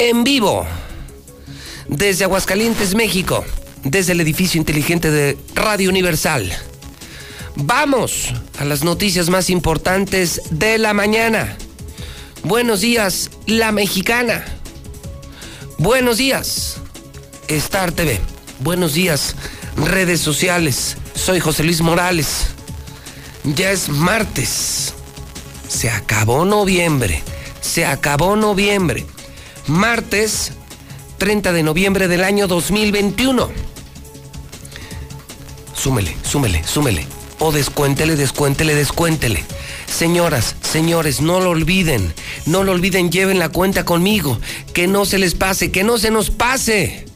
en vivo desde Aguascalientes, México, desde el edificio inteligente de Radio Universal. Vamos a las noticias más importantes de la mañana. Buenos días, La Mexicana. Buenos días, Star TV. Buenos días, redes sociales. Soy José Luis Morales. Ya es martes. Se acabó noviembre. Se acabó noviembre martes 30 de noviembre del año 2021. Súmele, súmele, súmele. O descuéntele, descuéntele, descuéntele. Señoras, señores, no lo olviden. No lo olviden, lleven la cuenta conmigo. Que no se les pase, que no se nos pase.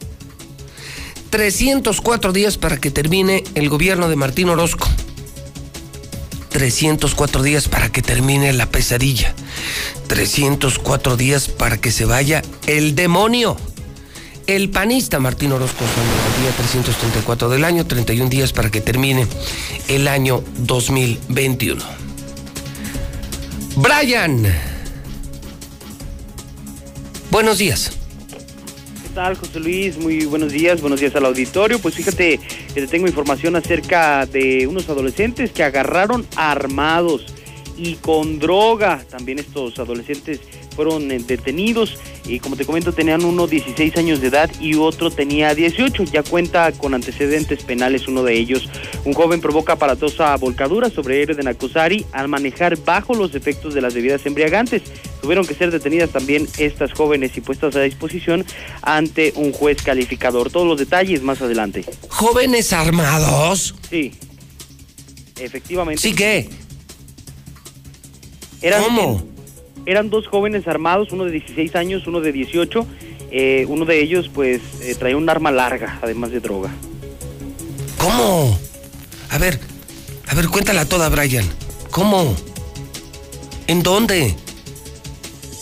304 días para que termine el gobierno de Martín Orozco. 304 días para que termine la pesadilla. 304 días para que se vaya el demonio. El panista Martín Orozco el día 334 del año, 31 días para que termine el año 2021. Brian. Buenos días. ¿Qué tal, José Luis? Muy buenos días, buenos días al auditorio. Pues fíjate te tengo información acerca de unos adolescentes que agarraron armados y con droga. También estos adolescentes fueron eh, detenidos y como te comento tenían uno 16 años de edad y otro tenía 18. Ya cuenta con antecedentes penales uno de ellos. Un joven provoca aparatosa volcadura sobre héroe de Nacosari al manejar bajo los efectos de las bebidas embriagantes. Tuvieron que ser detenidas también estas jóvenes y puestas a disposición ante un juez calificador. Todos los detalles más adelante. ¿Jóvenes armados? Sí. Efectivamente. ¿Sí qué? Eran, ¿Cómo? Eran dos jóvenes armados, uno de 16 años, uno de 18. Eh, uno de ellos, pues, eh, traía un arma larga, además de droga. ¿Cómo? A ver, a ver, cuéntala toda, Brian. ¿Cómo? ¿En dónde?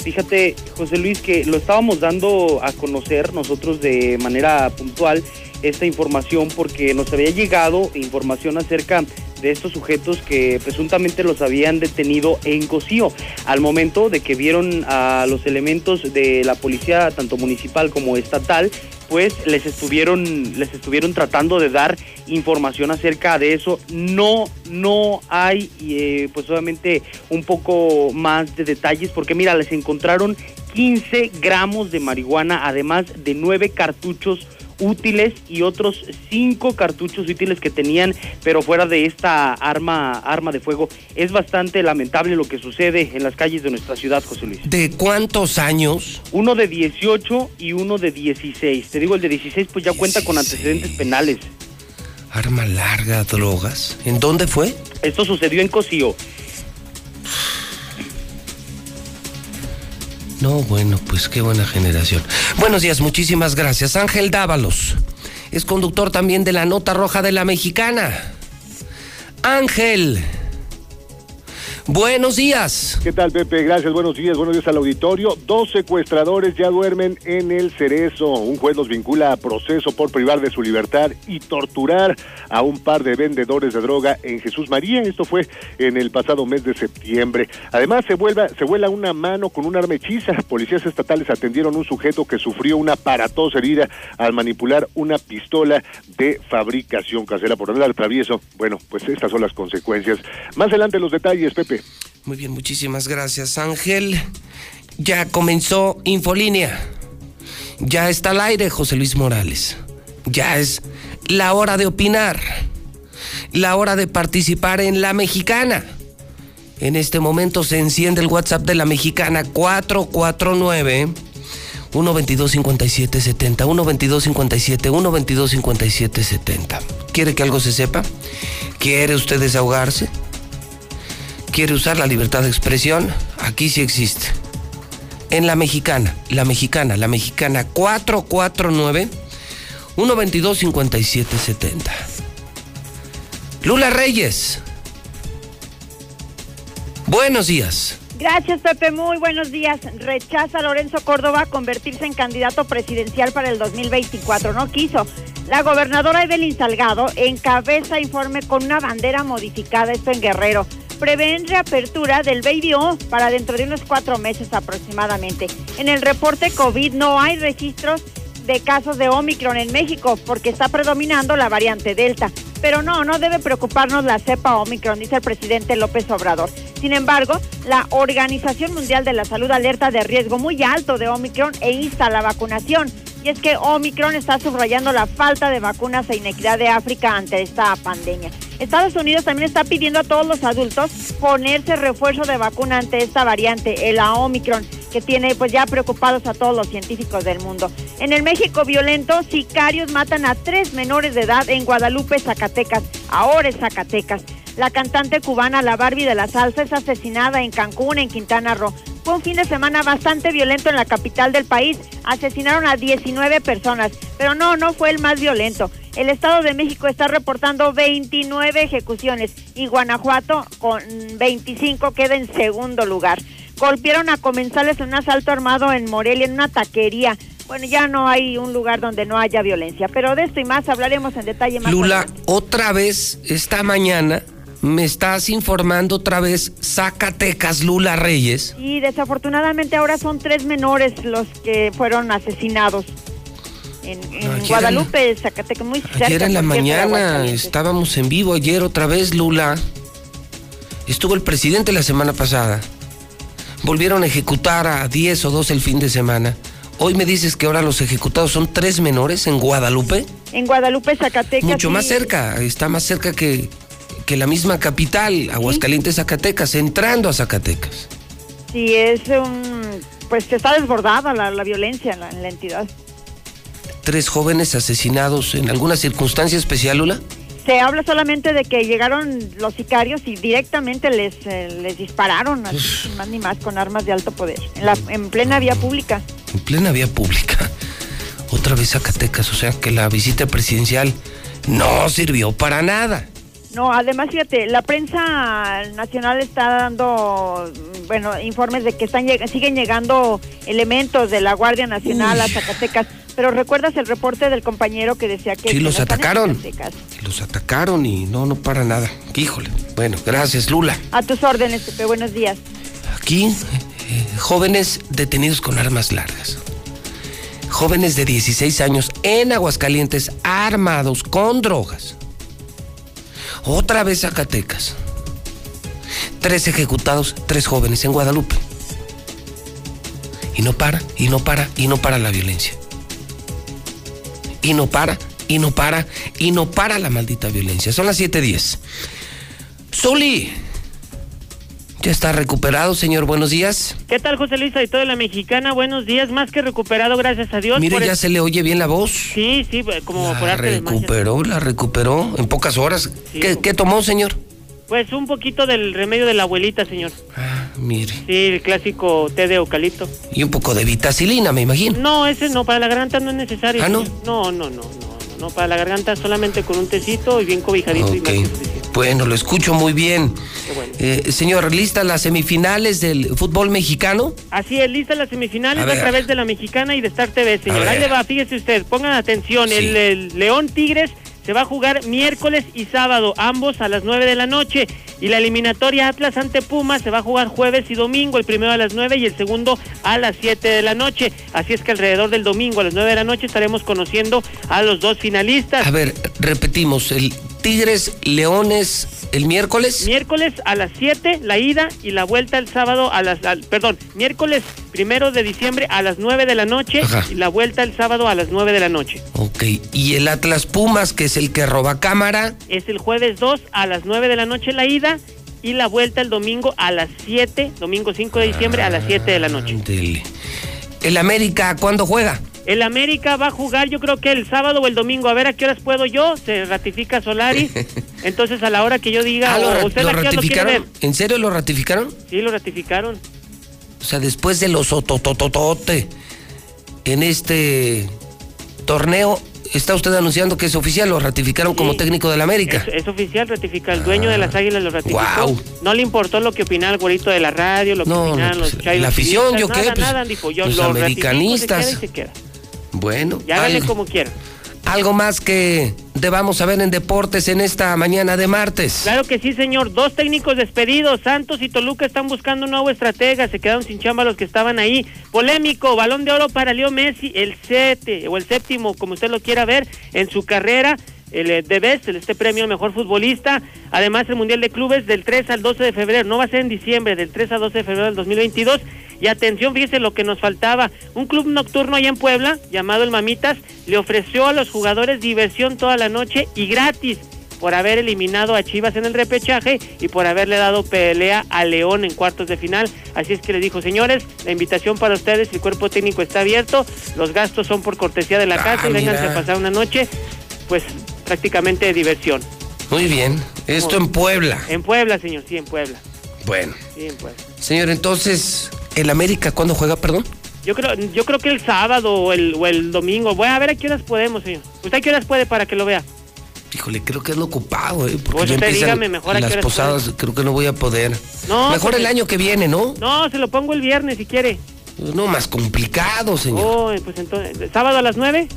Fíjate, José Luis, que lo estábamos dando a conocer nosotros de manera puntual esta información porque nos había llegado información acerca de estos sujetos que presuntamente los habían detenido en Cocío. Al momento de que vieron a los elementos de la policía, tanto municipal como estatal, pues les estuvieron, les estuvieron tratando de dar información acerca de eso. No, no hay, eh, pues obviamente un poco más de detalles, porque mira, les encontraron 15 gramos de marihuana, además de 9 cartuchos útiles y otros cinco cartuchos útiles que tenían, pero fuera de esta arma, arma de fuego. Es bastante lamentable lo que sucede en las calles de nuestra ciudad, José Luis. ¿De cuántos años? Uno de 18 y uno de 16. Te digo, el de 16 pues ya cuenta con antecedentes penales. Arma larga, drogas. ¿En dónde fue? Esto sucedió en Cocío. No, bueno, pues qué buena generación. Buenos días, muchísimas gracias. Ángel Dávalos es conductor también de la Nota Roja de la Mexicana. Ángel, Buenos días. ¿Qué tal, Pepe? Gracias, buenos días, buenos días al auditorio. Dos secuestradores ya duermen en el cerezo. Un juez los vincula a proceso por privar de su libertad y torturar a un par de vendedores de droga en Jesús María. Esto fue en el pasado mes de septiembre. Además, se, vuela una mano con un arma hechiza. Policías estatales atendieron un sujeto que sufrió una aparatosa herida al manipular una pistola de fabricación casera por andar travieso. Bueno, pues estas son las consecuencias. Más adelante los detalles, Pepe. Muy bien, muchísimas gracias, Ángel. Ya comenzó Infolínea. Ya está al aire, José Luis Morales. Ya es la hora de opinar. La hora de participar en La Mexicana. En este momento se enciende el WhatsApp de La Mexicana 449 122 5770 122 57 122 5770. ¿Quiere que algo se sepa? ¿Quiere usted desahogarse? Quiere usar la libertad de expresión, aquí sí existe. En la mexicana, la mexicana, la mexicana 449 122 5770. Lula Reyes. Buenos días. Gracias, Pepe. Muy buenos días. Rechaza Lorenzo Córdoba convertirse en candidato presidencial para el 2024. No quiso. La gobernadora Evelyn Salgado encabeza informe con una bandera modificada, esto en Guerrero prevén reapertura del Baby para dentro de unos cuatro meses aproximadamente. En el reporte COVID no hay registros de casos de Omicron en México porque está predominando la variante Delta. Pero no, no debe preocuparnos la cepa Omicron, dice el presidente López Obrador. Sin embargo, la Organización Mundial de la Salud alerta de riesgo muy alto de Omicron e insta la vacunación. Y es que Omicron está subrayando la falta de vacunas e inequidad de África ante esta pandemia. Estados Unidos también está pidiendo a todos los adultos ponerse refuerzo de vacuna ante esta variante, el Omicron, que tiene pues ya preocupados a todos los científicos del mundo. En el México violento, sicarios matan a tres menores de edad en Guadalupe, Zacatecas. Ahora es Zacatecas. La cantante cubana La Barbie de la Salsa es asesinada en Cancún, en Quintana Roo. Fue un fin de semana bastante violento en la capital del país. Asesinaron a 19 personas, pero no, no fue el más violento. El Estado de México está reportando 29 ejecuciones y Guanajuato con 25 queda en segundo lugar. Golpearon a comensales en un asalto armado en Morelia, en una taquería. Bueno, ya no hay un lugar donde no haya violencia, pero de esto y más hablaremos en detalle más. Lula, otra vez esta mañana me estás informando otra vez Zacatecas, Lula Reyes. Y desafortunadamente ahora son tres menores los que fueron asesinados en, Guadalupe, Zacatecas, muy cerca. Ayer en la mañana estábamos en vivo, ayer otra vez, Lula. Estuvo el presidente la semana pasada. Volvieron a ejecutar a 10 o 12 el fin de semana. Hoy me dices que ahora los ejecutados son tres menores en Guadalupe. En Guadalupe, Zacatecas. Mucho más cerca, está más cerca que, que la misma capital, Aguascalientes, Zacatecas, entrando a Zacatecas. Sí, es un. Pues está desbordada la, la violencia en la, en la entidad tres jóvenes asesinados en alguna circunstancia especial, Lula? Se habla solamente de que llegaron los sicarios y directamente les, eh, les dispararon, más ni más, con armas de alto poder, en, la, en plena vía pública. En plena vía pública. Otra vez Zacatecas, o sea que la visita presidencial no sirvió para nada. No, además, fíjate, la prensa nacional está dando, bueno, informes de que están siguen llegando elementos de la Guardia Nacional a Zacatecas. Pero recuerdas el reporte del compañero que decía que... Sí, los atacaron. Los atacaron y no, no para nada. Híjole. Bueno, gracias, Lula. A tus órdenes, Pepe. Buenos días. Aquí, eh, jóvenes detenidos con armas largas. Jóvenes de 16 años en Aguascalientes armados con drogas otra vez Zacatecas. Tres ejecutados, tres jóvenes en Guadalupe. Y no para, y no para, y no para la violencia. Y no para, y no para, y no para la maldita violencia. Son las 7.10. Zuli. Ya está recuperado, señor. Buenos días. ¿Qué tal, José Luis y toda la mexicana? Buenos días. Más que recuperado, gracias a Dios. Mire, ya se le oye bien la voz. Sí, sí, como por arte recuperó, la recuperó en pocas horas. ¿Qué, tomó, señor? Pues un poquito del remedio de la abuelita, señor. Ah, mire. Sí, el clásico té de eucalipto. Y un poco de vitacilina, me imagino. No, ese no, para la garganta no es necesario. ¿Ah, no? No, no, no, no, no, para la garganta solamente con un tecito y bien cobijadito y más Bueno, lo escucho muy bien. Eh, señor, ¿lista las semifinales del fútbol mexicano? Así es, lista las semifinales a, través de la mexicana y de Star TV, señor. Ahí le va, fíjese usted, pongan atención, el, León Tigres se va a jugar miércoles y sábado, ambos a las 9 de la noche. Y la eliminatoria Atlas ante Pumas se va a jugar jueves y domingo, el primero a las 9 y el segundo a las 7 de la noche. Así es que alrededor del domingo a las 9 de la noche estaremos conociendo a los dos finalistas. A ver, repetimos, el Tigres Leones el miércoles. Miércoles a las 7 la ida y la vuelta el sábado a las perdón, miércoles primero de diciembre a las 9 de la noche y la vuelta el sábado a las 9 de la noche. Ok, y el Atlas Pumas, que es el que roba cámara. Es el jueves 2 a las 9 de la noche la ida y la vuelta el domingo a las 7, domingo 5 de diciembre a las 7 de la noche. ¿El América cuándo juega? El América va a jugar yo creo que el sábado o el domingo. A ver a qué horas puedo yo. Se ratifica Solari. Entonces a la hora que yo diga... Ah, lo, ¿usted ratificaron? ¿En serio lo ratificaron? Sí, lo ratificaron. O sea, después de los otototote en este torneo, está usted anunciando que es oficial, lo ratificaron como técnico del América. Es, oficial, ratifica. El dueño de las águilas lo ratificó. No le importó lo que opinaba el güerito de la radio, lo que no, opinaban pues, los La afición, yo qué. Pues, nada, dijo, yo los americanistas. Bueno. Ya háganle como quieran. ¿Algo más que debamos saber en deportes en esta mañana de martes? Claro que sí, señor. Dos técnicos despedidos. Santos y Toluca están buscando un nuevo estratega. Se quedaron sin chamba los que estaban ahí. Polémico. Balón de oro para Leo Messi. El sete o el séptimo, como usted lo quiera ver, en su carrera el eh, de Best, este premio mejor futbolista. Además, el Mundial de Clubes del 3 al 12 de febrero, no va a ser en diciembre, del 3 al 12 de febrero del 2022. Y atención, fíjese lo que nos faltaba. Un club nocturno allá en Puebla, llamado el Mamitas, le ofreció a los jugadores diversión toda la noche y gratis por haber eliminado a Chivas en el repechaje y por haberle dado pelea a León en cuartos de final. Así es que le dijo, señores, la invitación para ustedes, el cuerpo técnico está abierto, los gastos son por cortesía de la ah, casa y vénganse a pasar una noche, pues prácticamente de diversión. Muy bien, esto en Puebla. En Puebla, señor, sí, en Puebla. Bueno. Sí, en Puebla. Señor, entonces, ¿el América cuándo juega, perdón? Yo creo, yo creo que el sábado o el, o el domingo. Voy a ver a qué horas podemos, señor. ¿Usted a qué horas puede para que lo vea? Híjole, creo que es lo ocupado, ¿eh? Porque usted dígame mejor a las posadas, creo que no voy a poder. No, mejor el año que viene, ¿no? No, se lo pongo el viernes si quiere. No, más complicado, señor. Oh, pues entonces, ¿sábado a las nueve?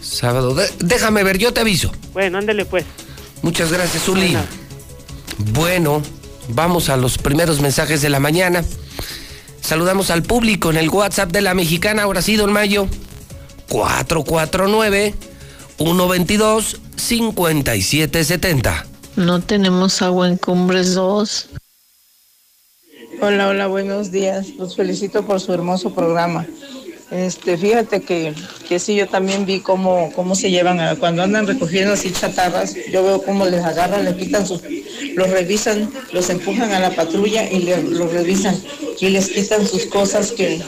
Sábado. déjame ver, yo te aviso. Bueno, ándele pues. Muchas gracias, Uli. Bueno, vamos a los primeros mensajes de la mañana. Saludamos al público en el WhatsApp de la mexicana, ahora sí, don Mayo. 449-122-5770. No tenemos agua en Cumbres 2. Hola, hola, buenos días. Los felicito por su hermoso programa. Este, fíjate que, que sí, yo también vi cómo, cómo se llevan, cuando andan recogiendo así chatarras, yo veo cómo les agarran, les quitan sus, los revisan, los empujan a la patrulla y los revisan y les quitan sus cosas que,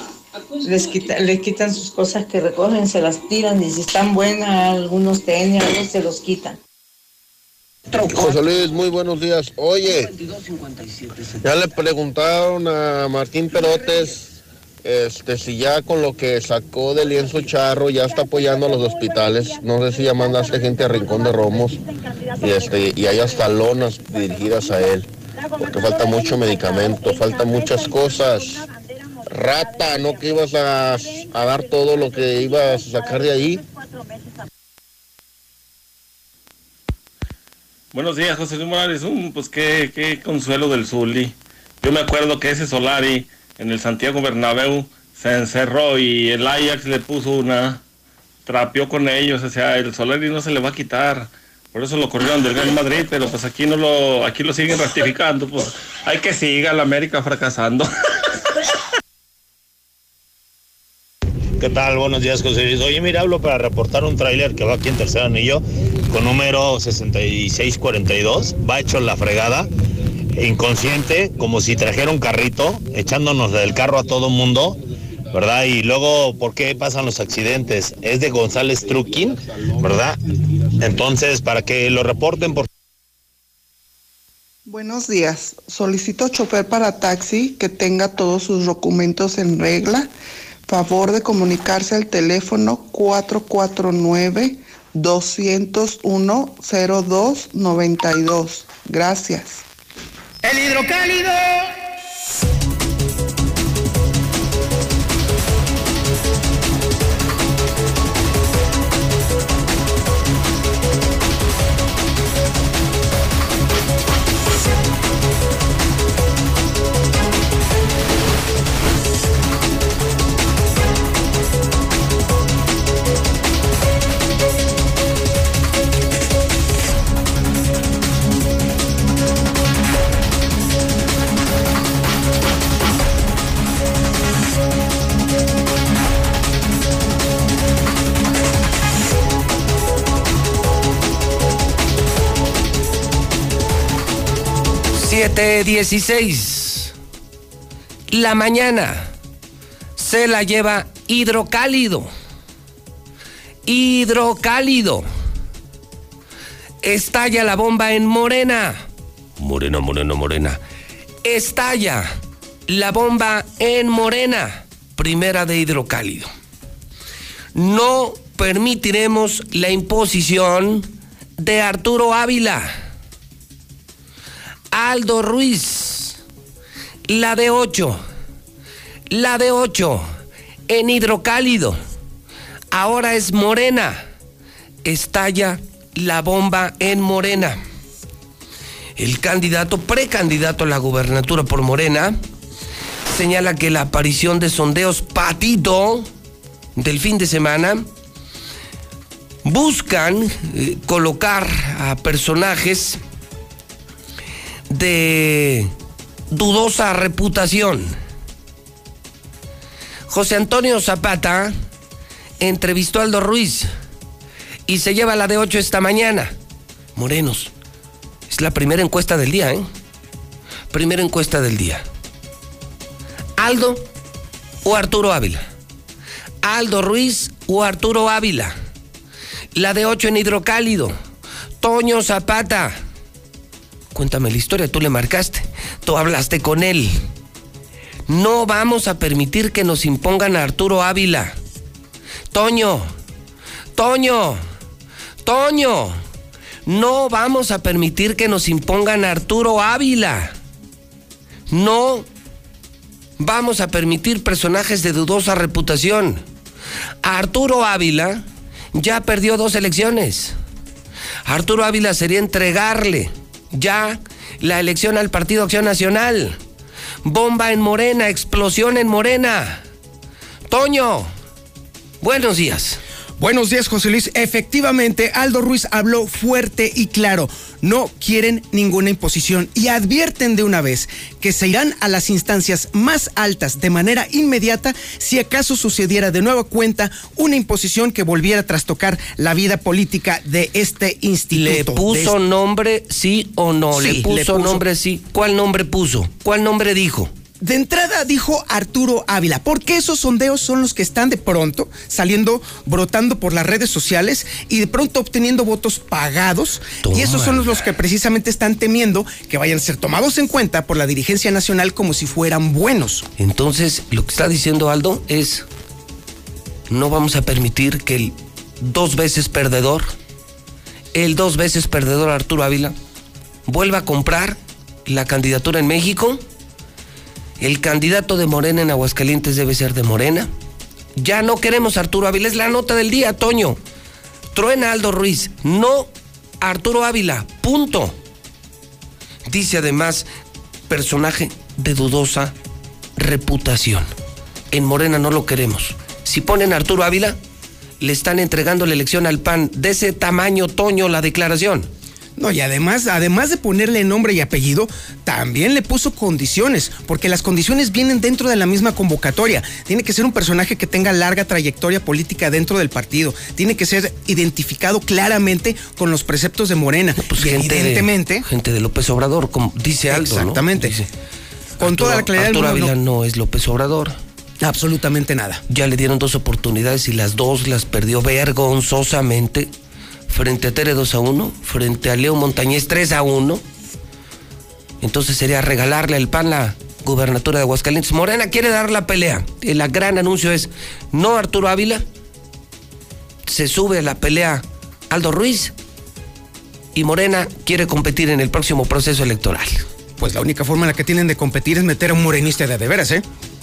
les, quita, les quitan sus cosas que recogen, se las tiran y si están buenas, algunos tenis, algunos se los quitan. José Luis, muy buenos días. Oye, ya le preguntaron a Martín Perotes este, si ya con lo que sacó del lienzo charro ya está apoyando a los hospitales, no sé si ya mandaste gente a Rincón de Romos y, este, y hay hasta lonas dirigidas a él, porque falta mucho medicamento, falta muchas cosas. Rata, ¿no que ibas a, dar todo lo que ibas a sacar de ahí? Buenos días, José Luis Morales. pues qué, qué consuelo del Zuli. Yo me acuerdo que ese Solari en el Santiago Bernabéu se encerró y el Ajax le puso una, trapeó con ellos, o sea, el Solari no se le va a quitar. Por eso lo corrieron del Real Madrid, pero pues aquí no lo, aquí lo siguen ratificando, pues hay que siga la América fracasando. ¿Qué tal? Buenos días, José Luis. Oye, mira, hablo para reportar un tráiler que va aquí en Tercer Anillo con número 6642. Va hecho la fregada inconsciente, como si trajera un carrito, echándonos del carro a todo mundo, ¿verdad? Y luego, ¿por qué pasan los accidentes? Es de González Truquín, ¿verdad? Entonces, para que lo reporten, por Buenos días. Solicito chofer para taxi que tenga todos sus documentos en regla. Favor de comunicarse al teléfono 449 201-0292. Gracias. El hidrocálido. Siete dieciséis. La mañana se la lleva hidrocálido. Hidrocálido. Estalla la bomba en Morena. Morena, Morena, Morena. Estalla la bomba en Morena. Primera de hidrocálido. No permitiremos la imposición de Arturo Ávila. Aldo Ruiz. La de 8. La de 8. En hidrocálido. Ahora es Morena. Estalla la bomba en Morena. El candidato, precandidato a la gubernatura por Morena, señala que la aparición de sondeos patito del fin de semana buscan eh, colocar a personajes de dudosa reputación. José Antonio Zapata entrevistó a Aldo Ruiz y se lleva la de 8 esta mañana. Morenos, es la primera encuesta del día, ¿eh? Primera encuesta del día. Aldo o Arturo Ávila. Aldo Ruiz o Arturo Ávila. La de 8 en hidrocálido. Toño Zapata. Cuéntame la historia, tú le marcaste, tú hablaste con él. No vamos a permitir que nos impongan a Arturo Ávila. Toño, Toño, Toño, no vamos a permitir que nos impongan a Arturo Ávila. No vamos a permitir personajes de dudosa reputación. Arturo Ávila ya perdió dos elecciones. Arturo Ávila sería entregarle ya la elección al Partido Acción Nacional. Bomba en Morena, explosión en Morena. Toño, buenos días. Buenos días, José Luis. Efectivamente, Aldo Ruiz habló fuerte y claro. No quieren ninguna imposición y advierten de una vez que se irán a las instancias más altas de manera inmediata si acaso sucediera de nueva cuenta una imposición que volviera a trastocar la vida política de este instituto. ¿Le puso de... nombre sí o no? Sí, ¿Le, puso le puso. nombre sí? ¿Cuál nombre puso? ¿Cuál nombre dijo? De entrada dijo Arturo Ávila, porque esos sondeos son los que están de pronto saliendo, brotando por las redes sociales y de pronto obteniendo votos pagados. Y esos son los, los que precisamente están temiendo que vayan a ser tomados en cuenta por la dirigencia nacional como si fueran buenos. Entonces, lo que está diciendo Aldo es, no vamos a permitir que el dos veces perdedor, el dos veces perdedor Arturo Ávila, vuelva a comprar la candidatura en México. El candidato de Morena en Aguascalientes debe ser de Morena. Ya no queremos Arturo Ávila, es la nota del día, Toño. Truena Aldo Ruiz, no Arturo Ávila, punto. Dice además, personaje de dudosa reputación. En Morena no lo queremos. Si ponen a Arturo Ávila, le están entregando la elección al PAN. De ese tamaño, Toño, la declaración. No, y además, además de ponerle nombre y apellido, también le puso condiciones, porque las condiciones vienen dentro de la misma convocatoria. Tiene que ser un personaje que tenga larga trayectoria política dentro del partido. Tiene que ser identificado claramente con los preceptos de Morena. Pues y gente evidentemente. De, gente de López Obrador, como dice Aldo. Exactamente. ¿no? Dice, con Arturo, toda la claridad Arturo del mundo, no es López Obrador. Absolutamente nada. Ya le dieron dos oportunidades y las dos las perdió vergonzosamente frente a Tere 2 a 1, frente a Leo Montañez 3 a 1. Entonces sería regalarle el PAN la gubernatura de Aguascalientes. Morena quiere dar la pelea. El gran anuncio es, no Arturo Ávila, se sube a la pelea Aldo Ruiz y Morena quiere competir en el próximo proceso electoral. Pues la única forma en la que tienen de competir es meter a un morenista de de veras, ¿eh?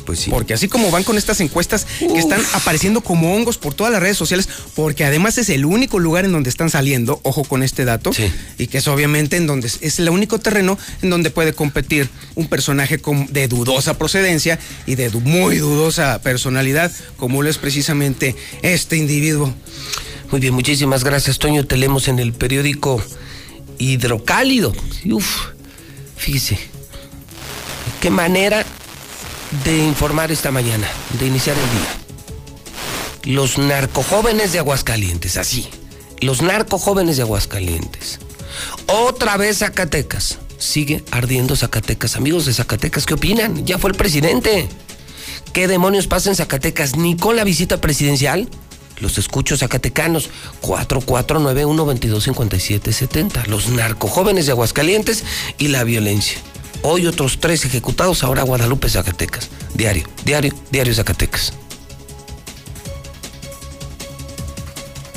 Pues sí. Porque así como van con estas encuestas que están apareciendo como hongos por todas las redes sociales, porque además es el único lugar en donde están saliendo, ojo con este dato, y que es obviamente en donde es el único terreno en donde puede competir un personaje de dudosa procedencia y de muy dudosa personalidad, como lo es precisamente este individuo. Muy bien, muchísimas gracias, Toño. Te leemos en el periódico Hidrocálido. Uf, fíjese. Qué manera de informar esta mañana, de iniciar el día. Los narcojóvenes de Aguascalientes, así. Los narcojóvenes de Aguascalientes. Otra vez Zacatecas. Sigue ardiendo Zacatecas. Amigos de Zacatecas, ¿qué opinan? Ya fue el presidente. ¿Qué demonios pasa en Zacatecas? Ni con la visita presidencial. Los escucho zacatecanos. 4491-225770. Los narcojóvenes de Aguascalientes y la violencia. Hoy otros tres ejecutados, ahora Guadalupe, Zacatecas. Diario, diario, diario Zacatecas.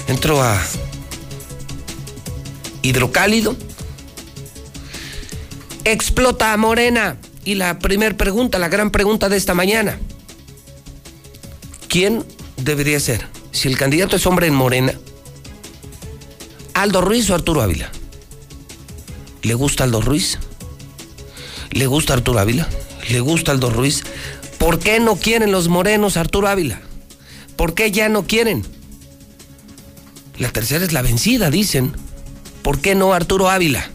Entro a Hidrocálido. Explota a Morena. Y la primera pregunta, la gran pregunta de esta mañana. ¿Quién debería ser? Si el candidato es hombre en Morena, Aldo Ruiz o Arturo Ávila. ¿Le gusta Aldo Ruiz? ¿Le gusta Arturo Ávila? ¿Le gusta Aldo Ruiz? ¿Por qué no quieren los morenos Arturo Ávila? ¿Por qué ya no quieren? La tercera es la vencida, dicen. ¿Por qué no Arturo Ávila?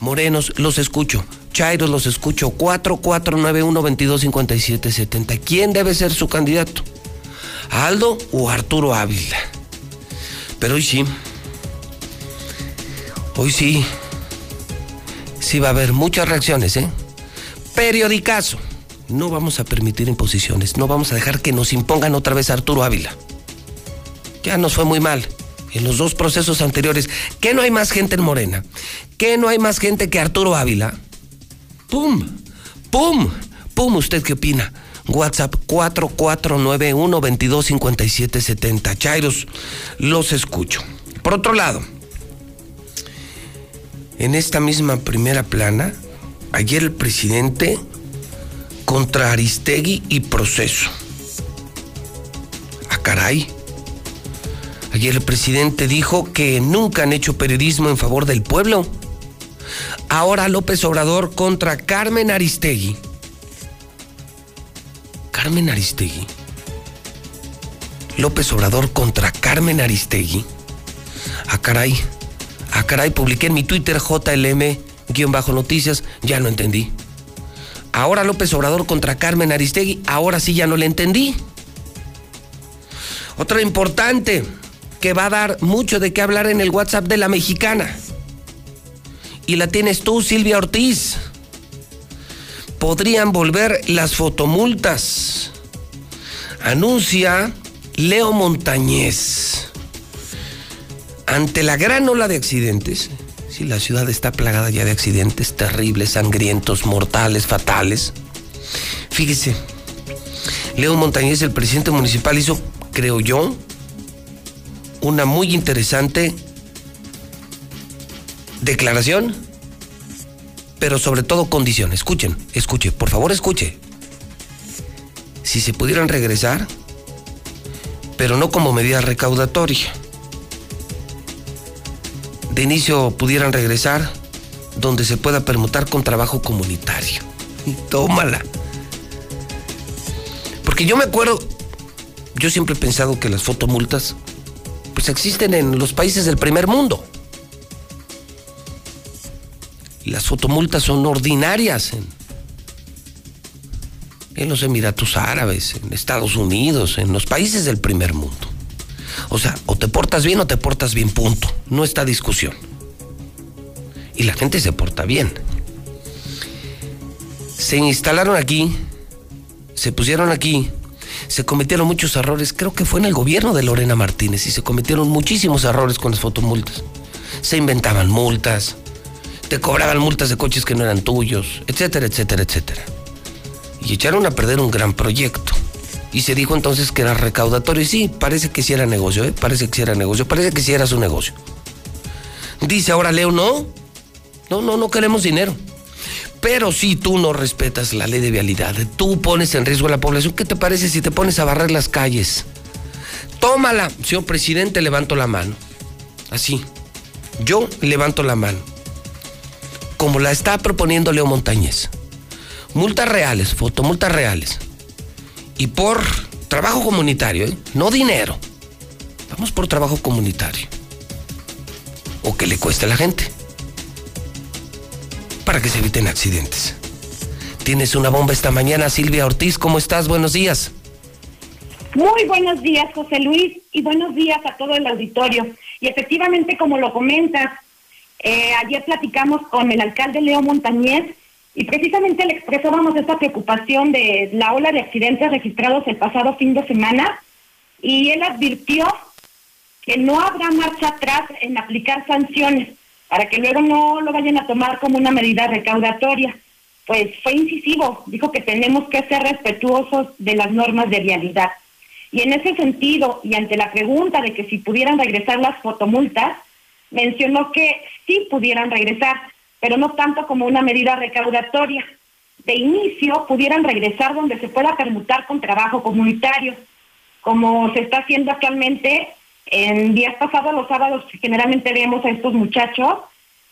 Morenos, los escucho. Chairos, los escucho. 4491-225770. ¿Quién debe ser su candidato? ¿Aldo o Arturo Ávila? Pero hoy sí. Hoy sí. Sí va a haber muchas reacciones, ¿eh? Periodicazo. No vamos a permitir imposiciones. No vamos a dejar que nos impongan otra vez a Arturo Ávila. Ya nos fue muy mal en los dos procesos anteriores. ¿Que no hay más gente en Morena? ¿Que no hay más gente que Arturo Ávila? ¡Pum! ¡Pum! ¡Pum! ¿Usted qué opina? WhatsApp 4491-225770. Chairos, los escucho. Por otro lado, en esta misma primera plana, ayer el presidente contra Aristegui y proceso. ¡Ah, caray! Ayer el presidente dijo que nunca han hecho periodismo en favor del pueblo. Ahora López Obrador contra Carmen Aristegui. Carmen Aristegui. López Obrador contra Carmen Aristegui. Ah, caray. Ah, caray, publiqué en mi Twitter JLM-noticias, ya no entendí. Ahora López Obrador contra Carmen Aristegui, ahora sí ya no le entendí. Otra importante que va a dar mucho de qué hablar en el WhatsApp de la mexicana. Y la tienes tú, Silvia Ortiz. Podrían volver las fotomultas. Anuncia Leo Montañez. Ante la gran ola de accidentes, si la ciudad está plagada ya de accidentes terribles, sangrientos, mortales, fatales. Fíjese, Leo Montañez, el presidente municipal, hizo, creo yo, una muy interesante declaración, pero sobre todo condición. Escuchen, escuche, por favor escuche. Si se pudieran regresar, pero no como medida recaudatoria. De inicio pudieran regresar donde se pueda permutar con trabajo comunitario. Tómala. Porque yo me acuerdo, yo siempre he pensado que las fotomultas pues existen en los países del primer mundo. Y las fotomultas son ordinarias en, en los Emiratos Árabes, en Estados Unidos, en los países del primer mundo. O sea, o te portas bien o te portas bien, punto. No está discusión. Y la gente se porta bien. Se instalaron aquí, se pusieron aquí, se cometieron muchos errores. Creo que fue en el gobierno de Lorena Martínez y se cometieron muchísimos errores con las fotomultas. Se inventaban multas, te cobraban multas de coches que no eran tuyos, etcétera, etcétera, etcétera. Y echaron a perder un gran proyecto. Y se dijo entonces que era recaudatorio. Y sí, parece que sí era negocio, ¿eh? Parece que sí era negocio. Parece que sí era su negocio. Dice ahora Leo, no. No, no, no queremos dinero. Pero si tú no respetas la ley de vialidad, tú pones en riesgo a la población, ¿qué te parece si te pones a barrer las calles? Tómala, señor presidente, levanto la mano. Así. Yo levanto la mano. Como la está proponiendo Leo Montañez. Multas reales, fotomultas reales. Y por trabajo comunitario, ¿eh? no dinero. Vamos por trabajo comunitario. O que le cueste a la gente para que se eviten accidentes. Tienes una bomba esta mañana, Silvia Ortiz. ¿Cómo estás? Buenos días. Muy buenos días, José Luis, y buenos días a todo el auditorio. Y efectivamente, como lo comentas, eh, ayer platicamos con el alcalde Leo Montañez y precisamente le expresábamos esta preocupación de la ola de accidentes registrados el pasado fin de semana y él advirtió que no habrá marcha atrás en aplicar sanciones para que luego no lo vayan a tomar como una medida recaudatoria. Pues fue incisivo, dijo que tenemos que ser respetuosos de las normas de vialidad. Y en ese sentido, y ante la pregunta de que si pudieran regresar las fotomultas, mencionó que sí pudieran regresar, pero no tanto como una medida recaudatoria. De inicio, pudieran regresar donde se pueda permutar con trabajo comunitario, como se está haciendo actualmente en días pasados, los sábados, generalmente vemos a estos muchachos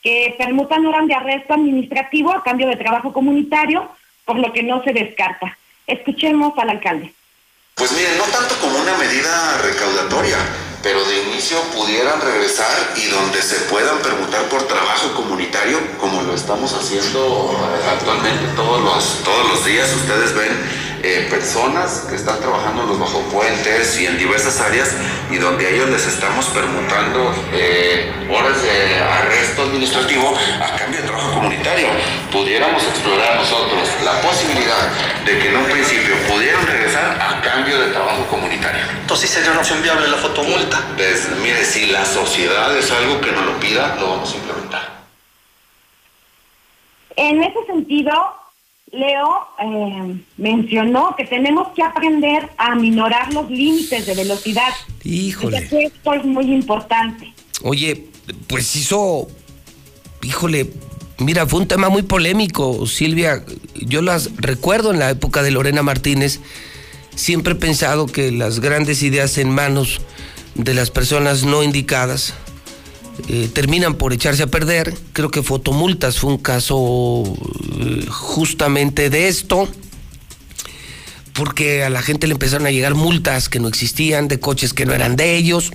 que permutan horas de arresto administrativo a cambio de trabajo comunitario, por lo que no se descarta. Escuchemos al alcalde. Pues miren, no tanto como una medida recaudatoria, pero de inicio pudieran regresar y donde se puedan permutar por trabajo comunitario, como lo estamos haciendo actualmente todos los, todos los días. Ustedes ven eh, personas que están trabajando en los bajo puentes y en diversas áreas y donde a ellos les estamos permutando eh, horas de arresto administrativo a cambio de trabajo comunitario. Pudiéramos explorar nosotros la posibilidad de que en un principio pudieran regresar a cambio de trabajo comunitario. Entonces sería una opción viable la fotomulta. Pues, mire, si la sociedad es algo que nos lo pida, lo vamos a implementar. En ese sentido, Leo eh, mencionó que tenemos que aprender a minorar los límites de velocidad. Híjole. esto es muy importante. Oye, pues hizo, híjole, mira, fue un tema muy polémico, Silvia. Yo las recuerdo en la época de Lorena Martínez. Siempre he pensado que las grandes ideas en manos de las personas no indicadas eh, terminan por echarse a perder. Creo que Fotomultas fue un caso eh, justamente de esto, porque a la gente le empezaron a llegar multas que no existían, de coches que no eran de ellos.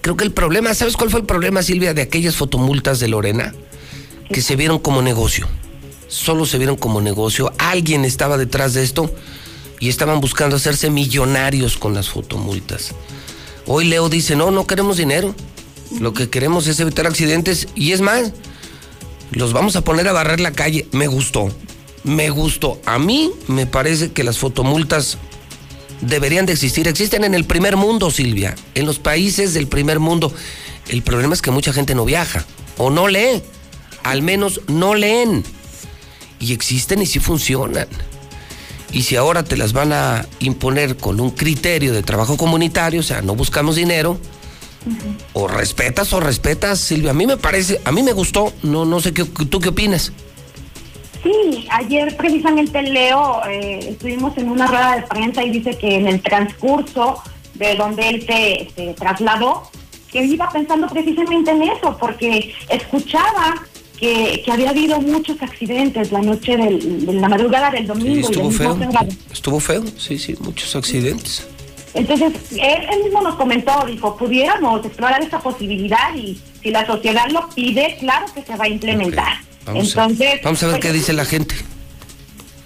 Creo que el problema, ¿sabes cuál fue el problema, Silvia, de aquellas fotomultas de Lorena? Que se vieron como negocio. Solo se vieron como negocio. Alguien estaba detrás de esto y estaban buscando hacerse millonarios con las fotomultas. Hoy Leo dice, no, no queremos dinero. Lo que queremos es evitar accidentes y es más, los vamos a poner a barrer la calle. Me gustó, me gustó. A mí me parece que las fotomultas deberían de existir. Existen en el primer mundo, Silvia, en los países del primer mundo. El problema es que mucha gente no viaja o no lee. Al menos no leen. Y existen y sí funcionan. Y si ahora te las van a imponer con un criterio de trabajo comunitario, o sea, no buscamos dinero, o respetas o respetas, Silvia. A mí me parece, a mí me gustó, no, no sé qué, tú qué opinas. Sí, ayer precisamente Leo eh, estuvimos en una rueda de prensa y dice que en el transcurso de donde él se, se trasladó, que iba pensando precisamente en eso, porque escuchaba que, que, había habido muchos accidentes la noche del, de la madrugada del domingo. estuvo feo. Estuvo feo, sí, sí, muchos accidentes. Entonces, él, mismo nos comentó, dijo, pudiéramos explorar esta posibilidad y si la sociedad lo pide, claro que se va a implementar. Vamos Entonces, a, vamos a ver pues, qué dice la gente.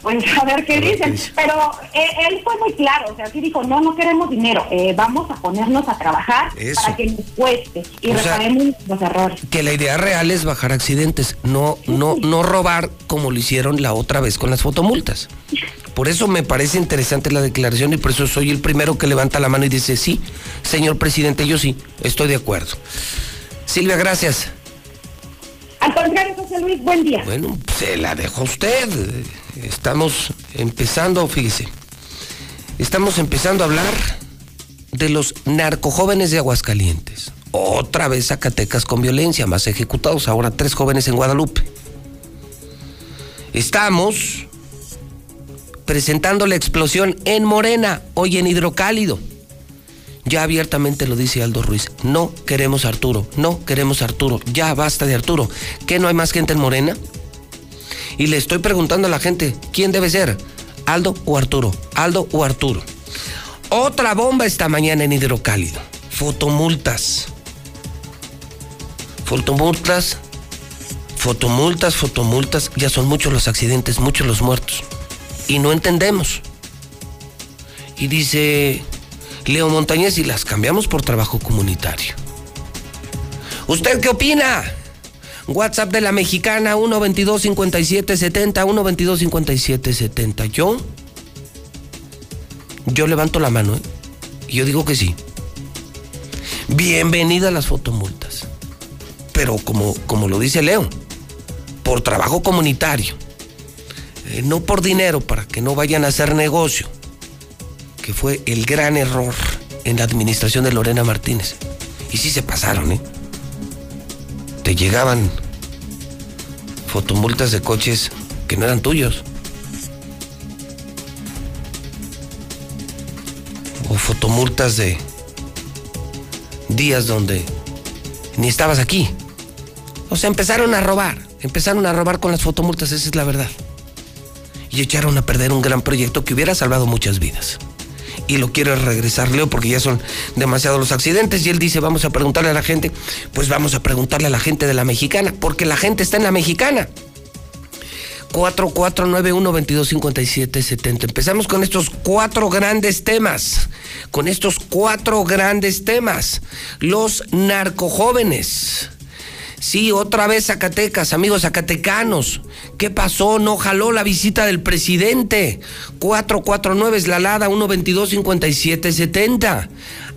Pues a ver qué, dicen. Pero eh, él fue muy claro, o sea, sí dijo, no, no queremos dinero, eh, vamos a ponernos a trabajar Eso. para que nos cueste y O sea, reparemos los errores. Que la idea real es bajar accidentes, no, no, no robar como lo hicieron la otra vez con las fotomultas. Por eso me parece interesante la declaración y por eso soy el primero que levanta la mano y dice, sí, señor presidente, yo sí, estoy de acuerdo. Silvia, gracias. Al contrario, José Luis, buen día. Bueno, se la dejo a usted. Estamos empezando, fíjese. Estamos empezando a hablar de los narcojóvenes de Aguascalientes. Otra vez Zacatecas con violencia, más ejecutados, ahora tres jóvenes en Guadalupe. Estamos presentando la explosión en Morena, hoy en Hidrocálido. Ya abiertamente lo dice Aldo Ruiz. No queremos Arturo, no queremos Arturo. Ya basta de Arturo. ¿Qué no hay más gente en Morena? Y le estoy preguntando a la gente, ¿quién debe ser? ¿Aldo o Arturo? ¿Aldo o Arturo? Otra bomba esta mañana en Hidrocálido. Fotomultas. Fotomultas. Fotomultas, fotomultas. Ya son muchos los accidentes, muchos los muertos. Y no entendemos. Y dice Leo Montañez y las cambiamos por trabajo comunitario. ¿Usted qué opina? WhatsApp de la mexicana 122 5770 122 5770. Yo yo levanto la mano, ¿eh? Y yo digo que sí. Bienvenida a las fotomultas. Pero como, como lo dice Leo, por trabajo comunitario. Eh, no por dinero, para que no vayan a hacer negocio. Que fue el gran error en la administración de Lorena Martínez. Y sí se pasaron, ¿eh? Te llegaban fotomultas de coches que no eran tuyos. O fotomultas de días donde ni estabas aquí. O sea, empezaron a robar. Empezaron a robar con las fotomultas, esa es la verdad. Y echaron a perder un gran proyecto que hubiera salvado muchas vidas. Y lo quiero regresar, Leo, porque ya son demasiados los accidentes. Y él dice, vamos a preguntarle a la gente. Pues vamos a preguntarle a la gente de la mexicana, porque la gente está en la mexicana. 4491-2257-70. Empezamos con estos cuatro grandes temas. Con estos cuatro grandes temas. Los narcojóvenes. Sí, otra vez Zacatecas, amigos zacatecanos. ¿Qué pasó? No jaló la visita del presidente. 449 es la Lada 122-5770.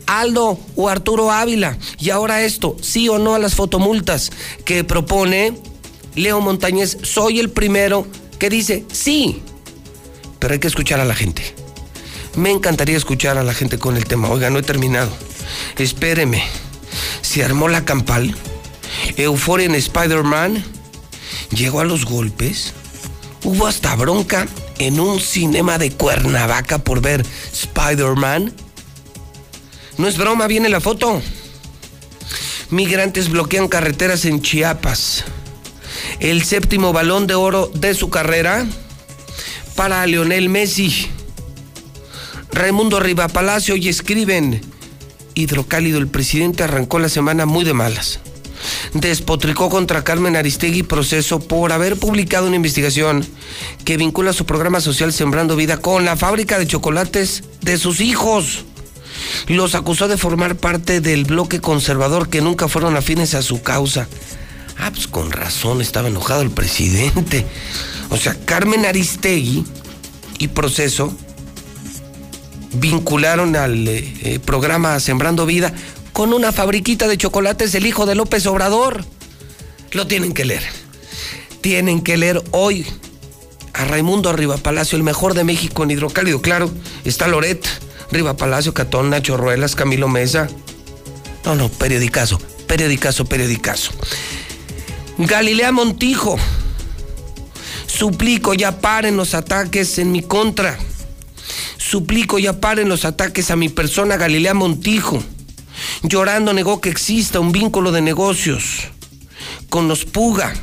Aldo o Arturo Ávila. Y ahora esto, sí o no a las fotomultas que propone Leo Montañez. Soy el primero que dice sí. Pero hay que escuchar a la gente. Me encantaría escuchar a la gente con el tema. Oiga, no he terminado. Espéreme. Se armó la campal. Euforia en Spider-Man. Llegó a los golpes. Hubo hasta bronca en un cinema de Cuernavaca por ver Spider-Man. No es broma, viene la foto. Migrantes bloquean carreteras en Chiapas. El séptimo balón de oro de su carrera para Lionel Messi. Raimundo Riva Palacio y escriben. Hidrocálido, el presidente arrancó la semana muy de malas despotricó contra Carmen Aristegui proceso por haber publicado una investigación que vincula su programa social Sembrando Vida con la fábrica de chocolates de sus hijos. Los acusó de formar parte del bloque conservador que nunca fueron afines a su causa. Ah, pues con razón estaba enojado el presidente. O sea, Carmen Aristegui y proceso vincularon al eh, programa Sembrando Vida con una fabriquita de chocolates el hijo de López Obrador. Lo tienen que leer. Tienen que leer hoy a Raimundo Arriba Palacio, el mejor de México en hidrocálido. Claro, está Loret, Riva Palacio, Catón, Nacho Ruelas, Camilo Mesa. No, no, periodicazo, periodicazo, periodicazo. Galilea Montijo. Suplico ya paren los ataques en mi contra. Suplico ya paren los ataques a mi persona, Galilea Montijo. Llorando negó que exista un vínculo de negocios con los Puga,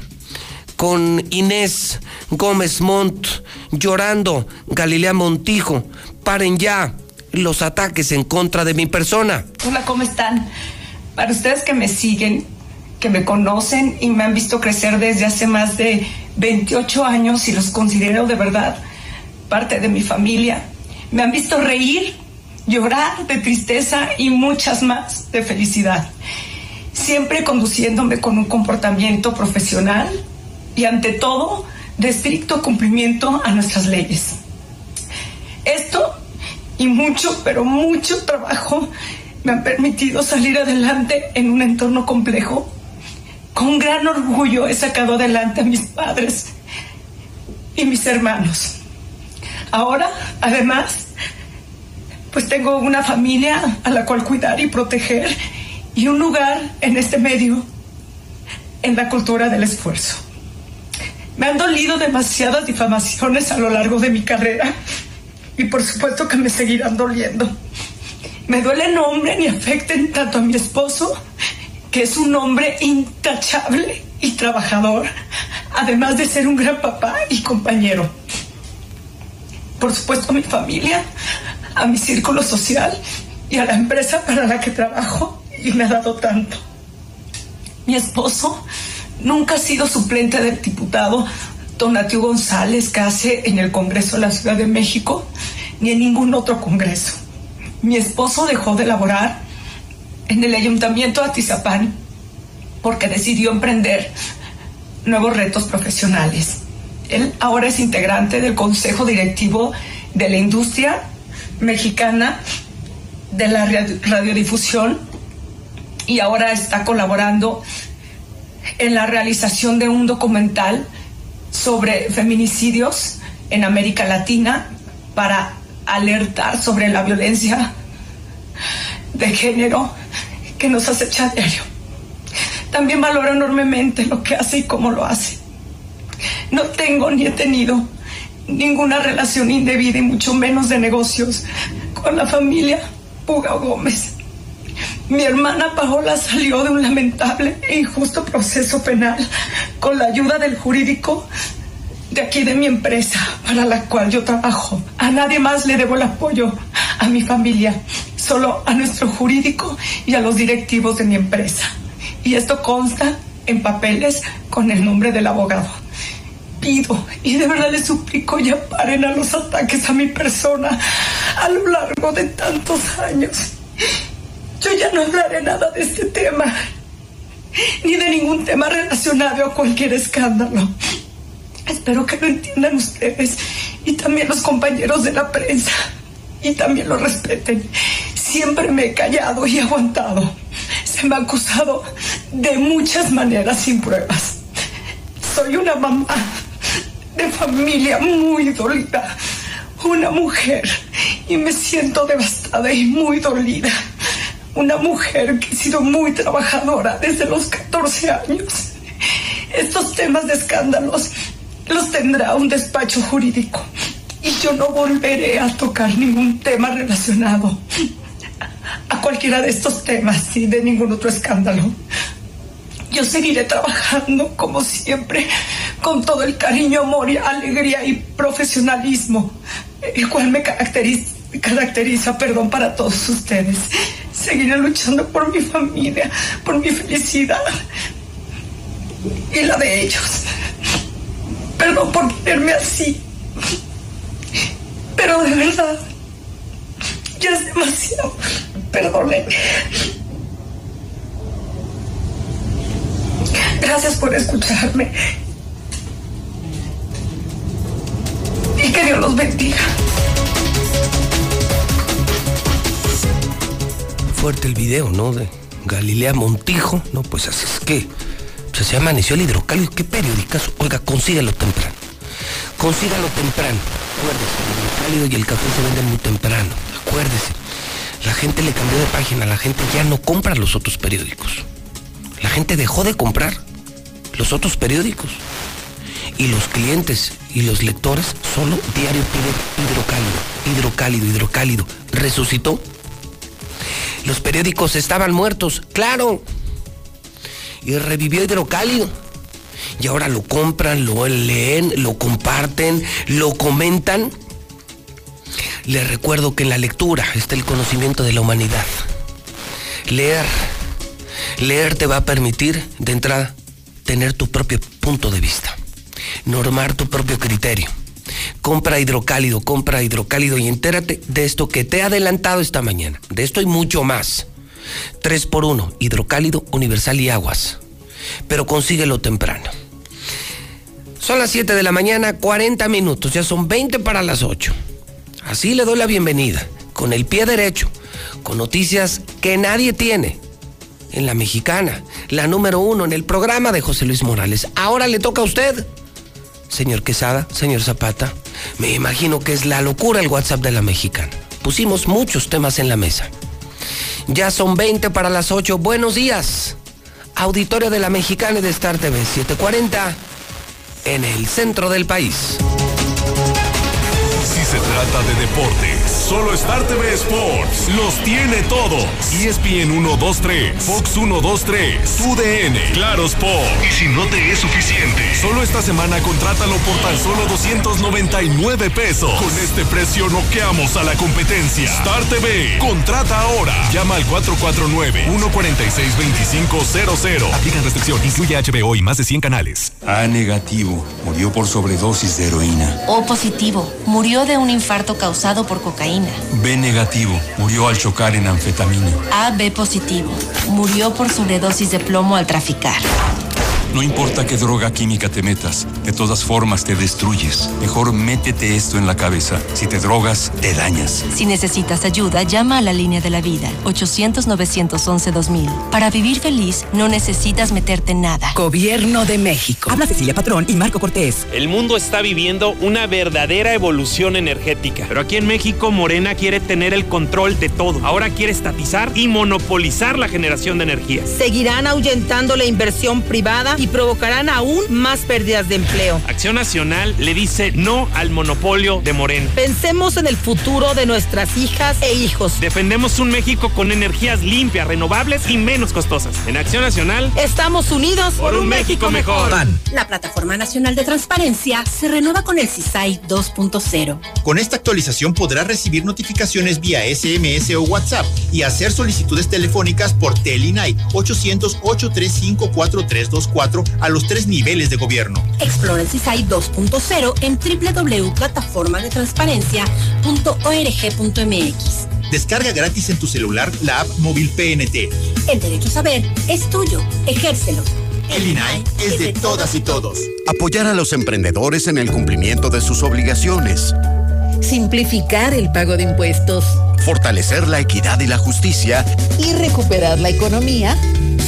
con Inés Gómez Montt, llorando Galilea Montijo. Paren ya los ataques en contra de mi persona. Hola, ¿cómo están? Para ustedes que me siguen, que me conocen y me han visto crecer desde hace más de 28 años y los considero de verdad parte de mi familia, me han visto reír llorar de tristeza y muchas más de felicidad. Siempre conduciéndome con un comportamiento profesional y ante todo de estricto cumplimiento a nuestras leyes. Esto y mucho, pero mucho trabajo me han permitido salir adelante en un entorno complejo. Con gran orgullo he sacado adelante a mis padres y mis hermanos. Ahora, además, pues tengo una familia a la cual cuidar y proteger y un lugar en este medio, en la cultura del esfuerzo. Me han dolido demasiadas difamaciones a lo largo de mi carrera y por supuesto que me seguirán doliendo. Me duele nombren y afecten tanto a mi esposo, que es un hombre intachable y trabajador, además de ser un gran papá y compañero. Por supuesto a mi familia, a mi círculo social y a la empresa para la que trabajo y me ha dado tanto. Mi esposo nunca ha sido suplente del diputado Donatio González Case en el Congreso de la Ciudad de México ni en ningún otro Congreso. Mi esposo dejó de laborar en el Ayuntamiento de Atizapán porque decidió emprender nuevos retos profesionales. Él ahora es integrante del Consejo Directivo de la Industria Mexicana de la Radiodifusión y ahora está colaborando en la realización de un documental sobre feminicidios en América Latina para alertar sobre la violencia de género que nos acecha a diario. También valoro enormemente lo que hace y cómo lo hace. No tengo ni he tenido ninguna relación indebida y mucho menos de negocios con la familia Puga Gómez. Mi hermana Paola salió de un lamentable e injusto proceso penal con la ayuda del jurídico de aquí de mi empresa para la cual yo trabajo. A nadie más le debo el apoyo, a mi familia, solo a nuestro jurídico y a los directivos de mi empresa. Y esto consta en papeles con el nombre del abogado. Pido y de verdad les suplico ya paren a los ataques a mi persona a lo largo de tantos años. Yo ya no hablaré nada de este tema, ni de ningún tema relacionado a cualquier escándalo. Espero que lo entiendan ustedes y también los compañeros de la prensa y también lo respeten. Siempre me he callado y aguantado. Se me ha acusado de muchas maneras sin pruebas. Soy una mamá de familia muy dolida, una mujer y me siento devastada y muy dolida. Una mujer que ha sido muy trabajadora desde los 14 años. Estos temas de escándalos los tendrá un despacho jurídico y yo no volveré a tocar ningún tema relacionado a cualquiera de estos temas y de ningún otro escándalo. Yo seguiré trabajando como siempre, con todo el cariño, amor, y alegría y profesionalismo, el cual me caracteriza, perdón, para todos ustedes. Seguiré luchando por mi familia, por mi felicidad y la de ellos. Perdón por ponerme así, pero de verdad, ya es demasiado. Perdónenme. Gracias por escucharme. Y que Dios los bendiga. Fuerte el video, ¿no? De Galilea Montijo. No, pues así es que. Pues se amaneció el hidrocálido. ¿Qué periódicas? Oiga, consígalo temprano. Consígalo temprano. Acuérdese, el hidrocálido y el café se venden muy temprano. Acuérdese. La gente le cambió de página. La gente ya no compra los otros periódicos. La gente dejó de comprar los otros periódicos. Y los clientes y los lectores solo diario piden hidrocálido, hidrocálido, hidrocálido. Resucitó. Los periódicos estaban muertos, claro. Y revivió hidrocálido. Y ahora lo compran, lo leen, lo comparten, lo comentan. Les recuerdo que en la lectura está el conocimiento de la humanidad. Leer, leer te va a permitir de entrada tener tu propio punto de vista, normar tu propio criterio. Compra hidrocálido, compra hidrocálido y entérate de esto que te he adelantado esta mañana. De esto y mucho más. 3 por 1 hidrocálido, universal y aguas. Pero consíguelo temprano. Son las 7 de la mañana, 40 minutos, ya son 20 para las 8. Así le doy la bienvenida, con el pie derecho, con noticias que nadie tiene en la mexicana, la número uno en el programa de José Luis Morales. Ahora le toca a usted, señor Quesada, señor Zapata. Me imagino que es la locura el WhatsApp de la mexicana. pusimos muchos temas en la mesa. Ya son 20 para las 8. Buenos días. Auditorio de la Mexicana de Star TV 740 en el centro del país. Se trata de deportes, solo Star TV Sports los tiene todos. ESPN 123, Fox 123, TUDN, Claro Sport. Y si no te es suficiente, solo esta semana contrátalo por tan solo 299 pesos. Con este precio noqueamos a la competencia. Star TV, contrata ahora. Llama al 449-146-2500. Aplican restricción, incluye HBO y más de 100 canales. A negativo, murió por sobredosis de heroína. O positivo, murió de un infarto causado por cocaína. B negativo, murió al chocar en anfetamina. AB positivo, murió por sobredosis de plomo al traficar. No importa qué droga química te metas, de todas formas te destruyes. Mejor métete esto en la cabeza. Si te drogas, te dañas. Si necesitas ayuda, llama a la línea de la vida, 800-911-2000. Para vivir feliz, no necesitas meterte en nada. Gobierno de México. Habla Cecilia Patrón y Marco Cortés. El mundo está viviendo una verdadera evolución energética. Pero aquí en México, Morena quiere tener el control de todo. Ahora quiere estatizar y monopolizar la generación de energía. Seguirán ahuyentando la inversión privada y provocarán aún más pérdidas de empleo. Acción Nacional le dice no al monopolio de Morena. Pensemos en el futuro de nuestras hijas e hijos. Defendemos un México con energías limpias, renovables y menos costosas. En Acción Nacional estamos unidos por un México mejor. La Plataforma Nacional de Transparencia se renueva con el CISAI 2.0. Con esta actualización podrás recibir notificaciones vía SMS o WhatsApp y hacer solicitudes telefónicas por Telinai 800 835 4324 a los tres niveles de gobierno. Explora el CISAI 2.0 en www.plataformadetransparencia.org.mx. Descarga gratis en tu celular la app móvil PNT. El derecho a saber es tuyo. Ejércelo. El INAI es de todas y todos. Apoyar a los emprendedores en el cumplimiento de sus obligaciones. Simplificar el pago de impuestos. Fortalecer la equidad y la justicia. Y recuperar la economía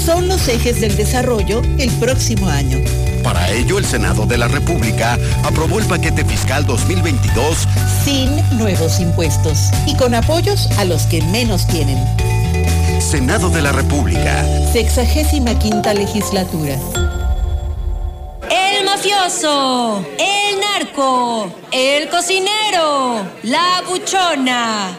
son los ejes del desarrollo el próximo año. Para ello, el Senado de la República aprobó el paquete fiscal 2022 sin nuevos impuestos y con apoyos a los que menos tienen. Senado de la República. Sexagésima quinta legislatura. El mafioso, el narco, el cocinero, la buchona,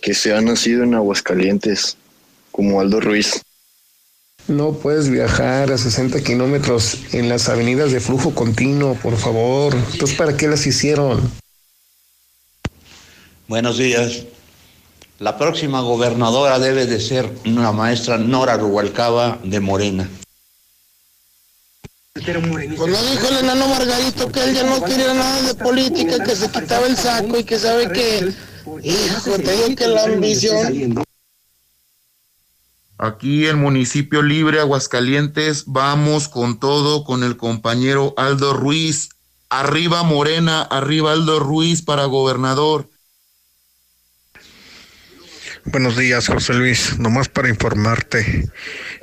que sea nacido en Aguascalientes, como Aldo Ruiz. No puedes viajar a 60 kilómetros en las avenidas de flujo continuo, por favor. Entonces, ¿para qué las hicieron? Buenos días. La próxima gobernadora debe de ser una maestra Nora Rubalcaba de Morena. Pues lo dijo el enano Margarito que él ya no quería nada de política, que se quitaba el saco y que sabe que, hijo, te digo que la ambición... Aquí en Municipio Libre, Aguascalientes, vamos con todo con el compañero Aldo Ruiz. Arriba Morena, arriba Aldo Ruiz para gobernador. Buenos días, José Luis. Nomás para informarte.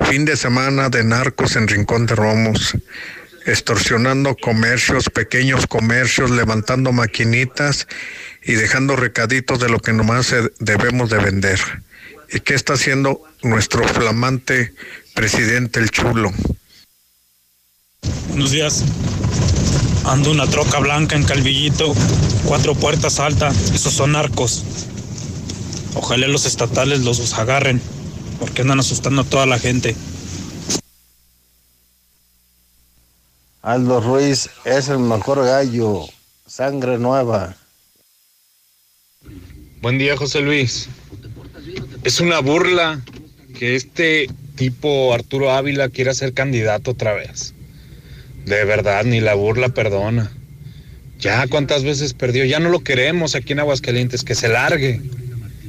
Fin de semana de narcos en Rincón de Romos. Extorsionando comercios, pequeños comercios, levantando maquinitas y dejando recaditos de lo que nomás debemos de vender. ¿Y qué está haciendo nuestro flamante presidente el chulo? Buenos días. Ando una troca blanca en Calvillito, cuatro puertas alta. Esos son narcos. Ojalá los estatales los agarren, porque andan asustando a toda la gente. Aldo Ruiz es el mejor gallo, sangre nueva. Buen día, José Luis. Es una burla que este tipo Arturo Ávila quiera ser candidato otra vez. De verdad, ni la burla perdona. Ya cuántas veces perdió, ya no lo queremos aquí en Aguascalientes, que se largue.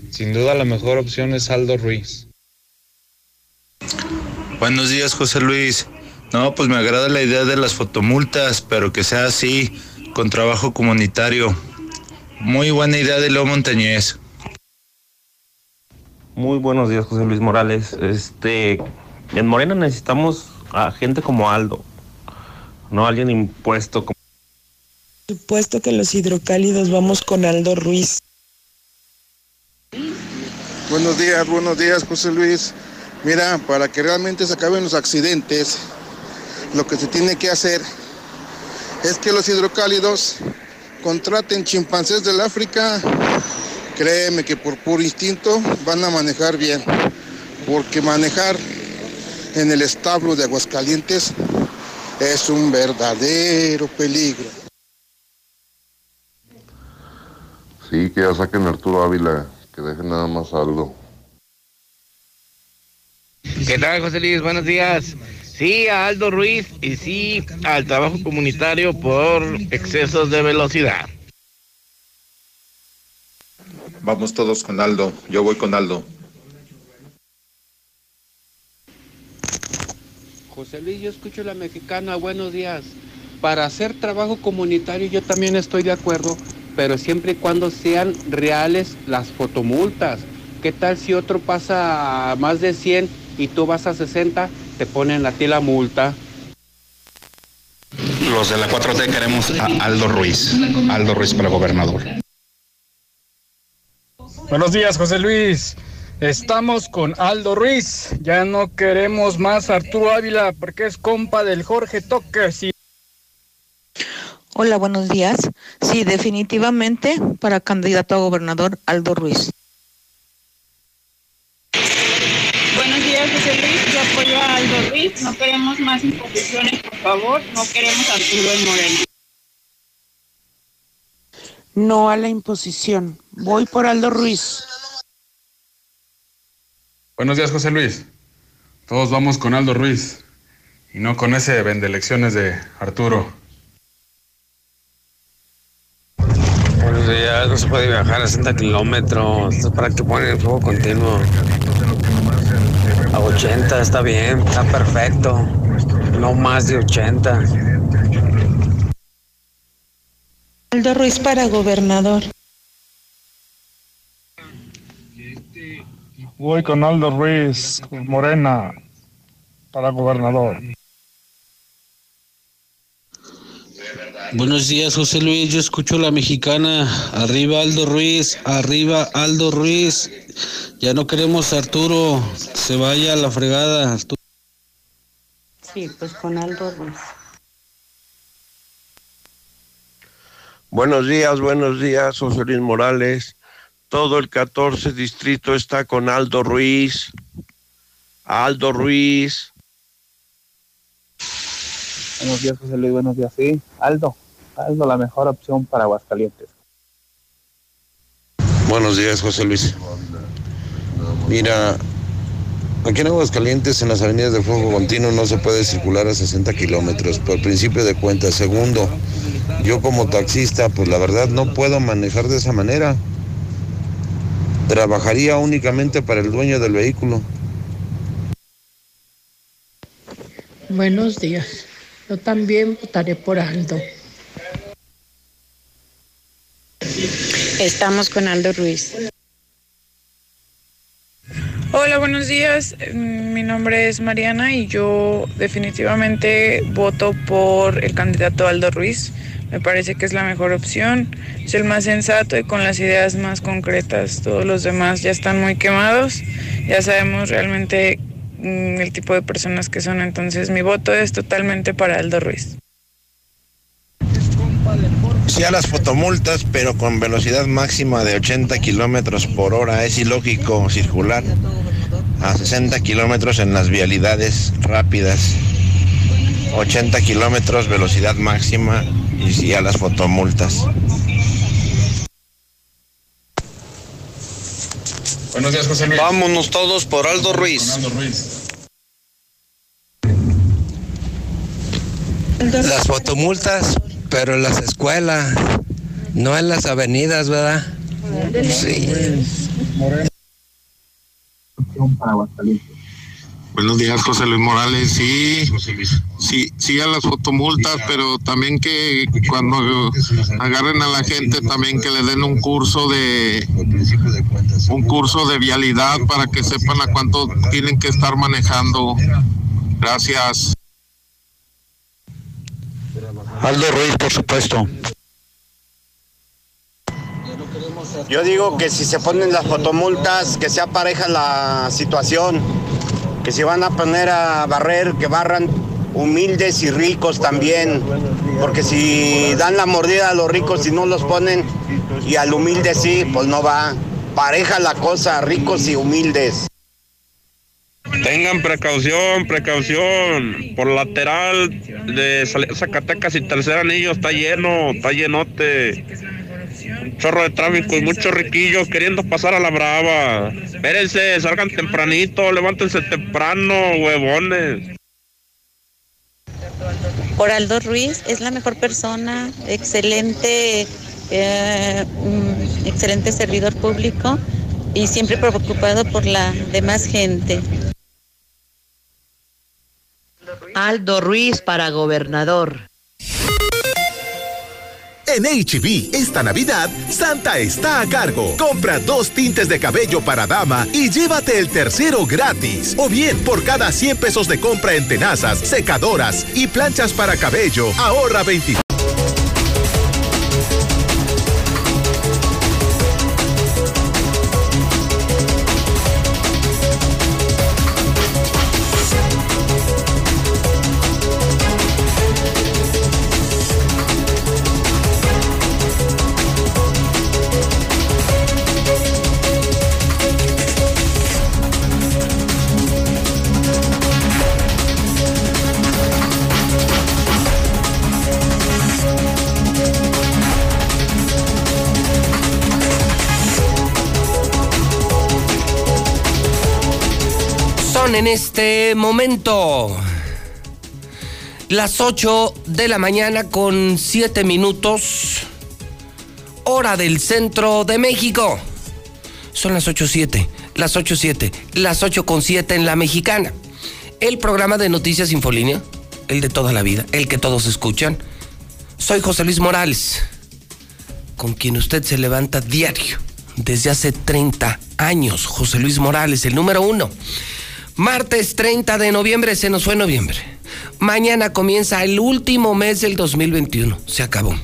Sin duda la mejor opción es Aldo Ruiz. Buenos días, José Luis. No, pues me agrada la idea de las fotomultas, pero que sea así, con trabajo comunitario. Muy buena idea de Leo Montañez. Muy buenos días, José Luis Morales. Este, en Morena necesitamos a gente como Aldo, no alguien impuesto como supuesto que los hidrocálidos vamos con Aldo Ruiz. Buenos días, buenos días, José Luis. Mira, para que realmente se acaben los accidentes, lo que se tiene que hacer es que los hidrocálidos contraten chimpancés del África. Créeme que por puro instinto van a manejar bien, porque manejar en el establo de Aguascalientes es un verdadero peligro. Sí, que ya saquen a Arturo Ávila, que dejen nada más algo. ¿Qué tal, José Luis? Buenos días. Sí, a Aldo Ruiz y sí al trabajo comunitario por excesos de velocidad. Vamos todos con Aldo. Yo voy con Aldo. José Luis, yo escucho la mexicana. Buenos días. Para hacer trabajo comunitario yo también estoy de acuerdo, pero siempre y cuando sean reales las fotomultas. ¿Qué tal si otro pasa a más de 100 y tú vas a 60? Te ponen a ti la multa. Los de la 4T queremos a Aldo Ruiz. Aldo Ruiz para gobernador. Buenos días, José Luis. Estamos con Aldo Ruiz. Ya no queremos más a Arturo Ávila porque es compa del Jorge Toques. Y... Hola, buenos días. Sí, definitivamente para candidato a gobernador Aldo Ruiz. Buenos días, José Luis. Yo apoyo a Aldo Ruiz. No queremos más imposiciones, por favor. No queremos a Arturo en Moreno. No a la imposición. Voy por Aldo Ruiz. Buenos días, José Luis. Todos vamos con Aldo Ruiz y no con ese vende elecciones de Arturo. Buenos días, no se puede viajar a 60 kilómetros. Esto es para que ponen el fuego continuo. A 80 está bien, está perfecto. No más de 80. Aldo Ruiz para gobernador. Voy con Aldo Ruiz, Morena, para gobernador. Buenos días, José Luis. Yo escucho la mexicana. Arriba Aldo Ruiz, arriba Aldo Ruiz. Ya no queremos a Arturo. Se vaya a la fregada. Arturo. Sí, pues con Aldo Ruiz. Buenos días, buenos días, José Luis Morales. Todo el 14 distrito está con Aldo Ruiz. Aldo Ruiz. Buenos días, José Luis. Buenos días. Sí, Aldo. Aldo, la mejor opción para Aguascalientes. Buenos días, José Luis. Mira, aquí en Aguascalientes, en las avenidas de fuego continuo, no se puede circular a 60 kilómetros, por principio de cuenta. Segundo, yo como taxista, pues la verdad no puedo manejar de esa manera. Trabajaría únicamente para el dueño del vehículo. Buenos días. Yo también votaré por Aldo. Estamos con Aldo Ruiz. Hola, buenos días. Mi nombre es Mariana y yo definitivamente voto por el candidato Aldo Ruiz. Me parece que es la mejor opción, es el más sensato y con las ideas más concretas. Todos los demás ya están muy quemados, ya sabemos realmente mm, el tipo de personas que son, entonces mi voto es totalmente para Aldo Ruiz. Sí a las fotomultas, pero con velocidad máxima de 80 kilómetros por hora. Es ilógico circular a 60 kilómetros en las vialidades rápidas. 80 kilómetros velocidad máxima y sí a las fotomultas. Buenos días, José Luis. Vámonos todos por Aldo Ruiz. Aldo Ruiz. Las fotomultas, pero en las escuelas, no en las avenidas, ¿verdad? Sí. Para Aguascalientes. Buenos días, José Luis Morales. Sí, sí, sí a las fotomultas, pero también que cuando agarren a la gente, también que le den un curso de un curso de vialidad para que sepan a cuánto tienen que estar manejando. Gracias. Aldo Ruiz, por supuesto. Yo digo que si se ponen las fotomultas, que sea pareja la situación, que si van a poner a barrer, que barran humildes y ricos también, porque si dan la mordida a los ricos y no los ponen, y al humilde sí, pues no va. Pareja la cosa, ricos y humildes. Tengan precaución, precaución. Por lateral de Zacatecas y Tercer Anillo está lleno, está llenote. Chorro de tráfico y muchos riquillos queriendo pasar a la brava. Espérense, salgan tempranito, levántense temprano, huevones. Por Aldo Ruiz es la mejor persona, excelente, eh, excelente servidor público y siempre preocupado por la demás gente. Aldo Ruiz para gobernador. En HB, esta Navidad, Santa está a cargo. Compra dos tintes de cabello para dama y llévate el tercero gratis. O bien, por cada 100 pesos de compra en tenazas, secadoras y planchas para cabello, ahorra 20. En este momento. Las 8 de la mañana con 7 minutos. Hora del centro de México. Son las 8.7, las 8.7, las 8 con 7 en la mexicana. El programa de Noticias Infolínea, el de toda la vida, el que todos escuchan. Soy José Luis Morales, con quien usted se levanta diario desde hace 30 años. José Luis Morales, el número uno. Martes 30 de noviembre, se nos fue noviembre. Mañana comienza el último mes del 2021. Se acabó.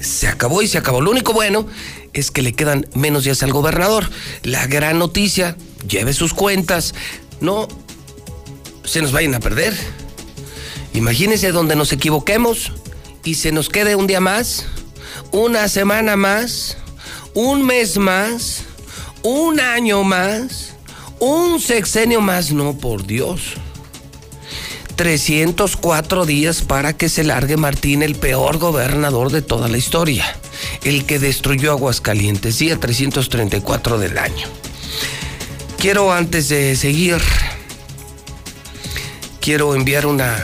Se acabó y se acabó. Lo único bueno es que le quedan menos días al gobernador. La gran noticia, lleve sus cuentas. No se nos vayan a perder. Imagínense donde nos equivoquemos y se nos quede un día más, una semana más, un mes más, un año más un sexenio más, no, por Dios. 304 días para que se largue Martín, el peor gobernador de toda la historia. El que destruyó Aguascalientes, día 334 del año. Quiero antes de seguir, quiero enviar una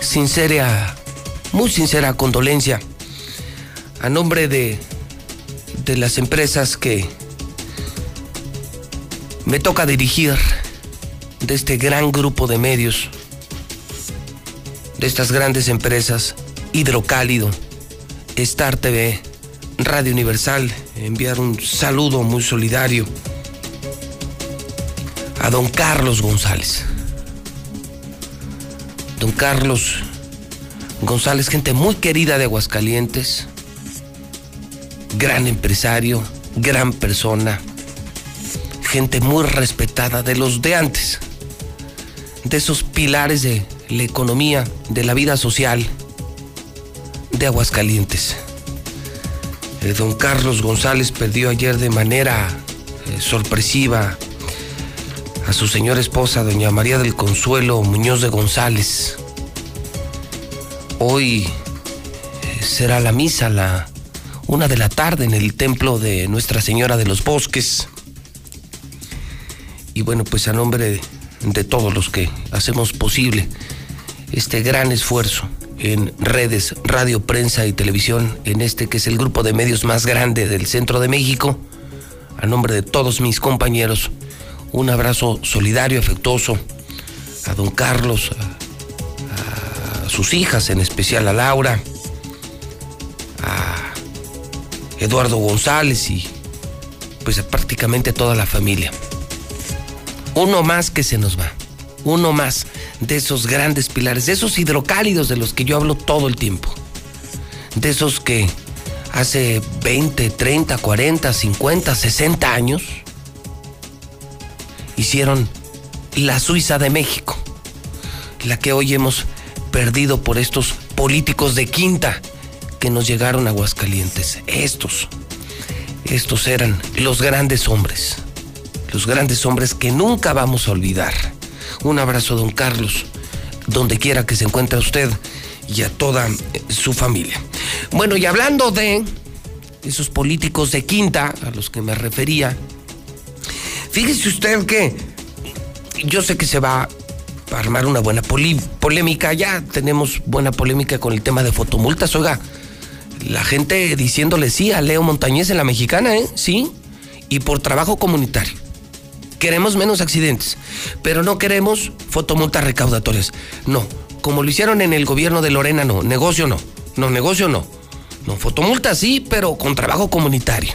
sincera, muy sincera condolencia a nombre de, de las empresas que me toca dirigir de este gran grupo de medios, de estas grandes empresas, Hidrocálido, Star TV, Radio Universal, enviar un saludo muy solidario a don Carlos González. Don Carlos González, gente muy querida de Aguascalientes, gran empresario, gran persona gente muy respetada de los de antes, de esos pilares de la economía, de la vida social de Aguascalientes. Eh, don Carlos González perdió ayer de manera eh, sorpresiva a su señora esposa, doña María del Consuelo Muñoz de González. Hoy eh, será la misa, la una de la tarde en el templo de Nuestra Señora de los Bosques. Y bueno, pues a nombre de, todos los que hacemos posible este gran esfuerzo en redes, radio, prensa y televisión, en este que es el grupo de medios más grande del centro de México, a nombre de todos mis compañeros, Un abrazo solidario, afectuoso a don Carlos, a, sus hijas, en especial a Laura, a Eduardo González y pues a prácticamente toda la familia. Uno más que se nos va. Uno más de esos grandes pilares, de esos hidrocálidos de los que yo hablo todo el tiempo. De esos que hace 20, 30, 40, 50, 60 años hicieron la Suiza de México, la que hoy hemos perdido por estos políticos de quinta que nos llegaron a Aguascalientes. Estos, estos eran los grandes hombres, los grandes hombres que nunca vamos a olvidar. Un abrazo, don Carlos, donde quiera que se encuentre usted y a toda su familia. Bueno, y hablando de esos políticos de quinta a los que me refería, fíjese usted que yo sé que se va a armar una buena polémica, ya tenemos buena polémica con el tema de fotomultas, oiga, la gente diciéndole sí a Leo Montañez en la mexicana, ¿eh? Sí, y por trabajo comunitario. Queremos menos accidentes, pero no queremos fotomultas recaudatorias. No, como lo hicieron en el gobierno de Lorena, no, negocio no, no, negocio no. No, fotomultas sí, pero con trabajo comunitario.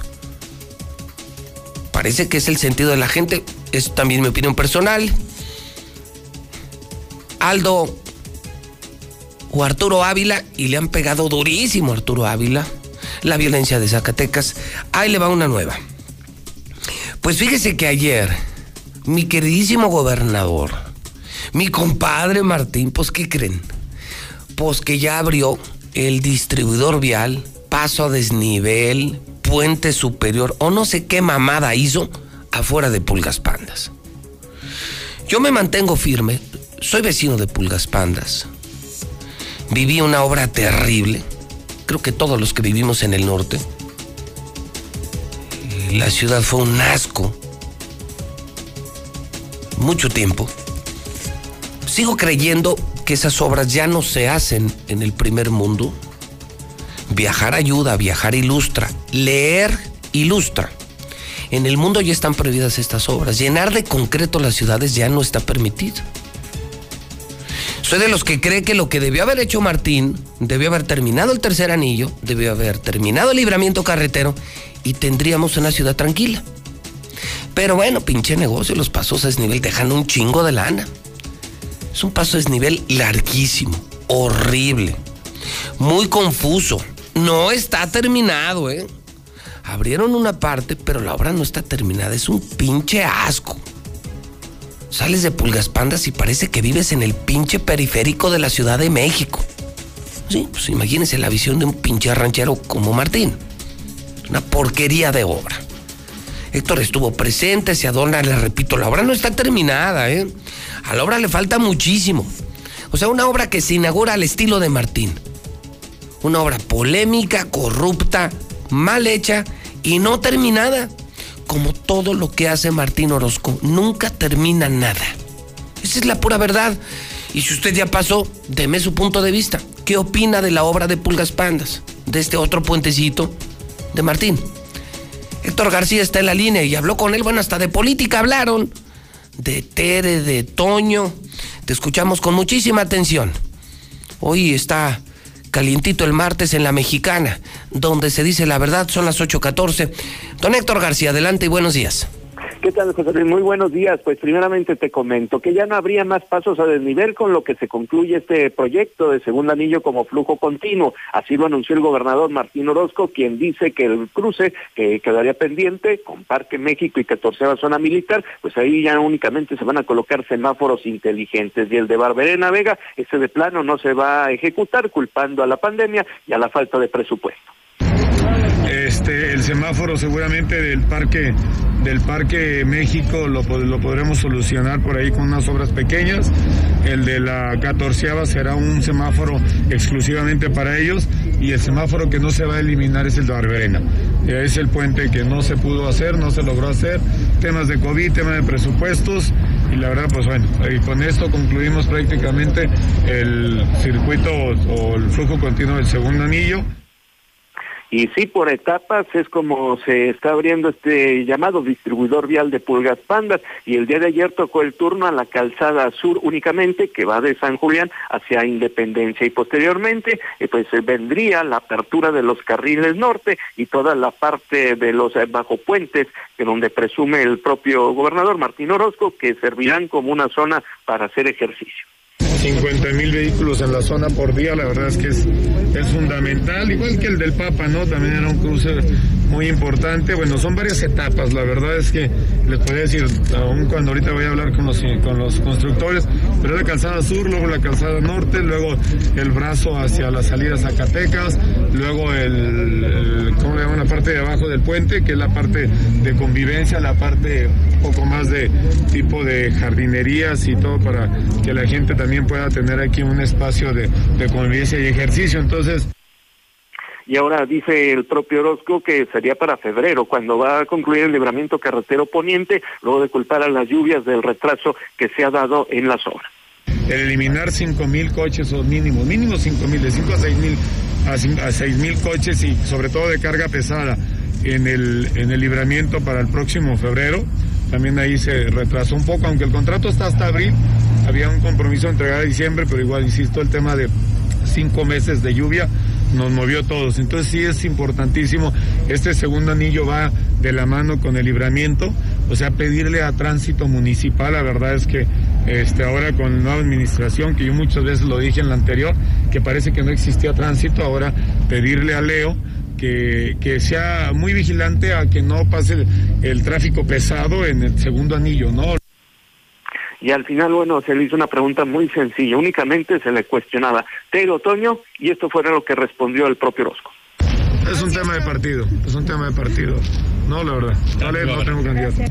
Parece que es el sentido de la gente, es también mi opinión personal. Aldo o Arturo Ávila, y le han pegado durísimo a Arturo Ávila, la violencia de Zacatecas. Ahí le va una nueva. Pues fíjese que ayer, mi queridísimo gobernador, mi compadre Martín, pues ¿qué creen? Pues que ya abrió el distribuidor vial, paso a desnivel, puente superior o no sé qué mamada hizo afuera de Pulgas Pandas. Yo me mantengo firme, soy vecino de Pulgas Pandas. Viví una obra terrible, creo que todos los que vivimos en el norte. La ciudad fue un asco. Mucho tiempo. Sigo creyendo que esas obras ya no se hacen en el primer mundo. Viajar ayuda, viajar ilustra, leer ilustra. En el mundo ya están prohibidas estas obras. Llenar de concreto las ciudades ya no está permitido. Soy de los que cree que lo que debió haber hecho Martín, debió haber terminado el tercer anillo, debió haber terminado el libramiento carretero y tendríamos una ciudad tranquila. Pero bueno, pinche negocio, los pasos a desnivel dejan un chingo de lana. Es un paso a desnivel larguísimo, horrible, muy confuso. No está terminado, ¿eh? Abrieron una parte, pero la obra no está terminada. Es un pinche asco. Sales de Pulgas Pandas y parece que vives en el pinche periférico de la Ciudad de México. Sí, pues imagínense la visión de un pinche ranchero como Martín. Una porquería de obra. Héctor estuvo presente, se adorna, le repito, la obra no está terminada, ¿eh? A la obra le falta muchísimo. O sea, una obra que se inaugura al estilo de Martín. Una obra polémica, corrupta, mal hecha y no terminada. Como todo lo que hace Martín Orozco, nunca termina nada. Esa es la pura verdad. Y si usted ya pasó, deme su punto de vista. ¿Qué opina de la obra de Pulgas Pandas? De este otro puentecito de Martín. Héctor García está en la línea y habló con él, bueno, hasta de política hablaron. De Tere, de Toño. Te escuchamos con muchísima atención. Hoy está calientito el martes en la mexicana, donde se dice la verdad, son las 8.14. Don Héctor García, adelante y buenos días. ¿Qué tal, José Luis? Muy buenos días. Pues primeramente te comento que ya no habría más pasos a desnivel con lo que se concluye este proyecto de segundo anillo como flujo continuo. Así lo anunció el gobernador Martín Orozco, quien dice que el cruce que quedaría pendiente con Parque México y 14 zona militar, pues ahí ya únicamente se van a colocar semáforos inteligentes. Y el de Barberena Vega, ese de plano no se va a ejecutar culpando a la pandemia y a la falta de presupuesto. Este, el semáforo seguramente del parque del Parque México lo, podremos solucionar por ahí con unas obras pequeñas. El de la catorceava será un semáforo exclusivamente para ellos y el semáforo que no se va a eliminar es el de Barberena. Es el puente que no se pudo hacer, no se logró hacer, temas de COVID, temas de presupuestos y la verdad pues bueno, y con esto concluimos prácticamente el circuito o el flujo continuo del segundo anillo. Y sí, por etapas es como se está abriendo este llamado distribuidor vial de pulgas pandas y el día de ayer tocó el turno a la calzada sur únicamente que va de San Julián hacia Independencia y posteriormente eh, pues eh, vendría la apertura de los carriles norte y toda la parte de los eh, bajo puentes que donde presume el propio gobernador Martín Orozco que servirán como una zona para hacer ejercicio. 50 mil vehículos en la zona por día, la verdad es que es, fundamental, igual que el del Papa, ¿no? También era un cruce muy importante. Bueno, son varias etapas, la verdad es que les podría decir, aún cuando ahorita voy a hablar con los, con los constructores, pero la calzada sur, luego la calzada norte, luego el brazo hacia la salida Zacatecas, luego el, el ¿cómo le llaman? La parte de abajo del puente, que es la parte de convivencia, la parte un poco más de tipo de jardinerías y todo para que la gente también pueda tener aquí un espacio de, de convivencia y ejercicio. Entonces, y ahora dice el propio Orozco que sería para febrero, cuando va a concluir el libramiento carretero poniente, luego de culpar a las lluvias del retraso que se ha dado en las obras. El eliminar cinco mil coches o mínimo, mínimo cinco mil, de cinco a seis mil a seis mil coches y sobre todo de carga pesada en el, en el libramiento para el próximo febrero. También ahí se retrasó un poco, aunque el contrato está hasta abril, había un compromiso de entregar a diciembre, pero igual, insisto, el tema de cinco meses de lluvia nos movió todos. Entonces sí es importantísimo. Este segundo anillo va de la mano con el libramiento, o sea, pedirle a tránsito municipal, la verdad es que este, ahora con la nueva administración, que yo muchas veces lo dije en la anterior, que parece que no existía tránsito, ahora pedirle a Leo que, que, sea muy vigilante a que no pase el, el, tráfico pesado en el segundo anillo, ¿no? Y al final, bueno, se le hizo una pregunta muy sencilla, únicamente se le cuestionaba, ¿Tego otoño? Y esto fue lo que respondió el propio Orozco. Es un tema de partido, es un tema de partido. No, la verdad, vale, no tengo candidato.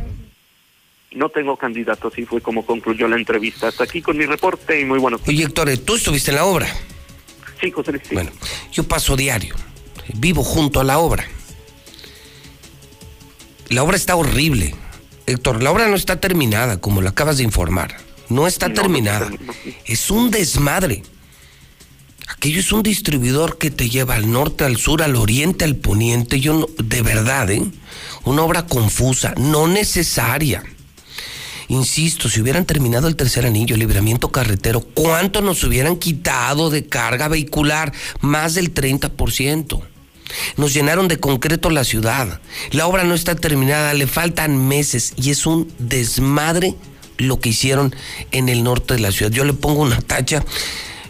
No tengo candidato, así fue como concluyó la entrevista. Hasta aquí con mi reporte y muy bueno. Oye, Héctor, ¿tú estuviste en la obra? Sí, José Luis. Sí. Bueno, yo paso diario, vivo junto a la obra. La obra está horrible. Héctor, la obra no está terminada, como lo acabas de informar. No está no, terminada. No, no, es un desmadre. Aquello es un distribuidor que te lleva al norte, al sur, al oriente, al poniente. Yo no, de verdad, ¿eh? Una obra confusa, no necesaria. Insisto, si hubieran terminado el tercer anillo, el libramiento carretero, ¿cuánto nos hubieran quitado de carga vehicular? Más del 30%. Nos llenaron de concreto la ciudad. La obra no está terminada, le faltan meses y es un desmadre lo que hicieron en el norte de la ciudad. Yo le pongo una tacha.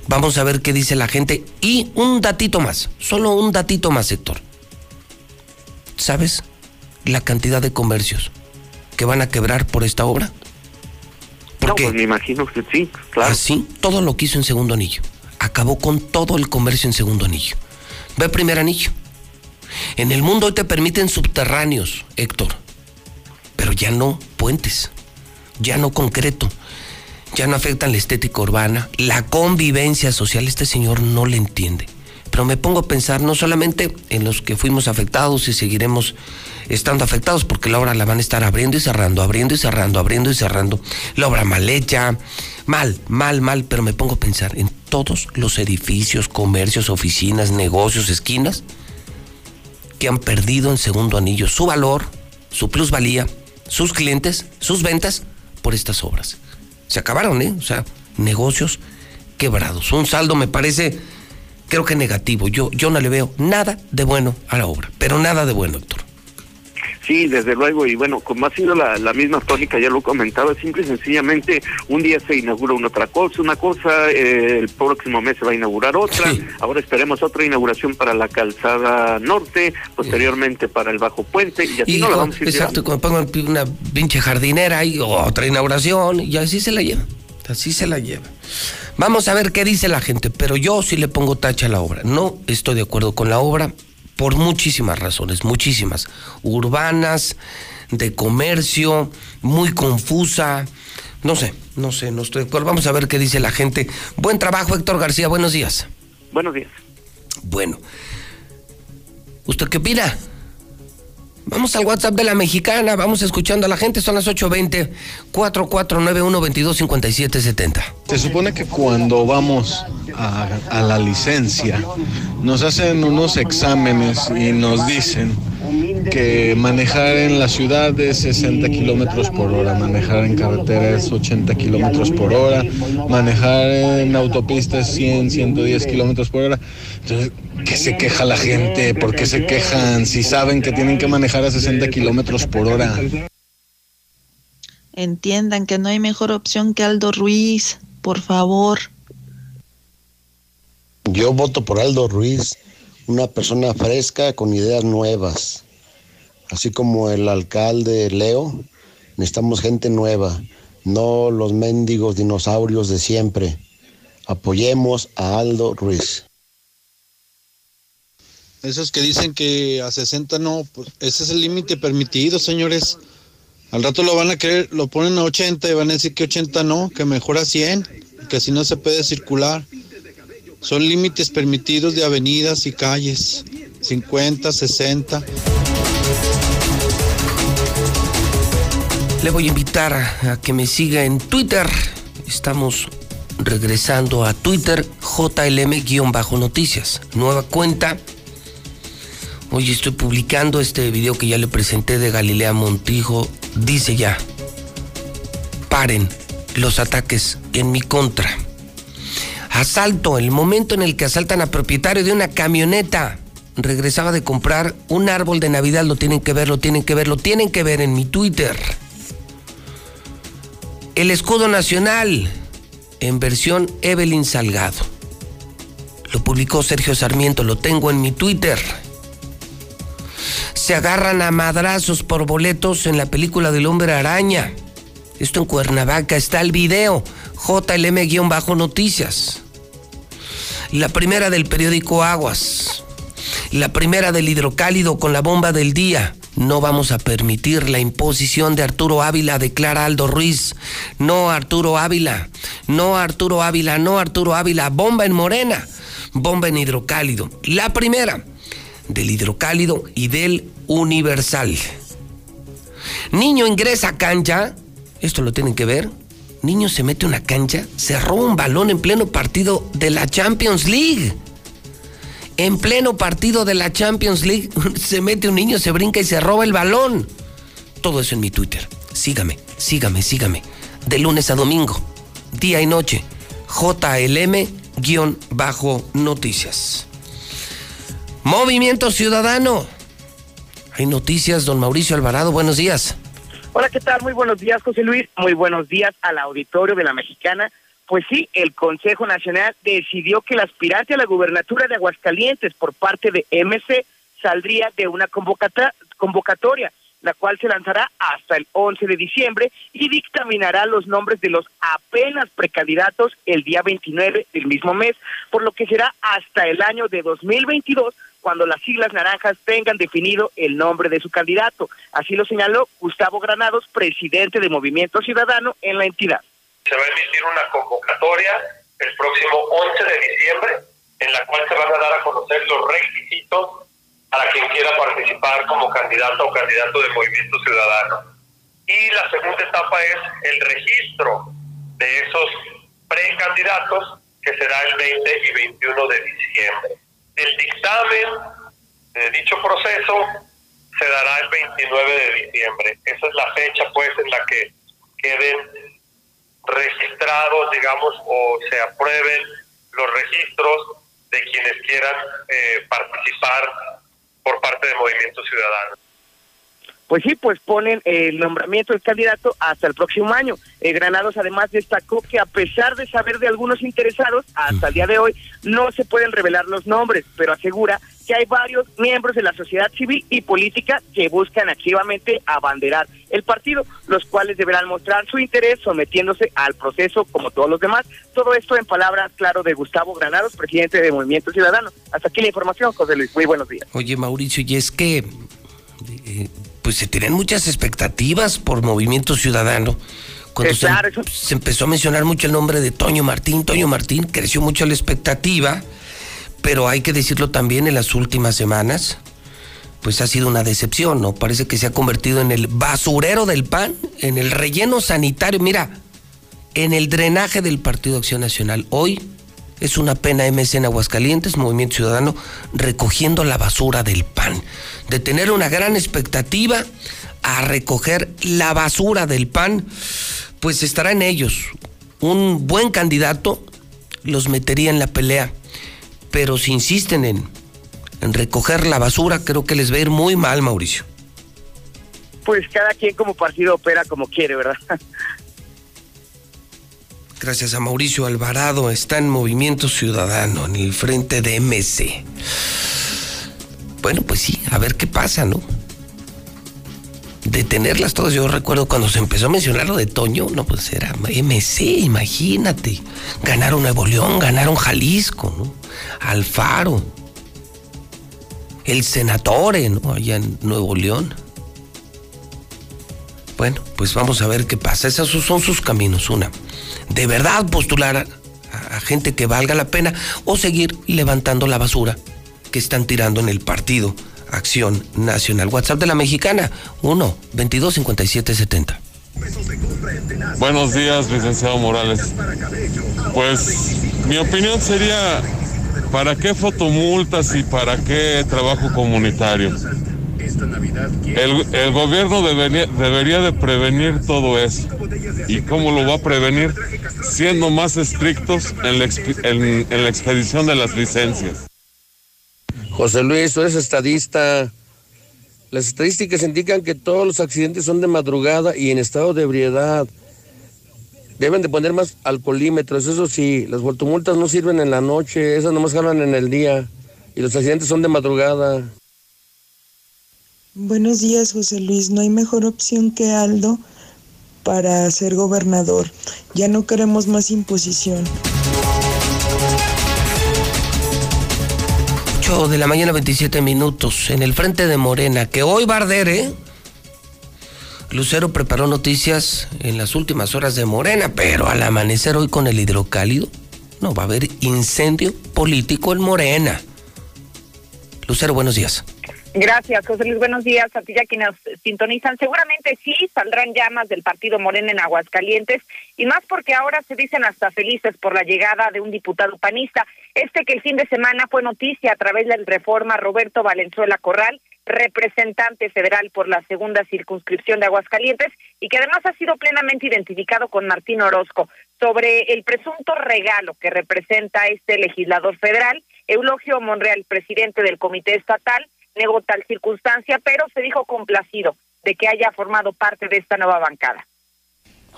Vamos a ver qué dice la gente. Y un datito más, solo un datito más, Héctor. ¿Sabes la cantidad de comercios que van a quebrar por esta obra? ¿Por no, pues me imagino que sí, claro. Así, todo lo que hizo en segundo anillo. Acabó con todo el comercio en segundo anillo. Ve primer anillo. En el mundo hoy te permiten subterráneos, Héctor, pero ya no puentes, ya no concreto, ya no afectan la estética urbana, la convivencia social. Este señor no le entiende. Pero me pongo a pensar no solamente en los que fuimos afectados y seguiremos estando afectados, porque la obra la van a estar abriendo y cerrando, abriendo y cerrando, abriendo y cerrando. La obra mal hecha, mal, mal, mal, pero me pongo a pensar en todos los edificios, comercios, oficinas, negocios, esquinas que han perdido en segundo anillo su valor, su plusvalía, sus clientes, sus ventas por estas obras. Se acabaron, ¿eh? O sea, negocios quebrados. Un saldo me parece, creo que negativo. Yo, yo no le veo nada de bueno a la obra, pero nada de bueno, doctor. Sí, desde luego, y bueno, como ha sido la, la misma tónica, ya lo comentaba, simple y sencillamente un día se inaugura una otra cosa, una cosa, eh, el próximo mes se va a inaugurar otra, sí. ahora esperemos otra inauguración para la calzada norte, posteriormente para el bajo puente, y así y no la vamos a ir Exacto, cuando pongan una pinche jardinera y otra inauguración, y así se la lleva, así se la lleva. Vamos a ver qué dice la gente, pero yo sí le pongo tacha a la obra. No estoy de acuerdo con la obra, por muchísimas razones, muchísimas, urbanas, de comercio, muy confusa, no sé, no sé, no estoy de acuerdo. Vamos a ver qué dice la gente. Buen trabajo, Héctor García, buenos días. Buenos días. Bueno, ¿usted qué opina? Vamos al WhatsApp de la mexicana, vamos escuchando a la gente, son las 8.20, 4491-225770. Se supone que cuando vamos a, la licencia, nos hacen unos exámenes y nos dicen que manejar en la ciudad es 60 kilómetros por hora, manejar en carretera es 80 kilómetros por hora, manejar en autopista es 100, 110 kilómetros por hora. Entonces, ¿qué se queja la gente? ¿Por qué se quejan si saben que tienen que manejar a 60 kilómetros por hora? Entiendan que no hay mejor opción que Aldo Ruiz, por favor. Yo voto por Aldo Ruiz una persona fresca con ideas nuevas. Así como el alcalde Leo, necesitamos gente nueva, no los mendigos dinosaurios de siempre. Apoyemos a Aldo Ruiz. Esos que dicen que a 60 no, pues ese es el límite permitido, señores. Al rato lo van a querer, lo ponen a 80 y van a decir que 80 no, que mejor a 100, que así no se puede circular. Son límites permitidos de avenidas y calles. 50, 60. Le voy a invitar a que me siga en Twitter. Estamos regresando a Twitter, JLM-noticias. Nueva cuenta. Hoy estoy publicando este video que ya le presenté de Galilea Montijo. Dice ya, paren los ataques en mi contra. Asalto, el momento en el que asaltan a propietario de una camioneta. Regresaba de comprar un árbol de Navidad, lo tienen que ver, lo tienen que ver, lo tienen que ver en mi Twitter. El escudo nacional, en versión Evelyn Salgado. Lo publicó Sergio Sarmiento, lo tengo en mi Twitter. Se agarran a madrazos por boletos en la película del hombre araña. Esto en Cuernavaca está el video. JLM-noticias. La primera del periódico Aguas. La primera del hidrocálido con la bomba del día. No vamos a permitir la imposición de Arturo Ávila, declara Aldo Ruiz. No Arturo Ávila, no Arturo Ávila, no Arturo Ávila. Bomba en Morena, bomba en hidrocálido. La primera del hidrocálido y del universal. Niño ingresa a cancha, esto lo tienen que ver. Niño se mete una cancha, se roba un balón en pleno partido de la Champions League. En pleno partido de la Champions League se mete un niño, se brinca y se roba el balón. Todo eso en mi Twitter. Sígame, sígame, sígame. De lunes a domingo, día y noche. JLM-noticias. Movimiento Ciudadano. Hay noticias, don Mauricio Alvarado, buenos días. Hola, ¿qué tal? Muy buenos días, José Luis. Muy buenos días al auditorio de la Mexicana. Pues sí, el Consejo Nacional decidió que el aspirante a la gubernatura de Aguascalientes por parte de MC saldría de una convocatoria, la cual se lanzará hasta el 11 de diciembre y dictaminará los nombres de los apenas precandidatos el día 29 del mismo mes, por lo que será hasta el año de 2022 cuando las siglas naranjas tengan definido el nombre de su candidato. Así lo señaló Gustavo Granados, presidente de Movimiento Ciudadano en la entidad. Se va a emitir una convocatoria el próximo 11 de diciembre, en la cual se van a dar a conocer los requisitos para quien quiera participar como candidato o candidato de Movimiento Ciudadano. Y la segunda etapa es el registro de esos precandidatos, que será el 20 y 21 de diciembre. El dictamen de dicho proceso se dará el 29 de diciembre. Esa es la fecha, pues, en la que queden registrados, digamos, o se aprueben los registros de quienes quieran eh, participar por parte del Movimiento Ciudadano. Pues sí, pues ponen el nombramiento del candidato hasta el próximo año. Eh, Granados además destacó que a pesar de saber de algunos interesados, hasta el día de hoy no se pueden revelar los nombres, pero asegura que hay varios miembros de la sociedad civil y política que buscan activamente abanderar el partido, los cuales deberán mostrar su interés sometiéndose al proceso como todos los demás. Todo esto en palabras, claro, de Gustavo Granados, presidente de Movimiento Ciudadano. Hasta aquí la información, José Luis. Muy buenos días. Oye, Mauricio, y es que eh, pues se tienen muchas expectativas por Movimiento Ciudadano. Cuando se, se, empezó a mencionar mucho el nombre de Toño Martín, Toño Martín, creció mucho la expectativa, pero hay que decirlo también en las últimas semanas, pues ha sido una decepción, ¿no? Parece que se ha convertido en el basurero del PAN, en el relleno sanitario, mira, en el drenaje del Partido Acción Nacional. Hoy es una pena MC en Aguascalientes, Movimiento Ciudadano, recogiendo la basura del PAN. De tener una gran expectativa a recoger la basura del PAN, pues estará en ellos. Un buen candidato los metería en la pelea. Pero si insisten en, en recoger la basura, creo que les va a ir muy mal, Mauricio. Pues cada quien como partido opera como quiere, ¿verdad? Gracias a Mauricio Alvarado, está en Movimiento Ciudadano, en el frente de MC. Bueno, pues sí, a ver qué pasa, ¿no? Detenerlas todas. Yo recuerdo cuando se empezó a mencionar lo de Toño, no, pues era MC, imagínate. Ganaron Nuevo León, ganaron Jalisco, ¿no? Alfaro. El Senatore, ¿no? Allá en Nuevo León. Bueno, pues vamos a ver qué pasa. Esos son sus caminos. Una, de verdad postular a, a gente que valga la pena o seguir levantando la basura que están tirando en el partido Acción Nacional. WhatsApp de la Mexicana, 1 22 57 70. Buenos días, licenciado Morales. Pues mi opinión sería, ¿para qué fotomultas y para qué trabajo comunitario? El, gobierno debería, debería de prevenir todo eso. ¿Y cómo lo va a prevenir? Siendo más estrictos en la, en la expedición de las licencias. José Luis, tú eres estadista. Las estadísticas indican que todos los accidentes son de madrugada y en estado de ebriedad. Deben de poner más alcoholímetros, eso sí, las voltumultas no sirven en la noche, esas nomás jalan en el día. Y los accidentes son de madrugada. Buenos días, José Luis. No hay mejor opción que Aldo para ser gobernador. Ya no queremos más imposición. 8 de la mañana, 27 minutos, en el frente de Morena, que hoy va a arder, ¿eh? Lucero preparó noticias en las últimas horas de Morena, pero al amanecer hoy con el hidrocálido, no, va a haber incendio político en Morena. Lucero, buenos días. Gracias, José Luis. Buenos días a ti y quienes sintonizan. Seguramente sí saldrán llamas del partido Morena en Aguascalientes y más porque ahora se dicen hasta felices por la llegada de un diputado panista. Este que el fin de semana fue noticia a través del Reforma Roberto Valenzuela Corral, representante federal por la segunda circunscripción de Aguascalientes y que además ha sido plenamente identificado con Martín Orozco sobre el presunto regalo que representa este legislador federal. Eulogio Monreal, presidente del Comité Estatal, negó tal circunstancia, pero se dijo complacido de que haya formado parte de esta nueva bancada.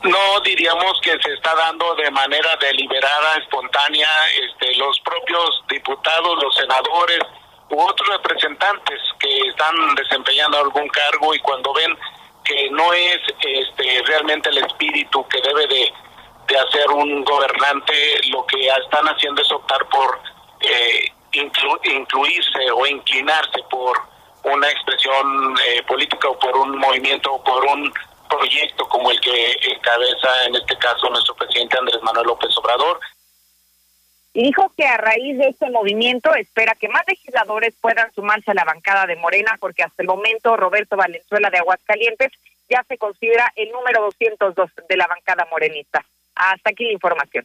No diríamos que se está dando de manera deliberada, espontánea, este, los propios diputados, los senadores u otros representantes que están desempeñando algún cargo y cuando ven que no es este, realmente el espíritu que debe de, de hacer un gobernante, lo que están haciendo es optar por eh, inclu- incluirse o inclinarse por una expresión eh, política o por un movimiento o por un proyecto como el que encabeza en este caso nuestro presidente Andrés Manuel López Obrador. Y dijo que a raíz de este movimiento espera que más legisladores puedan sumarse a la bancada de Morena, porque hasta el momento Roberto Valenzuela de Aguascalientes ya se considera el número 202 de la bancada morenista. Hasta aquí la información.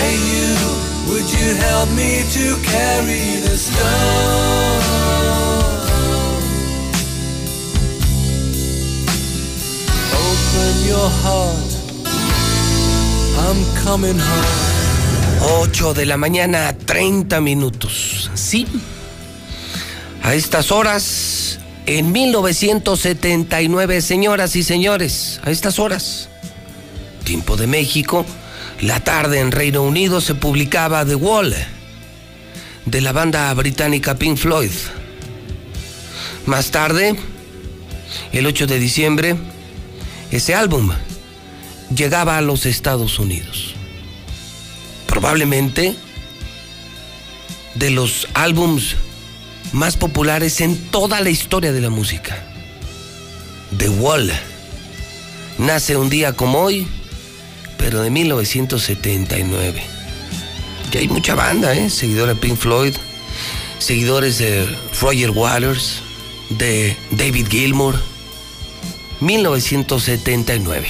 Hey, you, would you help me to carry the stone? Open your heart, I'm coming home. 8 de la mañana, 30 minutos. Sí. A estas horas, en 1979, señoras y señores, a estas horas, tiempo de México, la tarde en Reino Unido se publicaba The Wall, de la banda británica Pink Floyd. Más tarde, el 8 de diciembre, ese álbum llegaba a los Estados Unidos. Probablemente de los álbums más populares en toda la historia de la música. The Wall nace un día como hoy, pero de 1979. Y hay mucha banda, ¿eh? Seguidores de Pink Floyd, seguidores de Roger Waters, de David Gilmour. 1979.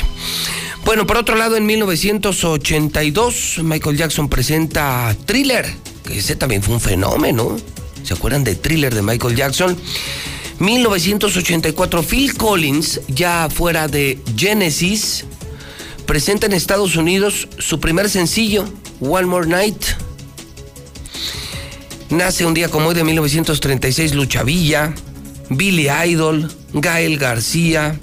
Bueno, por otro lado, en 1982, Michael Jackson presenta Thriller, que ese también fue un fenómeno. ¿Se acuerdan de Thriller de Michael Jackson? 1984, Phil Collins, ya fuera de Genesis, presenta en Estados Unidos su primer sencillo, One More Night. Nace un día como hoy de 1936 Lucha Villa, Billy Idol, Gael García,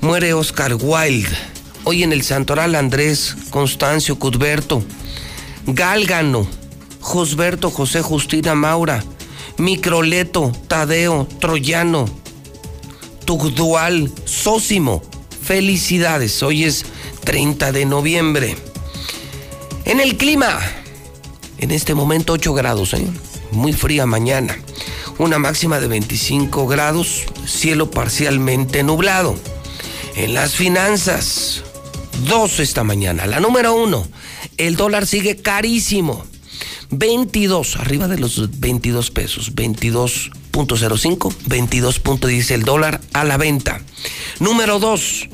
muere Oscar Wilde. Hoy en el Santoral Andrés, Constancio Cudberto, Gálgano, Josberto José Justina Maura, Microleto, Tadeo, Troyano, Tugdual, Sósimo. Felicidades, hoy es 30 de noviembre. En el clima, en este momento 8 grados, ¿eh? muy fría mañana. Una máxima de 25 grados, cielo parcialmente nublado. En las finanzas, dos esta mañana. La número uno, el dólar sigue carísimo. 22, arriba de los 22 pesos. 22.05, 22.10 el dólar a la venta. Número dos,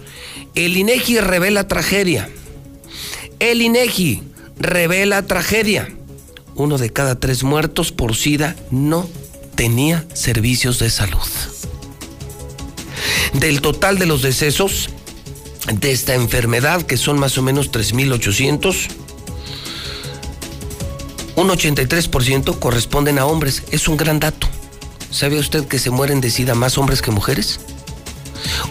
el INEGI revela tragedia. El INEGI revela tragedia. Uno de cada tres muertos por SIDA no tenía servicios de salud. Del total de los decesos de esta enfermedad, que son más o menos 3.800, un 83% corresponden a hombres. Es un gran dato. ¿Sabe usted que se mueren de SIDA más hombres que mujeres?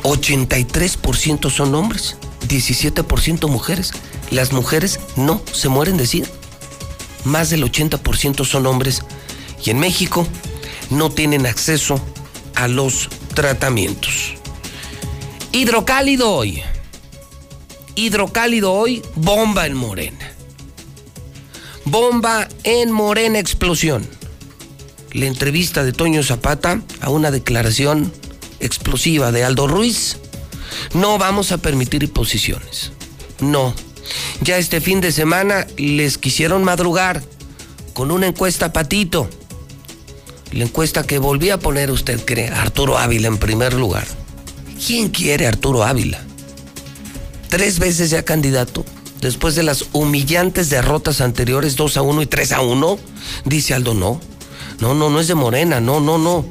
83% son hombres, 17% mujeres. Las mujeres no se mueren de SIDA. Más del 80% son hombres. Y en México no tienen acceso a los tratamientos. Hidrocálido hoy. Hidrocálido hoy, bomba en Morena. Bomba en Morena explosión. La entrevista de Toño Zapata a una declaración explosiva de Aldo Ruiz. No vamos a permitir imposiciones. No. Ya este fin de semana les quisieron madrugar con una encuesta patito. La encuesta que volví a poner, usted cree, Arturo Ávila en primer lugar. ¿Quién quiere a Arturo Ávila? Tres veces ya candidato. Después de las humillantes derrotas anteriores, 2 a 1 y 3 a 1, dice Aldo, no. No, no, no es de Morena, no, no, no.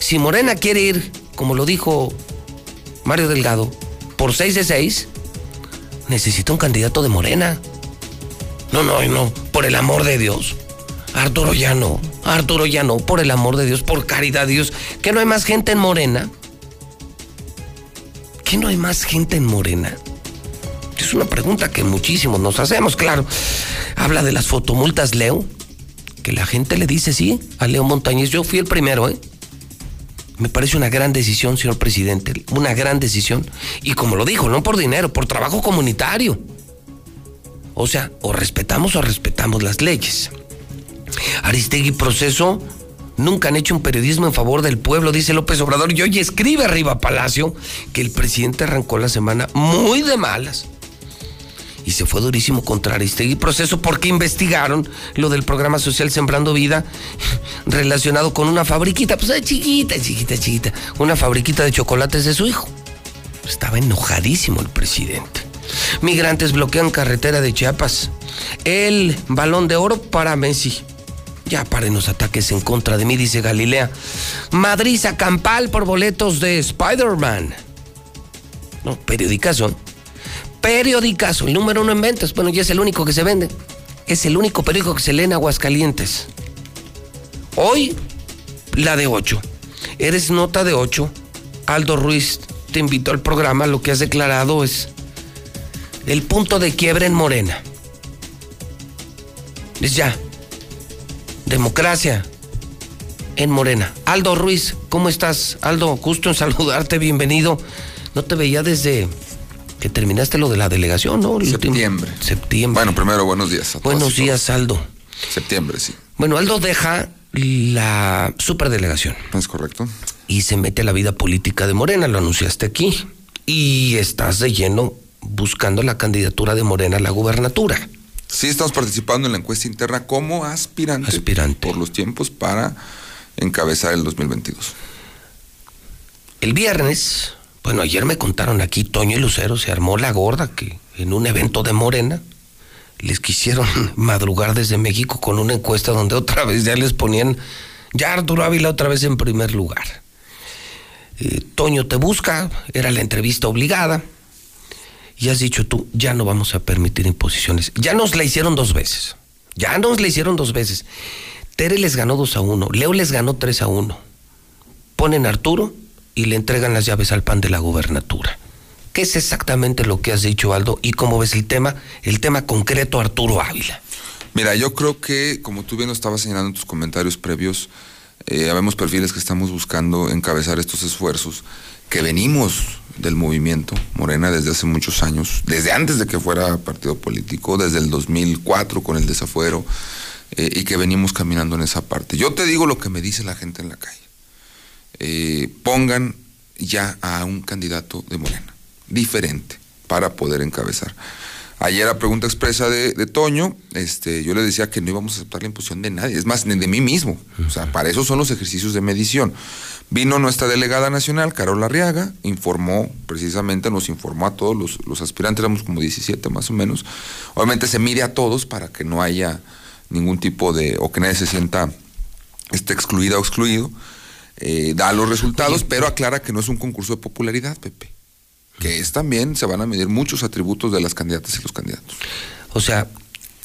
Si Morena quiere ir, como lo dijo Mario Delgado, por 6 de 6, necesita un candidato de Morena. No, no, no, por el amor de Dios. Arturo ya no, Arturo ya no, por el amor de Dios, por caridad de Dios, que no hay más gente en Morena. ¿Que no hay más gente en Morena? Es una pregunta que muchísimos nos hacemos, claro. Habla de las fotomultas, Leo. Que la gente le dice sí a Leo Montañez. Yo fui el primero, ¿eh? Me parece una gran decisión, señor presidente, una gran decisión. Y como lo dijo, no por dinero, por trabajo comunitario. O sea, o respetamos o respetamos las leyes. Aristegui Proceso nunca han hecho un periodismo en favor del pueblo, dice López Obrador. Y hoy escribe arriba Palacio que el presidente arrancó la semana muy de malas. Y se fue durísimo contra Aristegui Proceso porque investigaron lo del programa social Sembrando Vida relacionado con una fabriquita, pues chiquita, chiquita, chiquita, una fabriquita de chocolates de su hijo. Estaba enojadísimo el presidente. Migrantes bloquean carretera de Chiapas. El balón de oro para Messi. Ya paren los ataques en contra de mí, dice Galilea. Madrid a Campal por boletos de Spider-Man. No, periodicazo. Periodicazo, el número uno en ventas. Bueno, ya es el único que se vende. Es el único periódico que se lee en Aguascalientes. Hoy, la de 8. Eres nota de 8. Aldo Ruiz te invitó al programa. Lo que has declarado es el punto de quiebre en Morena. Es ya. Democracia en Morena. Aldo Ruiz, ¿cómo estás? Aldo, gusto en saludarte, bienvenido. No te veía desde que terminaste lo de la delegación, ¿no? septiembre. septiembre. Bueno, primero, buenos días. A buenos días, Aldo. Septiembre, sí. Bueno, Aldo deja la superdelegación. Es correcto. Y se mete a la vida política de Morena, lo anunciaste aquí. Y estás de lleno buscando la candidatura de Morena a la gubernatura. Sí, estamos participando en la encuesta interna como aspirante, aspirante. por los tiempos para encabezar el 2022. El viernes, bueno, ayer me contaron aquí, Toño y Lucero se armó la gorda que en un evento de Morena les quisieron madrugar desde México con una encuesta donde otra vez ya les ponían, ya Arturo Ávila otra vez en primer lugar. Eh, Toño te busca, era la entrevista obligada y has dicho tú, ya no vamos a permitir imposiciones. Ya nos la hicieron dos veces. Ya nos la hicieron dos veces. Tere les ganó 2 a 1, Leo les ganó 3 a 1. Ponen Arturo y le entregan las llaves al pan de la gubernatura. ¿Qué es exactamente lo que has dicho, Aldo? ¿Y cómo ves el tema? El tema concreto, Arturo Ávila. Mira, yo creo que, como tú bien lo estabas señalando en tus comentarios previos, eh, habemos perfiles que estamos buscando encabezar estos esfuerzos, que venimos del movimiento Morena desde hace muchos años, desde antes de que fuera partido político, desde el 2004 con el desafuero, eh, y que venimos caminando en esa parte. Yo te digo lo que me dice la gente en la calle. Eh, pongan ya a un candidato de Morena, diferente, para poder encabezar. Ayer a pregunta expresa de, Toño, este, yo le decía que no íbamos a aceptar la imposición de nadie, es más, ni de mí mismo. O sea, para eso son los ejercicios de medición. Vino nuestra delegada nacional, Carola Arriaga, informó, precisamente nos informó a todos los, los aspirantes, éramos como 17 más o menos. Obviamente se mide a todos para que no haya ningún tipo de, o que nadie se sienta este, excluida o excluido. Eh, da los resultados, pero aclara que no es un concurso de popularidad, Pepe que es también, se van a medir muchos atributos de las candidatas y los candidatos. O sea,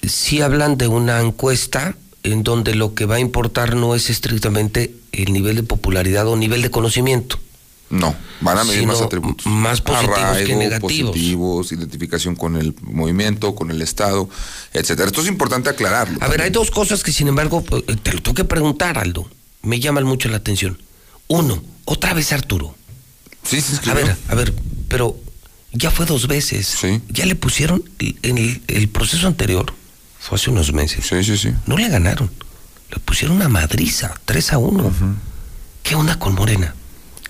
si hablan de una encuesta en donde lo que va a importar no es estrictamente el nivel de popularidad o nivel de conocimiento. No, van a medir más atributos. Más positivos que negativos. Positivos, identificación con el movimiento, con el Estado, etcétera. Esto es importante aclararlo. A ver, hay dos cosas que sin embargo eh, te lo tengo que preguntar, Aldo. Me llaman mucho la atención. Uno, otra vez Arturo. Sí, sí, A ver, a ver, pero ya fue dos veces. Sí. Ya le pusieron en el, proceso anterior, fue hace unos meses. Sí, sí, sí. No le ganaron. Le pusieron una madriza, 3 a 1. ¿Qué onda con Morena?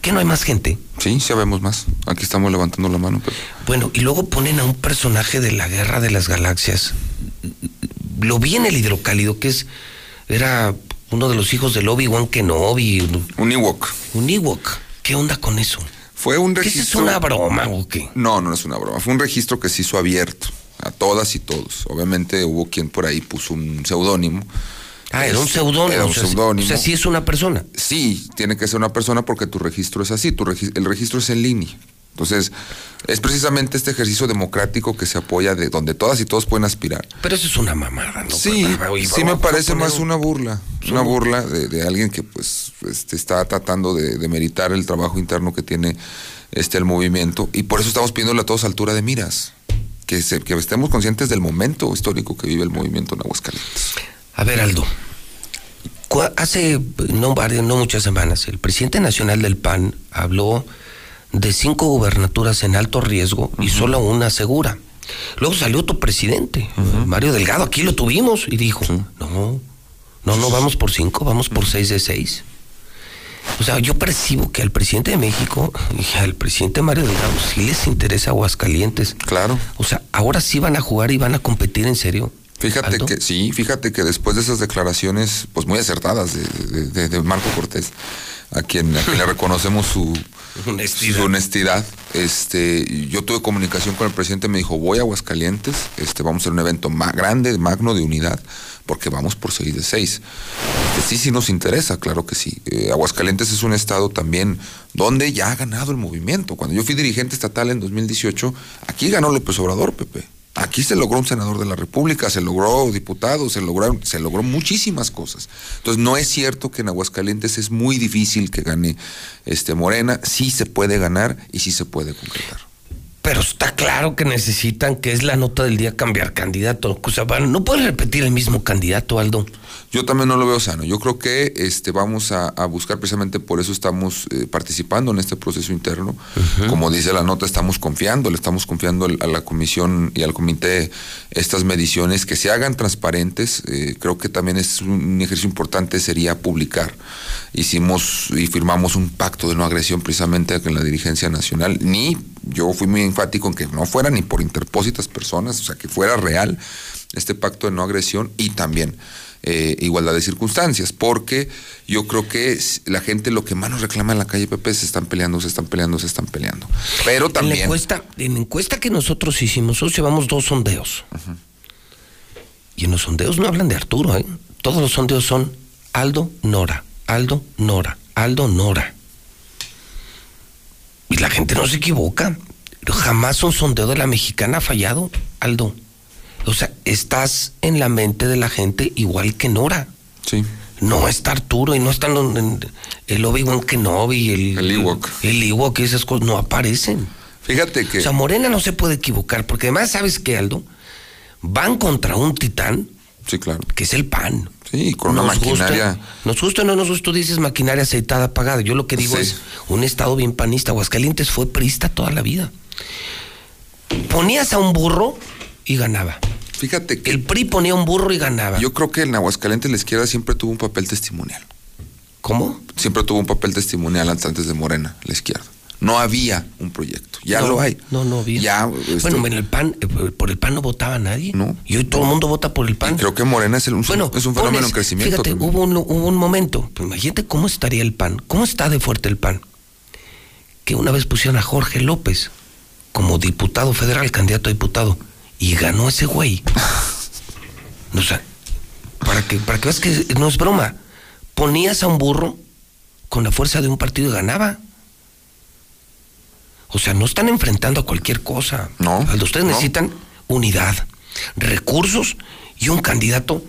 ¿Qué no hay más gente? Sí, sabemos más. Aquí estamos levantando la mano. Bueno, y luego ponen a un personaje de la Guerra de las Galaxias. Lo vi en el hidrocálido, que es. Era uno de los hijos del Obi-Wan Kenobi. Un Ewok. Un Ewok. ¿Qué onda con eso? Fue un registro. ¿Es una broma o qué? No, no es una broma. Fue un registro que se hizo abierto a todas y todos. Obviamente hubo quien por ahí puso un seudónimo. Ah, era un este, seudónimo. Era un seudónimo. O sea, sí es una persona. Sí, tiene que ser una persona porque tu registro es así. Tu el registro es en línea. Entonces, es precisamente este ejercicio democrático que se apoya de donde todas y todos pueden aspirar. Pero eso es una mamada, ¿no? Sí, sí me parece más una burla. Una burla de, alguien que pues este, está tratando de, meritar el trabajo interno que tiene este el movimiento. Y por eso estamos pidiéndole a todos altura de miras. Que, que estemos conscientes del momento histórico que vive el movimiento en Aguascalientes. A ver, Aldo. Hace no, no muchas semanas, el presidente nacional del PAN habló de cinco gubernaturas en alto riesgo y solo una segura. Luego salió otro presidente, Mario Delgado, aquí lo tuvimos y dijo, no, no, no vamos por cinco, vamos por seis de seis. O sea, yo percibo que al presidente de México y al presidente Mario Delgado sí les interesa Aguascalientes. Claro. O sea, ahora sí van a jugar y van a competir en serio. Fíjate Aldo. que, sí, fíjate que después de esas declaraciones, pues muy acertadas de, de- de- de Marco Cortés, a quien, a quien le reconocemos su Honestidad. honestidad, este, yo tuve comunicación con el presidente, me dijo, voy a Aguascalientes, este, vamos a hacer un evento más grande, magno de unidad, porque vamos por seis de seis. Este, sí, sí nos interesa, claro que sí. Eh, Aguascalientes es un estado también donde ya ha ganado el movimiento. Cuando yo fui dirigente estatal en 2018, aquí ganó López Obrador, Pepe. Aquí se logró un senador de la República, se logró diputado, se lograron, se logró muchísimas cosas. Entonces no es cierto que en Aguascalientes es muy difícil que gane este Morena, sí se puede ganar y sí se puede concretar. Pero está claro que necesitan, que es la nota del día, cambiar candidato. O sea, van- no puedes repetir el mismo candidato, Aldo. Yo también no lo veo sano. Yo creo que este, vamos a, a buscar, precisamente por eso estamos eh, participando en este proceso interno. Como dice la nota, estamos confiando, le estamos confiando a la comisión y al comité estas mediciones que se hagan transparentes. Eh, creo que también es un ejercicio importante, sería publicar. Hicimos y firmamos un pacto de no agresión precisamente en la dirigencia nacional. Ni yo fui muy enfático en que no fuera ni por interpósitas personas, o sea, que fuera real este pacto de no agresión y también eh, igualdad de circunstancias, porque yo creo que la gente lo que más nos reclama en la calle Pepe se están peleando, se están peleando, se están peleando. Pero En la también encuesta, en la encuesta que nosotros hicimos, nosotros llevamos dos sondeos. Y en los sondeos no hablan de Arturo, ¿eh? Todos los sondeos son Aldo, Nora, Aldo, Nora, Aldo, Nora. Y la gente no se equivoca. Jamás un sondeo de la mexicana ha fallado, Aldo. O sea, estás en la mente de la gente igual que Nora. Sí. No está Arturo y no están los- el Obi-Wan Kenobi, el, el Ewok. El Ewok, esas cosas no aparecen. Fíjate que. O sea, Morena no se puede equivocar, porque además, ¿sabes qué, Aldo? Van contra un titán. Sí, claro. Que es el PAN. Sí, con una Nos gusta- maquinaria. nos gusta o no nos gusta, tú dices maquinaria aceitada, apagada. Yo lo que digo Sí. es un estado bien panista. Aguascalientes fue prista toda la vida. Ponías a un burro y ganaba. Fíjate que. El PRI ponía un burro y ganaba. Yo creo que en Aguascalientes la izquierda siempre tuvo un papel testimonial. ¿Cómo? Siempre tuvo un papel testimonial antes de Morena, la izquierda. No había un proyecto. Ya No, lo hay. No, no había. Ya, este- Bueno, en el PAN, eh, por el PAN no votaba nadie. Y hoy todo el mundo vota por el PAN. Creo que Morena es, el- un, Bueno, es un fenómeno pones- en crecimiento. Fíjate, también. hubo un, hubo un momento, pues imagínate cómo estaría el PAN, cómo está de fuerte el PAN, que una vez pusieron a Jorge López como diputado federal, candidato a diputado, y ganó ese güey. O sea, para que, para que veas que no es broma, ponías a un burro con la fuerza de un partido y ganaba. O sea, no están enfrentando a cualquier cosa. No. Aldo, ustedes no. necesitan unidad, recursos y un candidato.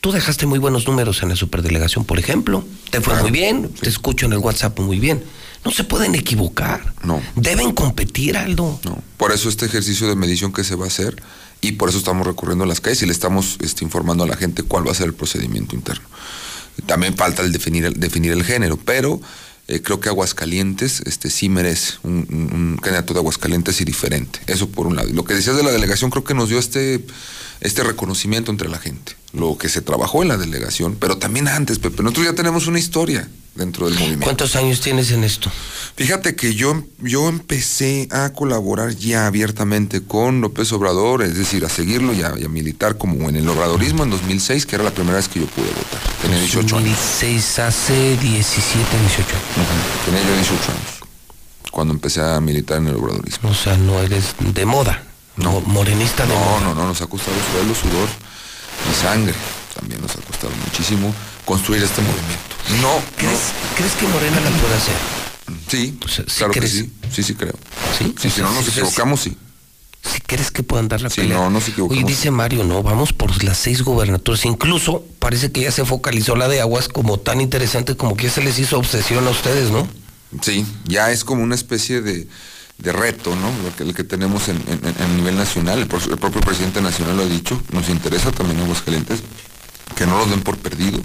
Tú dejaste muy buenos números en la superdelegación, por ejemplo. Te fue muy bien, te escucho en el WhatsApp muy bien. No se pueden equivocar. No. Deben competir, Aldo. No. Por eso este ejercicio de medición que se va a hacer y por eso estamos recurriendo a las calles y le estamos este, informando a la gente cuál va a ser el procedimiento interno. También falta el definir el, definir el género, pero eh, creo que Aguascalientes este, sí merece un, un- candidato de Aguascalientes y diferente. Eso por un lado. Y lo que decías de la delegación creo que nos dio este, este reconocimiento entre la gente. Lo que se trabajó en la delegación, pero también antes, Pepe. Nosotros ya tenemos una historia dentro del movimiento. ¿Cuántos años tienes en esto? Fíjate que yo, yo empecé a colaborar ya abiertamente con López Obrador, es decir, a seguirlo y a, y a militar como en el obradorismo en 2006, que era la primera vez que yo pude votar. Tenía 18 años. 2006 hace 17, 18. Ujú, Tenía yo 18 años cuando empecé a militar en el obradorismo. O sea, no eres de moda. No. Morenista de No, moda. no, no, nos ha costado suelo, sudor y sangre. También nos ha costado muchísimo construir este movimiento. No, ¿Crees, ¿crees que Morena la puede hacer? sí, ¿sí claro crees? que sí, sí, sí creo. Sí, Sí, O si no nos equivocamos, sí. Si crees que puedan dar la Sí, pelea. no, no se equivocamos. Oye, dice Mario, no, vamos por las seis gubernaturas. Incluso parece que ya se focalizó la de aguas como tan interesante como que ya se les hizo obsesión a ustedes, ¿no? Sí, ya es como una especie de, de reto, ¿no? Lo que, que tenemos en, en- nivel nacional, el, el propio presidente nacional lo ha dicho, nos interesa también Aguascalientes, que no los den por perdido.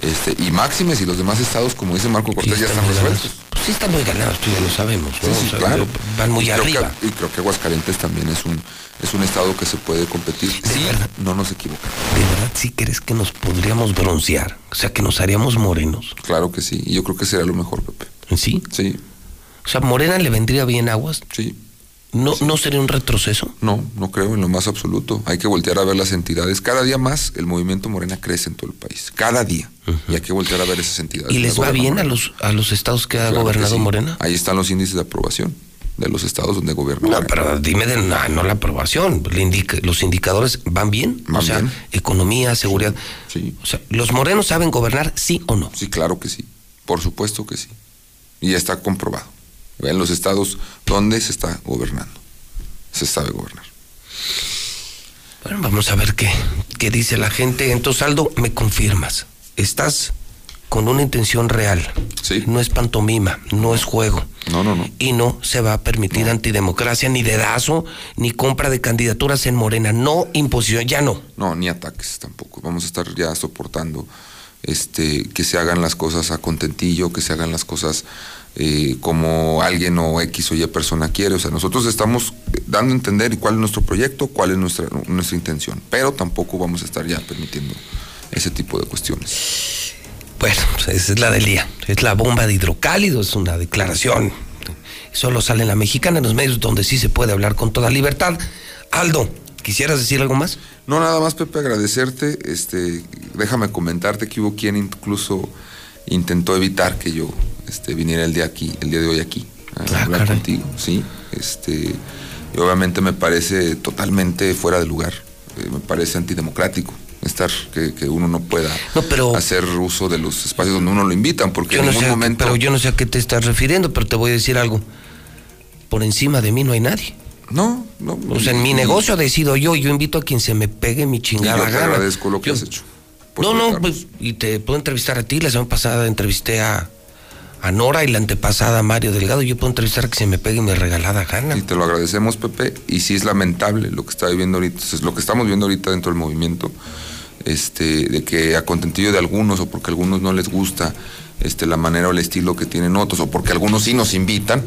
Este, y Máximes y los demás estados, como dice Marco Cortés, ya están resueltos. Pues sí están muy ganados, tú ya lo sabemos. ¿no? Sí, sí, O sea, claro. Van muy y arriba. Que, y creo que Aguascalientes también es un, es un estado que se puede competir. Sí, no nos equivocamos. ¿De verdad sí crees que nos podríamos broncear? O sea, que nos haríamos morenos. Claro que sí. Y yo creo que sería lo mejor, Pepe. ¿Sí? Sí. O sea, ¿Morena le vendría bien aguas? Sí. ¿No, ¿No sería un retroceso? No, no creo en lo más absoluto. Hay que voltear a ver las entidades. Cada día más el movimiento Morena crece en todo el país. Cada día. Y hay que voltear a ver esas entidades. ¿Y les va bien a los, a los estados que ha Claro que gobernado sí. Morena? Ahí están los índices de aprobación de los estados donde gobierna No, Morena. pero dime de no, no la aprobación. Le indica- los indicadores van bien. Van o sea, bien. economía, seguridad. Sí. O sea, ¿los morenos saben gobernar, sí o no? Sí, claro que sí. Por supuesto que sí. Y está comprobado. En los estados donde se está gobernando. Se sabe gobernar. Bueno, vamos a ver qué, qué dice la gente. Entonces, Aldo, me confirmas. Estás con una intención real. Sí. No es pantomima, no es juego. No, no, no. Y no se va a permitir antidemocracia, ni dedazo, ni compra de candidaturas en Morena. No imposición, ya no. No, ni ataques tampoco. Vamos a estar ya soportando este, que se hagan las cosas a contentillo, que se hagan las cosas eh, como alguien o X o Y persona quiere. O sea, nosotros estamos dando a entender cuál es nuestro proyecto, cuál es nuestra, nuestra intención. Pero tampoco vamos a estar ya permitiendo ese tipo de cuestiones. Bueno, pues esa es la del día. Es la bomba de hidrocálido, es una declaración. Solo sale en la mexicana, en los medios donde sí se puede hablar con toda libertad. Aldo, ¿quisieras decir algo más? No, nada más, Pepe, agradecerte. Este, déjame comentarte que hubo quien incluso intentó evitar que yo este, viniera el día aquí, el día de hoy aquí, a Ah, hablar caray. contigo, sí. Este, y obviamente me parece totalmente fuera de lugar. eh, me parece antidemocrático estar que, que uno no pueda hacer uso de los espacios donde uno lo invitan, porque Yo en no ningún sé, momento. pero yo no sé a qué te estás refiriendo, pero te voy a decir algo. Por encima de mí no hay nadie. No, no. O sea, en mi y- negocio decido yo, yo invito a quien se me pegue mi chingada yo te agradezco lo que Yo- has hecho. No, no, pues, y te puedo entrevistar a ti. La semana pasada entrevisté a, a Nora y la antepasada Mario Delgado. Yo puedo entrevistar que se me pegue mi regalada gana. Y te lo agradecemos, Pepe. Y sí es lamentable lo que está viviendo ahorita, lo que estamos viendo ahorita dentro del movimiento, este, de que a contentillo de algunos o porque a algunos no les gusta este, la manera o el estilo que tienen otros, o porque algunos sí nos invitan,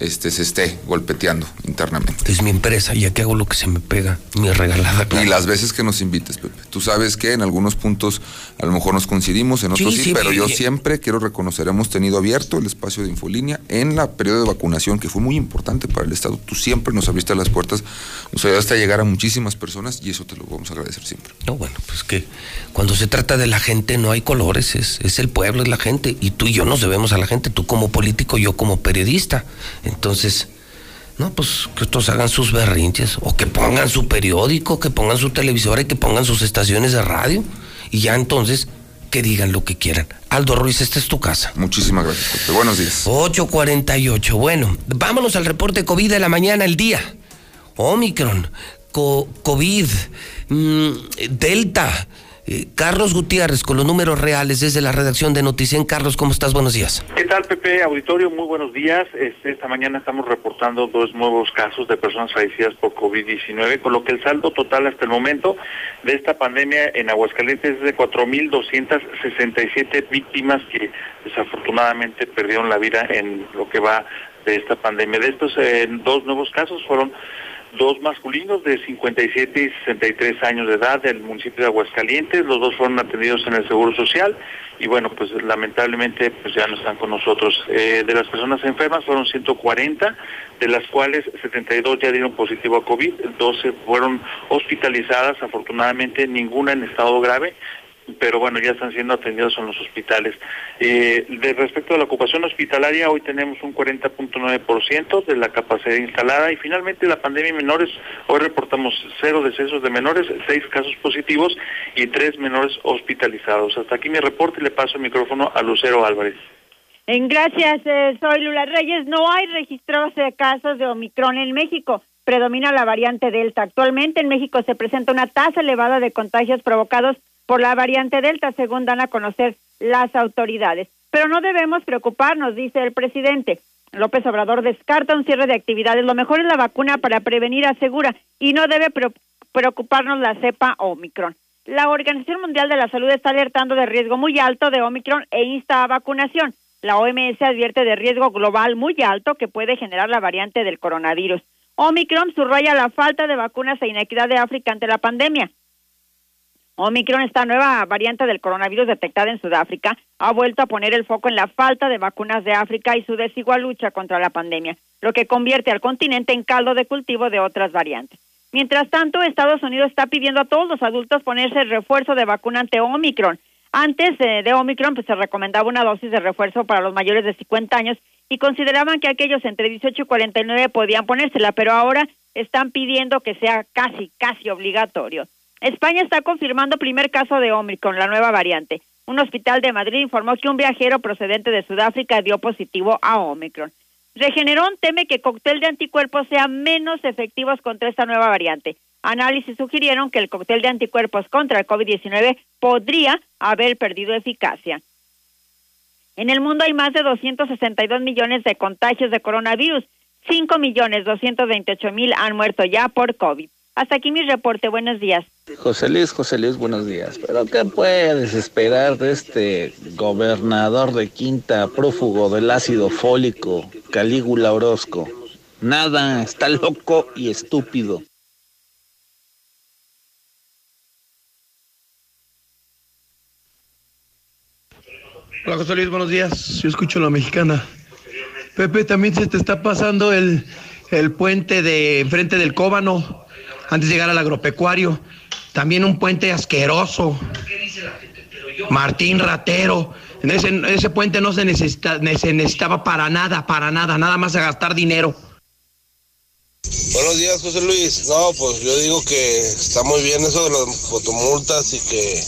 este, se esté golpeteando internamente. Es mi empresa y aquí hago lo que se me pega, mi regalada. Y las veces que nos invites, Pepe. Tú sabes que en algunos puntos a lo mejor nos coincidimos, en otros Sí, sí, sí, pero yo siempre quiero reconocer, hemos tenido abierto el espacio de Infolínea en la periodo de vacunación, que fue muy importante para el Estado. Tú siempre nos abriste las puertas, nos ayudaste a llegar a muchísimas personas y eso te lo vamos a agradecer siempre. No, bueno, pues que cuando se trata de la gente no hay colores, es, es el pueblo, es la gente. Y tú y yo nos debemos a la gente, tú como político, yo como periodista. Entonces, no, pues que estos hagan sus berrinches, o que pongan su periódico, que pongan su televisora y que pongan sus estaciones de radio. Y ya entonces, que digan lo que quieran. Aldo Ruiz, esta es tu casa. Muchísimas gracias, Pepe. Buenos días. 848. Bueno, vámonos al reporte COVID de la mañana, el día. Omicron, co- COVID, mm, Delta. Eh, Carlos Gutiérrez con los números reales desde la redacción de Noticien. Carlos, ¿cómo estás? Buenos días. ¿Qué tal, Pepe? Auditorio, muy buenos días. Este, esta mañana estamos reportando dos nuevos casos de personas fallecidas por COVID-19, con lo que el saldo total hasta el momento de esta pandemia en Aguascalientes es de 4.267 víctimas que desafortunadamente perdieron la vida en lo que va de esta pandemia. De estos eh, dos nuevos casos fueron dos masculinos de 57 y 63 años de edad del municipio de Aguascalientes. Los dos fueron atendidos en el Seguro Social y bueno, pues lamentablemente pues ya no están con nosotros. Eh, de las personas enfermas fueron 140, de las cuales 72 ya dieron positivo a COVID, 12 fueron hospitalizadas, afortunadamente ninguna en estado grave pero bueno, ya están siendo atendidos en los hospitales. Eh, de respecto a la ocupación hospitalaria, hoy tenemos un 40.9% de la capacidad instalada y finalmente la pandemia en menores, hoy reportamos cero decesos de menores, seis casos positivos y tres menores hospitalizados. Hasta aquí mi reporte y le paso el micrófono a Lucero Álvarez. En gracias, eh, soy Lula Reyes. No hay registrados de casos de Omicron en México. Predomina la variante Delta. Actualmente en México se presenta una tasa elevada de contagios provocados por la variante Delta, según dan a conocer las autoridades. Pero no debemos preocuparnos, dice el presidente. López Obrador descarta un cierre de actividades. Lo mejor es la vacuna para prevenir, asegura, y no debe pre- preocuparnos la cepa Omicron. La Organización Mundial de la Salud está alertando de riesgo muy alto de Omicron e insta a vacunación. La OMS advierte de riesgo global muy alto que puede generar la variante del coronavirus. Omicron subraya la falta de vacunas e inequidad de África ante la pandemia. Omicron, esta nueva variante del coronavirus detectada en Sudáfrica, ha vuelto a poner el foco en la falta de vacunas de África y su desigual lucha contra la pandemia, lo que convierte al continente en caldo de cultivo de otras variantes. Mientras tanto, Estados Unidos está pidiendo a todos los adultos ponerse el refuerzo de vacuna ante Omicron. Antes eh, de Omicron, pues se recomendaba una dosis de refuerzo para los mayores de 50 años y consideraban que aquellos entre 18 y 49 podían ponérsela, pero ahora están pidiendo que sea casi, casi obligatorio. España está confirmando primer caso de Omicron, la nueva variante. Un hospital de Madrid informó que un viajero procedente de Sudáfrica dio positivo a Omicron. Regenerón teme que cóctel de anticuerpos sea menos efectivos contra esta nueva variante. Análisis sugirieron que el cóctel de anticuerpos contra el COVID-19 podría haber perdido eficacia. En el mundo hay más de 262 millones de contagios de coronavirus. 5 millones 228 mil han muerto ya por COVID. Hasta aquí mi reporte. Buenos días. José Luis, José Luis, buenos días. Pero ¿qué puedes esperar de este gobernador de Quinta, prófugo del ácido fólico, Calígula Orozco? Nada, está loco y estúpido. Hola José Luis, buenos días. Yo escucho la mexicana. Pepe, también se te está pasando el, el puente de enfrente del Cóbano, antes de llegar al agropecuario. También un puente asqueroso. Martín Ratero. En ese, puente no se, necesita, necesitaba para nada, para nada, nada más a gastar dinero. Buenos días, José Luis. No, pues yo digo que está muy bien eso de las fotomultas y que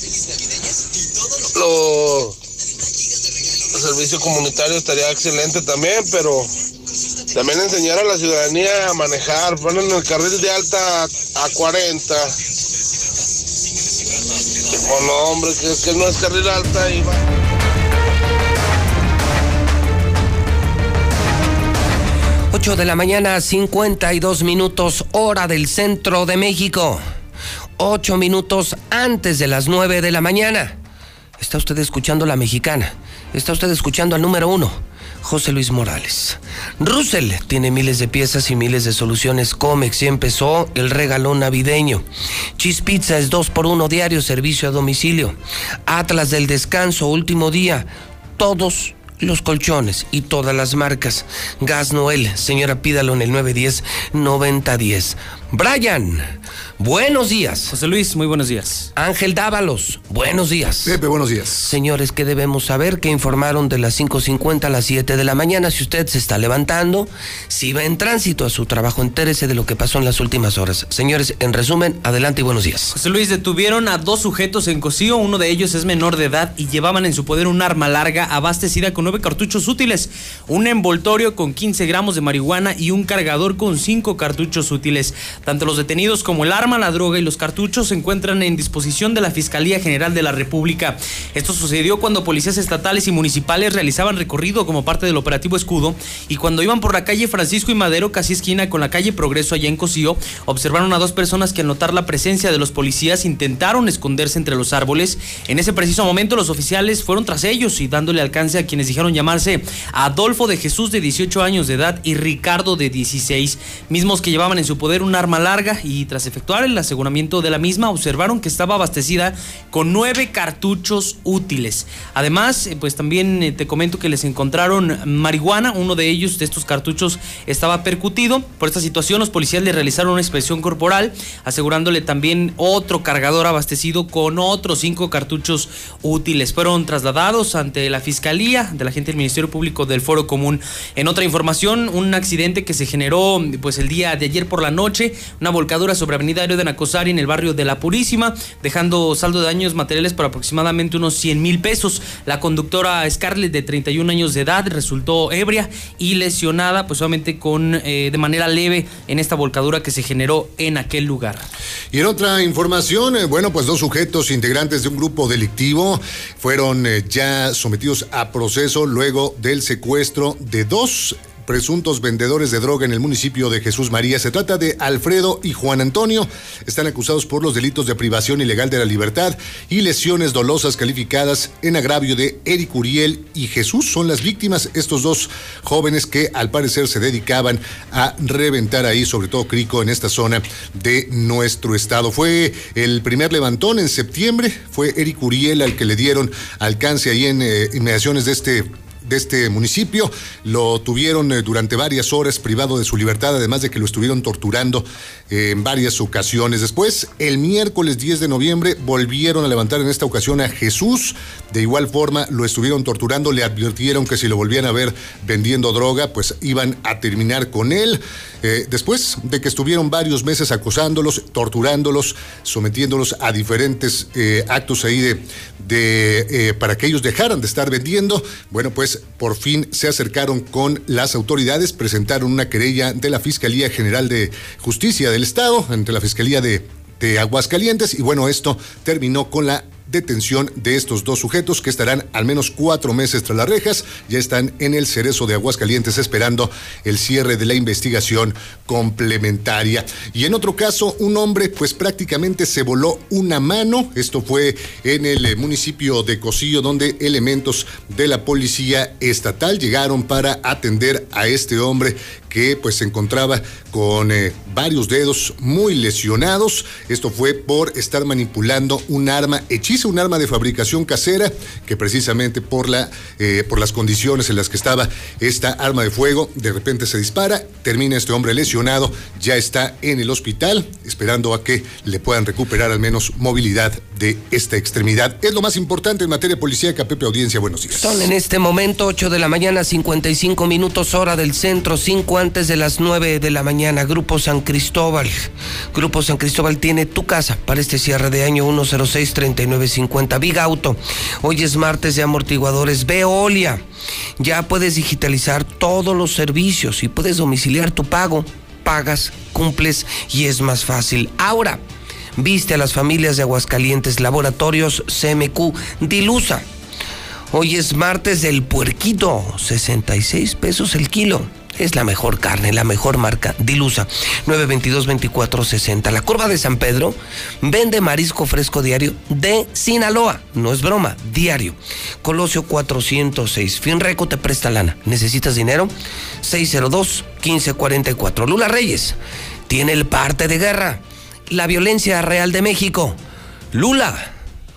lo, el servicio comunitario estaría excelente también, pero también enseñar a la ciudadanía a manejar. Ponen el carril de alta a 40. O no, hombre, que, no es carril alta. 8 de la mañana, 52 minutos, hora del centro de México. 8 minutos antes de las 9 de la mañana. Está usted escuchando la mexicana. Está usted escuchando al número uno, José Luis Morales. Russell tiene miles de piezas y miles de soluciones. Comex y empezó el regalón navideño. Cheese Pizza es dos por uno diario, servicio a domicilio. Atlas del Descanso, último día. Todos los colchones y todas las marcas. Gas Noel, señora, pídalo en el 910-9010. Brian, buenos días. José Luis, muy buenos días. Ángel Dávalos, buenos días. Pepe, buenos días. Señores, ¿qué debemos saber? Que informaron de las 5.50 a las 7 de la mañana. Si usted se está levantando, si va en tránsito a su trabajo, entérese de lo que pasó en las últimas horas. Señores, en resumen, adelante y buenos días. José Luis, detuvieron a dos sujetos en Cocío. Uno de ellos es menor de edad y llevaban en su poder un arma larga abastecida con nueve cartuchos útiles, un envoltorio con 15 gramos de marihuana y un cargador con cinco cartuchos útiles. Tanto los detenidos como el arma, la droga y los cartuchos se encuentran en disposición de la Fiscalía General de la República. Esto sucedió cuando policías estatales y municipales realizaban recorrido como parte del operativo Escudo y cuando iban por la calle Francisco y Madero, casi esquina con la calle Progreso allá en Cocío, observaron a dos personas que al notar la presencia de los policías intentaron esconderse entre los árboles. En ese preciso momento los oficiales fueron tras ellos y dándole alcance a quienes dijeron llamarse Adolfo de Jesús de 18 años de edad y Ricardo de 16, mismos que llevaban en su poder un arma larga y tras efectuar el aseguramiento de la misma observaron que estaba abastecida con nueve cartuchos útiles. Además, eh, pues también eh, te comento que les encontraron marihuana, uno de ellos de estos cartuchos estaba percutido. Por esta situación los policías le realizaron una inspección corporal, asegurándole también otro cargador abastecido con otros cinco cartuchos útiles. Fueron trasladados ante la Fiscalía de la gente del Ministerio Público del Foro Común. En otra información, un accidente que se generó pues el día de ayer por la noche, una volcadura sobre Avenida De Nacosari en el barrio de La Purísima, dejando saldo de daños materiales por aproximadamente unos 100 mil pesos. La conductora Scarlett, de 31 años de edad, resultó ebria y lesionada, pues solamente con eh, de manera leve en esta volcadura que se generó en aquel lugar. Y en otra información, eh, bueno, pues dos sujetos integrantes de un grupo delictivo fueron eh, ya sometidos a proceso luego del secuestro de dos presuntos vendedores de droga en el municipio de Jesús María. Se trata de Alfredo y Juan Antonio. Están acusados por los delitos de privación ilegal de la libertad y lesiones dolosas calificadas en agravio de Eric Uriel y Jesús. Son las víctimas, estos dos jóvenes que al parecer se dedicaban a reventar ahí, sobre todo Crico, en esta zona de nuestro estado. Fue el primer levantón en septiembre. Fue Eric Uriel al que le dieron alcance ahí en eh, inmediaciones de este de este municipio. Lo tuvieron eh, durante varias horas privado de su libertad, además de que lo estuvieron torturando eh, en varias ocasiones. Después, el miércoles 10 de noviembre, volvieron a levantar en esta ocasión a Jesús. De igual forma, lo estuvieron torturando, le advirtieron que si lo volvían a ver vendiendo droga, pues iban a terminar con él. Eh, después de que estuvieron varios meses acosándolos, torturándolos, sometiéndolos a diferentes actos ahí de, de para que ellos dejaran de estar vendiendo, bueno, pues por fin se acercaron con las autoridades, presentaron una querella de la Fiscalía General de Justicia del Estado, ante la Fiscalía de, de Aguascalientes, y bueno, esto terminó con la detención de estos dos sujetos que estarán al menos cuatro meses tras las rejas. Ya están en el cerezo de Aguascalientes esperando el cierre de la investigación complementaria. Y en otro caso, un hombre pues prácticamente se voló una mano. Esto fue en el eh, municipio de Cosillo donde elementos de la policía estatal llegaron para atender a este hombre que pues se encontraba con eh, varios dedos muy lesionados. Esto fue por estar manipulando un arma hechiza, un arma de fabricación casera, que precisamente por, la, eh, por las condiciones en las que estaba esta arma de fuego, de repente se dispara, termina este hombre lesionado, ya está en el hospital, esperando a que le puedan recuperar al menos movilidad de esta extremidad. Es lo más importante en materia policíaca, Pepe Audiencia, buenos días. Son en este momento 8 de la mañana, 55 minutos hora del centro, 5 antes de las 9 de la mañana. Grupo San Cristóbal. Grupo San Cristóbal tiene tu casa para este cierre de año 106-3950. Big Auto. Hoy es martes de amortiguadores. Veolia. Ya puedes digitalizar todos los servicios y puedes domiciliar tu pago. Pagas, cumples y es más fácil. Ahora, viste a las familias de Aguascalientes, Laboratorios CMQ, Dilusa. Hoy es martes del puerquito, 66 pesos el kilo. Es la mejor carne, la mejor marca, Dilusa, 922-2460. La curva de San Pedro vende marisco fresco diario de Sinaloa. No es broma, diario. Colosio 406. Finreco te presta lana. ¿Necesitas dinero? 602-1544. Lula Reyes tiene el parte de guerra. La violencia real de México. Lula.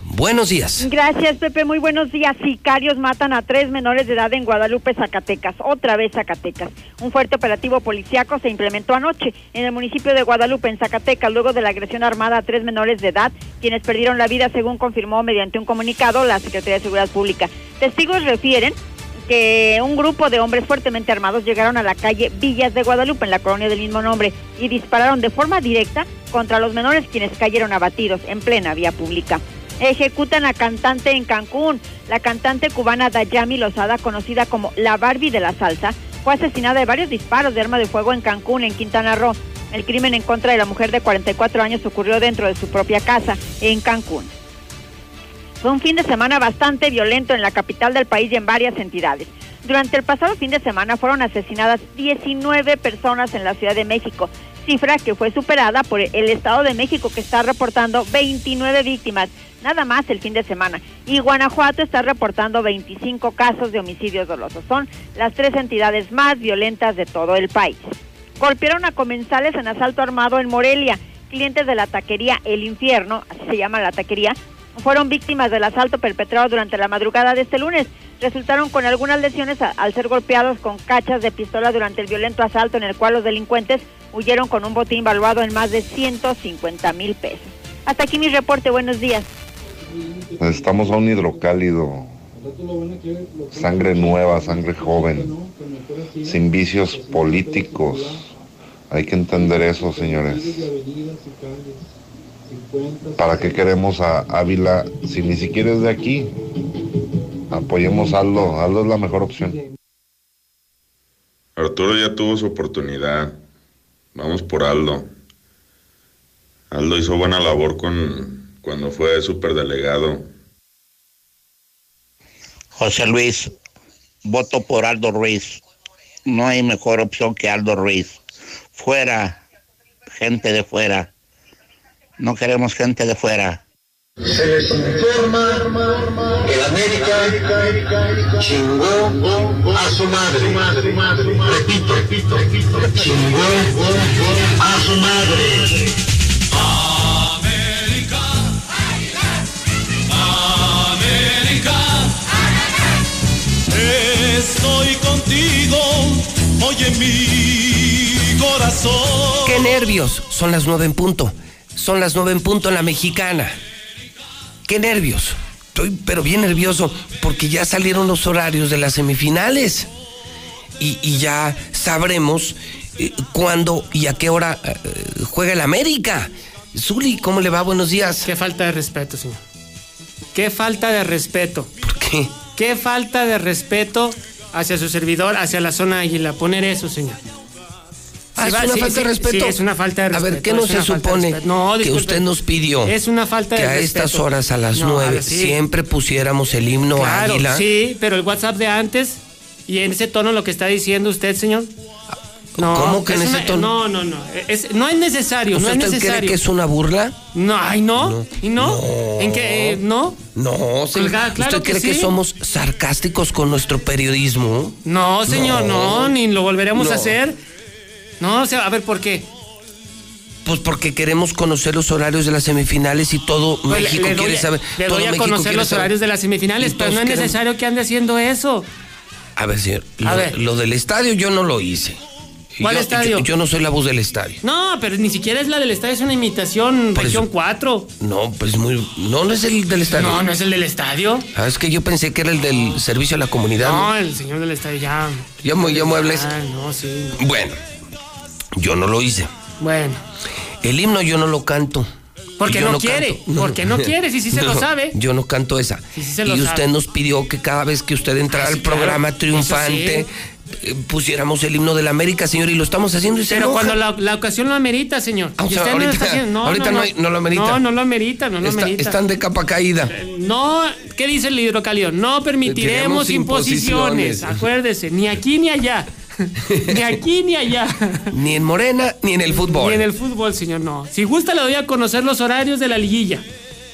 Buenos días. Gracias, Pepe. Muy buenos días. Sicarios matan a tres menores de edad en Guadalupe, Zacatecas. Otra vez Zacatecas. Un fuerte operativo policiaco se implementó anoche en el municipio de Guadalupe, en Zacatecas, luego de la agresión armada a tres menores de edad, quienes perdieron la vida, según confirmó mediante un comunicado la Secretaría de Seguridad Pública. Testigos refieren que un grupo de hombres fuertemente armados llegaron a la calle Villas de Guadalupe, en la colonia del mismo nombre, y dispararon de forma directa contra los menores quienes cayeron abatidos en plena vía pública ejecutan a cantante en Cancún. La cantante cubana Dayami Lozada, conocida como la Barbie de la salsa, fue asesinada de varios disparos de arma de fuego en Cancún, en Quintana Roo. El crimen en contra de la mujer de 44 años ocurrió dentro de su propia casa, en Cancún. Fue un fin de semana bastante violento en la capital del país y en varias entidades. Durante el pasado fin de semana fueron asesinadas 19 personas en la Ciudad de México, cifra que fue superada por el Estado de México que está reportando 29 víctimas, nada más el fin de semana. Y Guanajuato está reportando 25 casos de homicidios dolosos. Son las tres entidades más violentas de todo el país. Golpearon a comensales en asalto armado en Morelia. Clientes de la taquería El Infierno, así se llama la taquería, fueron víctimas del asalto perpetrado durante la madrugada de este lunes. Resultaron con algunas lesiones al ser golpeados con cachas de pistola durante el violento asalto en el cual los delincuentes huyeron con un botín valuado en más de 150 mil pesos. Hasta aquí mi reporte, buenos días. Estamos a un hidrocálido, sangre nueva, sangre joven, sin vicios políticos. Hay que entender eso, señores. ¿Para qué queremos a Ávila si ni siquiera es de aquí? Apoyemos a Aldo, Aldo es la mejor opción. Arturo ya tuvo su oportunidad. Vamos por Aldo. Aldo hizo buena labor con cuando fue superdelegado. José Luis, voto por Aldo Ruiz. no hay mejor opción que Aldo Ruiz. Fuera, gente de fuera. No queremos gente de fuera. Se les informa que la América chingó a su madre. Repito, repito, repito. Chingó a su madre. América. Estoy contigo, oye mi corazón. ¡Qué nervios! Son las nueve en punto. Son las nueve en punto en la mexicana. ¡Qué nervios! Estoy pero bien nervioso porque ya salieron los horarios de las semifinales. Y, y ya sabremos eh, cuándo y a qué hora eh, juega el América. Zuli, ¿cómo le va? Buenos días. Qué falta de respeto, señor. Qué falta de respeto. ¿Por qué? Qué falta de respeto hacia su servidor, hacia la zona águila. Poner eso, señor. Ah, es va, una sí, falta de respeto. sí, es una falta de A ver, ¿qué no se supone. No, que usted nos pidió? Es una falta de que a respeto. estas horas, a las nueve, siempre pusiéramos el himno Claro, águila. sí, pero el WhatsApp de antes y en ese tono lo que está diciendo usted, señor. No, ¿Cómo que en es ese una- tono? No, no, no. Es- no es necesario, sea, no es ¿Usted cree necesario. que es una burla? No, ay, no. ¿Y no? ¿En qué? eh, ¿No? No, señor. Claro, ¿Usted cree que somos sarcásticos con nuestro periodismo? No, señor, no, ni lo volveremos a hacer. No, o sea, a ver, ¿por qué? Pues porque queremos conocer los horarios de las semifinales y todo Pues México le doy quiere saber. Le todo a México conocer los saber. horarios de las semifinales, pero no es queremos- necesario que ande haciendo eso. A ver, señor, lo, A ver. lo del estadio yo no lo hice. ¿Cuál Yo- estadio? Yo, yo no soy la voz del estadio. No, pero ni siquiera es la del estadio, es una imitación Por región eso. 4. No, pues muy. No, no es el del estadio. No, no es el del estadio. Ah, es que yo pensé que era el del servicio a la comunidad. No, ¿no? el señor del estadio ya. Ya, mu- ya muebles. Ah, no, sí. no. Bueno, yo no lo hice. Bueno, El himno yo no lo canto. Porque Yo no quiere, porque no quiere, sí, sí se lo No, sabe. Yo no canto esa. Sí, y usted sabe. nos pidió que cada vez que usted entrara Ah, al programa claro, triunfante eh, pusiéramos el himno de la América, señor, y lo estamos haciendo y pero cuando la, la ocasión lo amerita, señor. Ah, o sea, no ahorita- está haciendo. No, ahorita no, no no. hay- no lo amerita. No, no lo amerita, no lo Está- amerita. están de capa caída. No, ¿qué dice el hidrocálido? No permitiremos imposiciones. imposiciones. Acuérdese, ni aquí ni allá. ni aquí ni allá. Ni en Morena, ni en el fútbol. Ni en el fútbol, señor, no. Si gusta, le doy a conocer los horarios de la liguilla.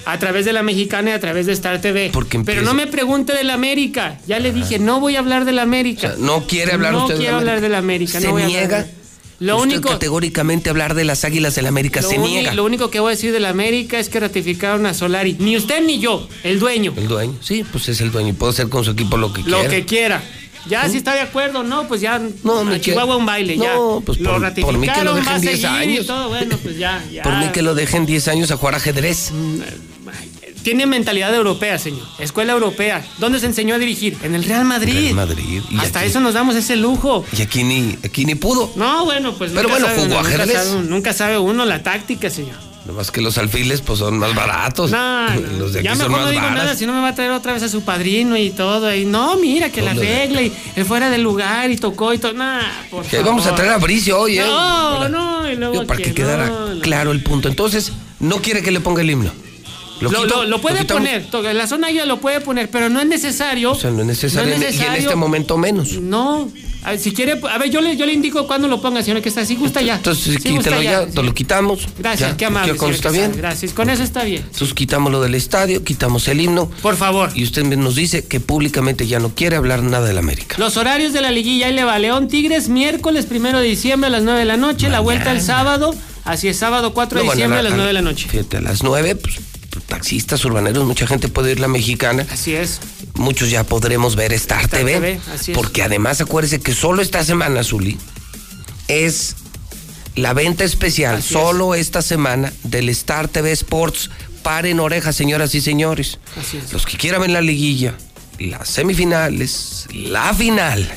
A través de la mexicana y a través de Star TV. Porque Pero no me pregunte de la América. Ya le dije, no voy a hablar de la América. No quiere hablar no usted de la quiero hablar América. de la América. Se no voy a hablar niega. de- Lo usted único, categóricamente hablar de las Águilas del América lo, se niega. lo único que voy a decir de la América es que ratificaron a Solari. Ni usted ni yo, el dueño. El dueño, sí, pues es el dueño y puede hacer con su equipo lo que Lo quiera. que quiera. Ya si está de acuerdo, no, pues ya No, a Chihuahua un baile, ya. No, pues lo por- ratificaron, por mí que lo dejen va a 10 seguir y años. todo, bueno, pues ya, ya. Por mí que lo dejen 10 años a jugar ajedrez. Tiene mentalidad europea, señor. Escuela europea. ¿Dónde se enseñó a dirigir? En el Real Madrid. Real Madrid. Y Hasta aquí- eso nos damos ese lujo. Y aquí ni, aquí ni pudo. No, bueno, pues Pero nunca bueno, sabe jugó uno, nunca ajedrez. sabe Nunca sabe uno la táctica, señor. Nomás que los alfiles pues son más baratos. No, no, los de aquí ya son mejor no más digo nada, si no me va a traer otra vez a su padrino y todo. Y no, mira, que la regla y él fuera del lugar y tocó y todo. Nah, por Que favor. vamos a traer a Bricio hoy, ¿eh? No, Para- no, y luego Digo, para que, que quedara no, claro el punto. Entonces, no quiere que le ponga el himno. Lo, quito? lo- lo puede poner, la zona ya lo puede poner, pero no es necesario. O sea, no es necesario. No es y en necesario. este momento menos. No, a ver, si quiere, a ver, yo le, yo le indico cuándo lo ponga, señor, que está, si gusta ya. Entonces, gusta quítelo ya, lo quitamos. Gracias, ya. qué amable. ¿Con señor está bien? Gracias, con eso está bien. Entonces quitamos lo del estadio, quitamos el himno. Por favor. Y usted nos dice que públicamente ya no quiere hablar nada del América. Los horarios de la liguilla, ahí le va. León Tigres, miércoles primero de diciembre a las 9 de la noche. La vuelta el sábado, así es, sábado 4 de No, diciembre a la- las 9 de la noche. Fíjate, a las 9, pues, taxistas, urbaneros, mucha gente puede ir la mexicana. Así es. Muchos ya podremos ver Star, Star TV. TV, así es. Porque además acuérdese que solo esta semana, Zuli, es la venta especial, Así solo esta semana, del Star TV Sports. Paren orejas, señoras y señores. Así es. Los que quieran ver la liguilla, las semifinales, la final,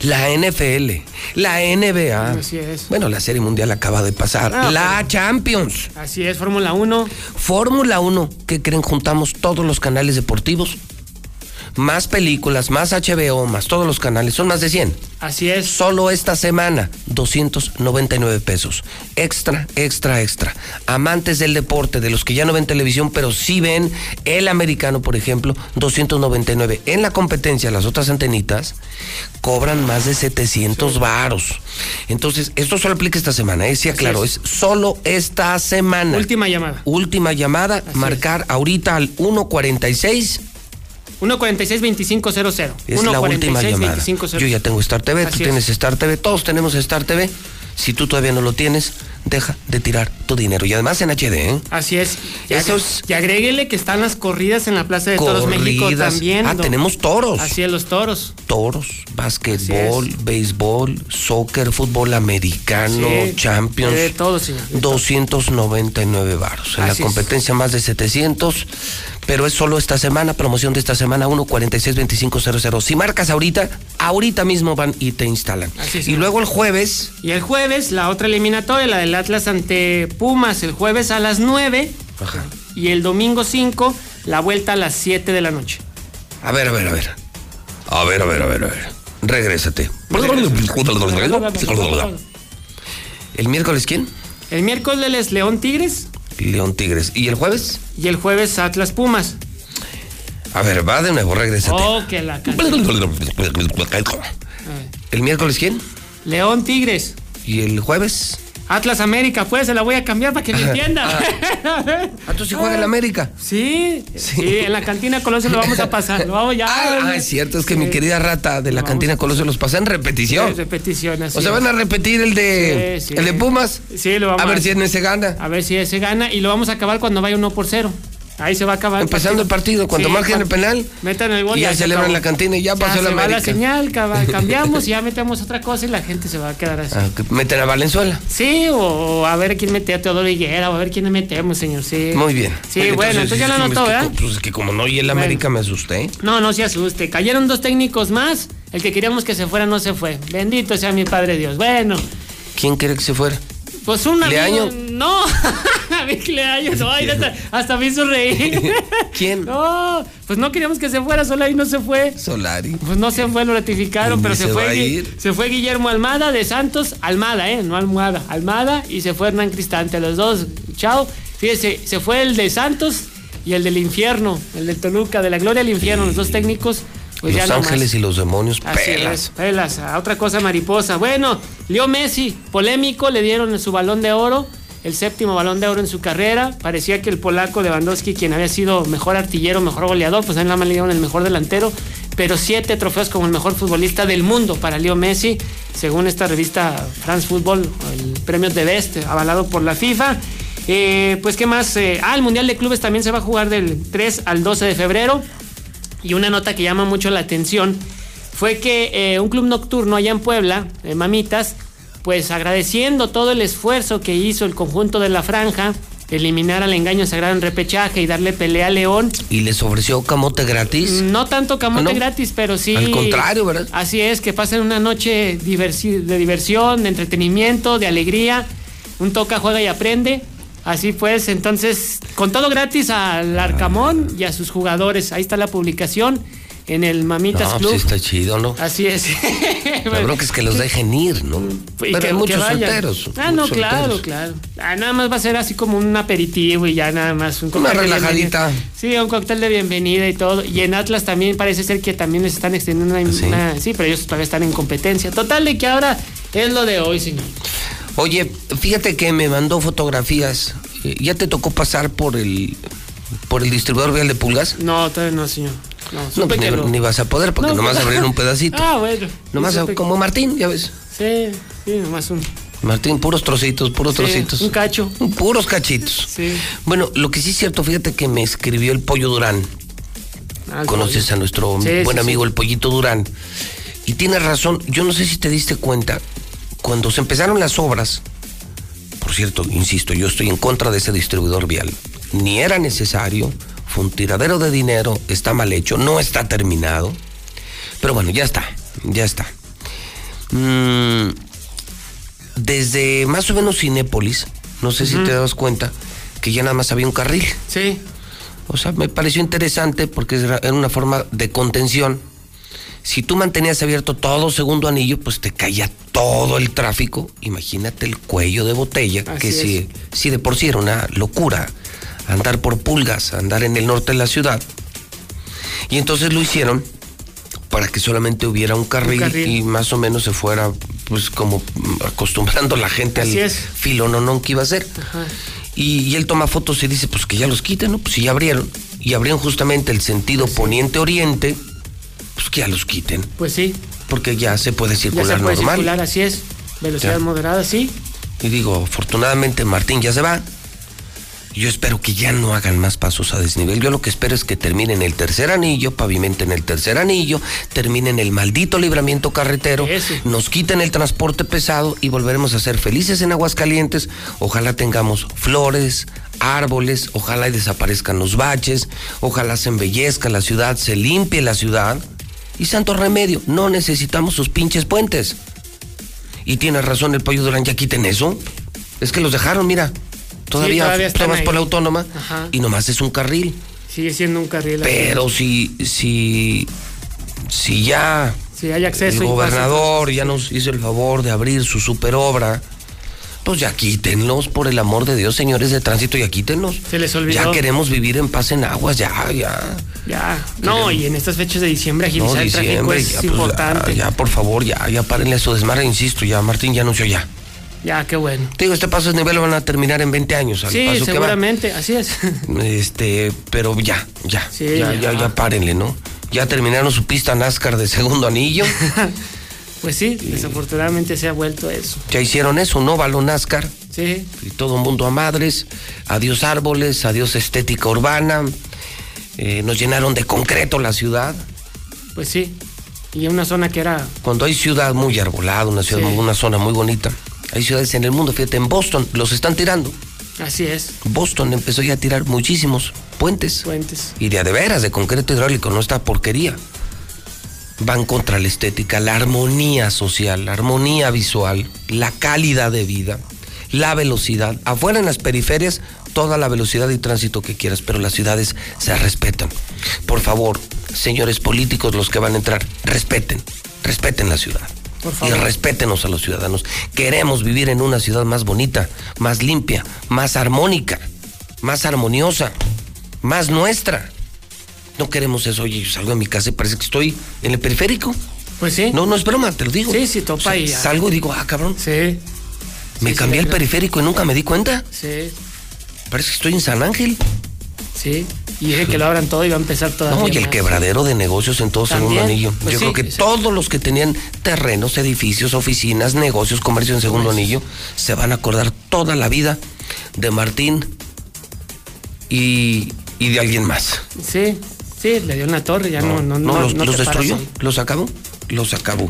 la NFL, la NBA. Así es. Bueno, la Serie Mundial acaba de pasar. Ah, la Champions. Así es, Fórmula 1. Fórmula 1, ¿qué creen? Juntamos todos los canales deportivos más películas, más HBO, más todos los canales, son más de 100. Así es. Solo esta semana, 299 pesos. Extra, extra, extra. Amantes del deporte, de los que ya no ven televisión, pero sí ven el americano, por ejemplo, 299. En la competencia, las otras antenitas cobran más de 700 varos. Entonces, esto solo aplica esta semana, ¿eh? Sí, aclaro, es. solo esta semana. Última llamada. Última llamada, marcar ahorita al 146 146-2500. es la última llamada. Yo ya tengo Star TV, tú tienes Star TV, todos tenemos Star TV. Si tú todavía no lo tienes, deja de tirar tu dinero. Y además en HD, ¿eh? Así es. Y, y agréguele que están las corridas en la Plaza de Toros México también. Ah, tenemos toros. Así es, los toros. Toros, básquetbol, béisbol, soccer, fútbol americano, Champions. De todo, señor. 299 varos. En la competencia más de 700 pero es solo esta semana, promoción de esta semana, 1462500. Si marcas ahorita, ahorita mismo van y te instalan. y luego el jueves. Y el jueves, la otra eliminatoria, la del Atlas ante Pumas, el jueves a las 9. Ajá. Y el domingo 5, la vuelta a las 7 de la noche. A ver, a ver, a ver. A ver, a ver, a ver, a ver. Regrésate. ¿El miércoles quién? El miércoles León Tigres. León Tigres. ¿Y el jueves? Y el jueves Atlas Pumas. A ver, va de nuevo, regrésate. Oh, que la ¿El miércoles quién? León Tigres. ¿Y el jueves? Atlas América, pues se la voy a cambiar para que me entienda. ¿A tú sí juega el América? Sí, sí, en la cantina Colosio lo vamos a pasar. Lo vamos ya. Ah, es cierto, es que mi querida rata de la cantina Colosio los pasa en repetición. Sí, repetición, así O sea, van a repetir el de el de Pumas. Sí, lo vamos a ver si en ese gana. A ver si ese gana y lo vamos a acabar cuando vaya uno por cero. Ahí se va a acabar. Empezando el partido, cuando Sí, marquen el penal. Metan el gol Y ya celebran acabó. la cantina y ya pasó la va la América. señal, cambiamos y ya metemos otra cosa y la gente se va a quedar así. Ah, que meten a Valenzuela. Sí, o a ver quién mete a Teodoro Higuera, o a ver quién le metemos, señor. Sí. Muy bien. Sí, bueno, entonces ya lo anotó, es que- ¿verdad? Pues es que como no y el América me asusté. No, no se asuste. Cayeron dos técnicos más. El que queríamos que se fuera no se fue. Bendito sea mi Padre Dios. Bueno, ¿Quién quiere que se fuera? Pues un amigo. No, Vic Leaño. No, ay, hasta, hasta me hizo reír. ¿Quién? No, pues no queríamos que se fuera, solo ahí no se fue. Solari. Pues no se fue, lo ratificaron, pero se, se fue, a se fue Guillermo Almada de Santos, Almada, ¿eh? No Almohada, Almada, y se fue Hernán Cristante, los dos, chao. Fíjese, se fue el de Santos y el del infierno, el de Toluca, de la gloria al infierno, los dos técnicos, pues los Ángeles y los demonios, Así pelas. es, pelas, a otra cosa mariposa. Bueno, Leo Messi, polémico, le dieron su balón de oro, el séptimo balón de oro en su carrera. Parecía que el polaco Lewandowski, quien había sido mejor artillero, mejor goleador, pues a él nada más le dieron el mejor delantero. Pero siete trofeos como el mejor futbolista del mundo para Leo Messi, según esta revista France Football, el premio de Best, avalado por la FIFA. Eh, pues, ¿qué más? Eh, ah, el Mundial de Clubes también se va a jugar del 3 al 12 de febrero. Y una nota que llama mucho la atención fue que eh, un club nocturno allá en Puebla, de Mamitas, pues agradeciendo todo el esfuerzo que hizo el conjunto de la franja, eliminar al engaño sagrado en repechaje y darle pelea a León. ¿Y les ofreció camote gratis? No tanto camote gratis, pero sí. Al contrario, ¿verdad? Así es, que pasen una noche diversi- de diversión, de entretenimiento, de alegría. Un toca, juega y aprende. Así pues, entonces, con todo gratis al Arcamón y a sus jugadores. Ahí está la publicación en el Mamitas No, Club. pues sí está chido, ¿no? Así es. La bronca es que los dejen ir, ¿no? Y Pero que- hay que muchos vayan. solteros. Ah, no, claro, solteros. claro. Ah, nada más va a ser así como un aperitivo y ya nada más. Un Una relajadita. Sí, un cóctel de bienvenida y todo. Y en Atlas también parece ser que también les están extendiendo una. ¿Sí? una- sí, pero ellos todavía están en competencia. Total, de que ahora es lo de hoy, señor. Oye, fíjate que me mandó fotografías. Eh, ¿Ya te tocó pasar por el por el distribuidor vial de pulgas? No, todavía no, señor. No, pues ni, vas a poder porque No, nomás pues- abrir un pedacito. Ah, bueno. Nomás como Martín, ya ves. Sí, sí, nomás un. Martín, puros trocitos, puros Sí, trocitos. un cacho. Puros cachitos. Sí. Bueno, lo que sí es cierto, fíjate que me escribió el Pollo Durán. Ah, Conoces pollo. a nuestro Sí, buen amigo el Pollito Durán. Y tienes razón, yo no sé si te diste cuenta, cuando se empezaron las obras, por cierto, insisto, yo estoy en contra de ese distribuidor vial. Ni era necesario, fue un tiradero de dinero, está mal hecho, no está terminado. Pero bueno, ya está, ya está. Mm, desde más o menos Cinépolis, no sé si te das cuenta, que ya nada más había un carril. Sí. O sea, me pareció interesante porque era era una forma de contención. Si tú mantenías abierto todo segundo anillo, pues te caía todo el tráfico. Imagínate el cuello de botella, Así que si, si de por sí era una locura andar por pulgas, andar en el norte de la ciudad. Y entonces lo hicieron para que solamente hubiera un carril, carril. y más o menos se fuera, pues como acostumbrando a la gente Así al es. filononón que iba a ser. Y él toma fotos y dice, pues que ya los quiten, ¿no? Pues si ya abrieron. Y abrieron justamente el sentido poniente-oriente, pues que ya los quiten. Pues sí, Porque ya se puede ya circular se puede normal. circular, así es. Velocidad Ya. moderada, sí. Y digo, afortunadamente Martín ya se va. Yo espero que ya no hagan más pasos a desnivel. Yo lo que espero es que terminen el tercer anillo, pavimenten el tercer anillo, terminen el maldito libramiento carretero, nos quiten el transporte pesado y volveremos a ser felices en Aguascalientes. Ojalá tengamos flores, árboles, ojalá y desaparezcan los baches, ojalá se embellezca la ciudad, se limpie la ciudad. Y santo remedio, no necesitamos sus pinches puentes. Y tiene razón el pollo Durán, ya quiten eso. Es que los dejaron, mira. Todavía, todavía están tomas por ahí. la autónoma Ajá. y nomás es un carril. Sigue siendo un carril. Pero si, si, si ya Si hay acceso. el gobernador ya nos hizo el favor de abrir su superobra, pues ya quítenlos, por el amor de Dios, señores de tránsito, ya quítenlos. Se les olvidó. Ya queremos vivir en paz en aguas, ya, ya. Ya. No, y en estas fechas de diciembre agilizar No, el tráfico diciembre, es ya, pues, importante. ya, ya, por favor, ya, ya párenle su desmadre, insisto, ya Martín ya anunció ya. Ya, qué bueno. Te digo, este paso de nivel lo van a terminar en 20 años, al Sí, paso que va. seguramente, así es. Este, pero ya, ya, Sí, ya, ya. ya, ya párenle, ¿no? Ya terminaron su pista NASCAR de segundo anillo. Pues sí, desafortunadamente se ha vuelto eso. ya hicieron eso, ¿no? Balón NASCAR. Sí, Y todo el mundo a madres. Adiós árboles, adiós estética urbana. Eh, nos llenaron de concreto la ciudad. pues sí. Y en una zona que era. Cuando hay ciudad muy arbolada, una ciudad, Sí. una zona muy bonita. Hay ciudades en el mundo, fíjate, en Boston los están tirando. Así es. Boston empezó ya a tirar muchísimos puentes. Puentes. Y de a de veras, de concreto hidráulico, no esta porquería. Van contra la estética, la armonía social, la armonía visual, la calidad de vida, la velocidad. Afuera en las periferias, toda la velocidad y tránsito que quieras, pero las ciudades se respetan. Por favor, señores políticos, los que van a entrar, respeten, respeten la ciudad. Por Y respétenos a los ciudadanos. Queremos vivir en una ciudad más bonita, más limpia, más armónica, más armoniosa, más nuestra. No queremos eso. Oye, yo salgo de mi casa y parece que estoy en el periférico. Pues sí. No, no es broma, te lo digo. Sí, sí, topa O sea, y ya. Salgo y digo, ah, cabrón. Sí. Me sí, cambié sí, el periférico y nunca me di cuenta. Sí, Parece que estoy en San Ángel. sí. Y dije que lo abran todo y va a empezar todavía. No, y el más. quebradero de negocios en todo segundo anillo. pues Yo sí, creo que sí. todos los que tenían terrenos, edificios, oficinas, negocios, comercio en segundo anillo, se van a acordar toda la vida de Martín y, y de alguien más. Sí, sí, le dio en la torre, ya no, no, no, los, no los destruyó, los acabó, los acabó.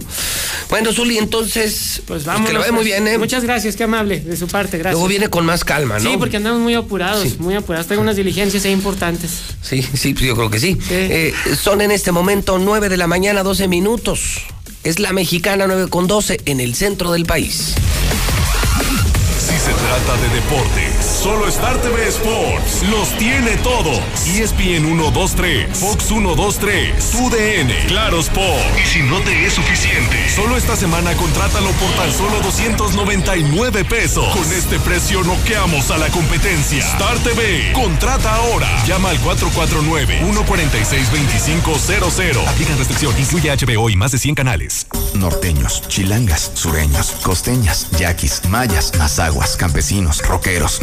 Bueno, Zuli, entonces, Pues pues vamos. que le vaya muy bien, ¿eh? Muchas gracias, qué amable de su parte, gracias. Luego viene con más calma, ¿no? Sí, porque andamos muy apurados, Sí. muy apurados. Tengo unas diligencias ahí importantes. Sí, sí, pues yo creo que sí. Eh, son en este momento 9 de la mañana, 12 minutos. Es la mexicana 9 con 12 en el centro del país. Si se trata de deportes, solo Star TV Sports los tiene todos. ESPN 123, Fox 123, TUDN, Claro Sport. Y si no te es suficiente, solo esta semana contrátalo por tan solo 299 pesos. Con este precio noqueamos a la competencia. Star TV, contrata ahora. Llama al 449-146-2500. Aplican restricción, incluye HBO y más de 100 canales. Norteños, chilangas, sureños, costeñas, yaquis, mayas, mazaguas, campesinos, rockeros,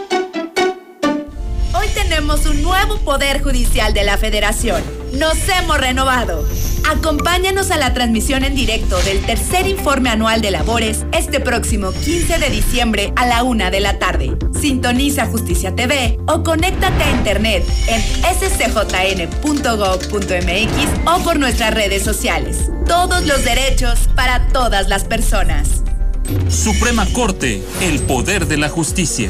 Un nuevo Poder Judicial de la Federación. Nos hemos renovado. Acompáñanos a la transmisión en directo del tercer informe anual de labores este próximo 15 de diciembre a la una de la tarde. Sintoniza Justicia TV o conéctate a internet en scjn.gov.mx o por nuestras redes sociales. Todos los derechos para todas las personas. Suprema Corte, el poder de la justicia.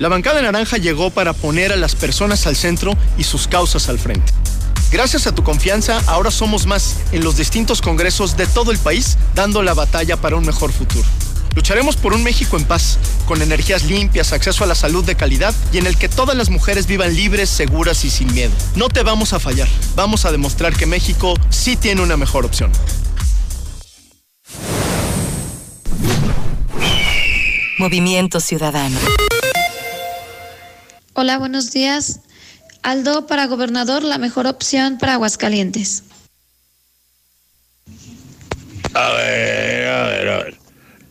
La bancada naranja llegó para poner a las personas al centro y sus causas al frente. Gracias a tu confianza, ahora somos más en los distintos congresos de todo el país, dando la batalla para un mejor futuro. Lucharemos por un México en paz, con energías limpias, acceso a la salud de calidad y en el que todas las mujeres vivan libres, seguras y sin miedo. No te vamos a fallar. Vamos a demostrar que México sí tiene una mejor opción. Movimiento Ciudadano. Hola, buenos días. Aldo para gobernador, la mejor opción para Aguascalientes. A ver, a ver, a ver.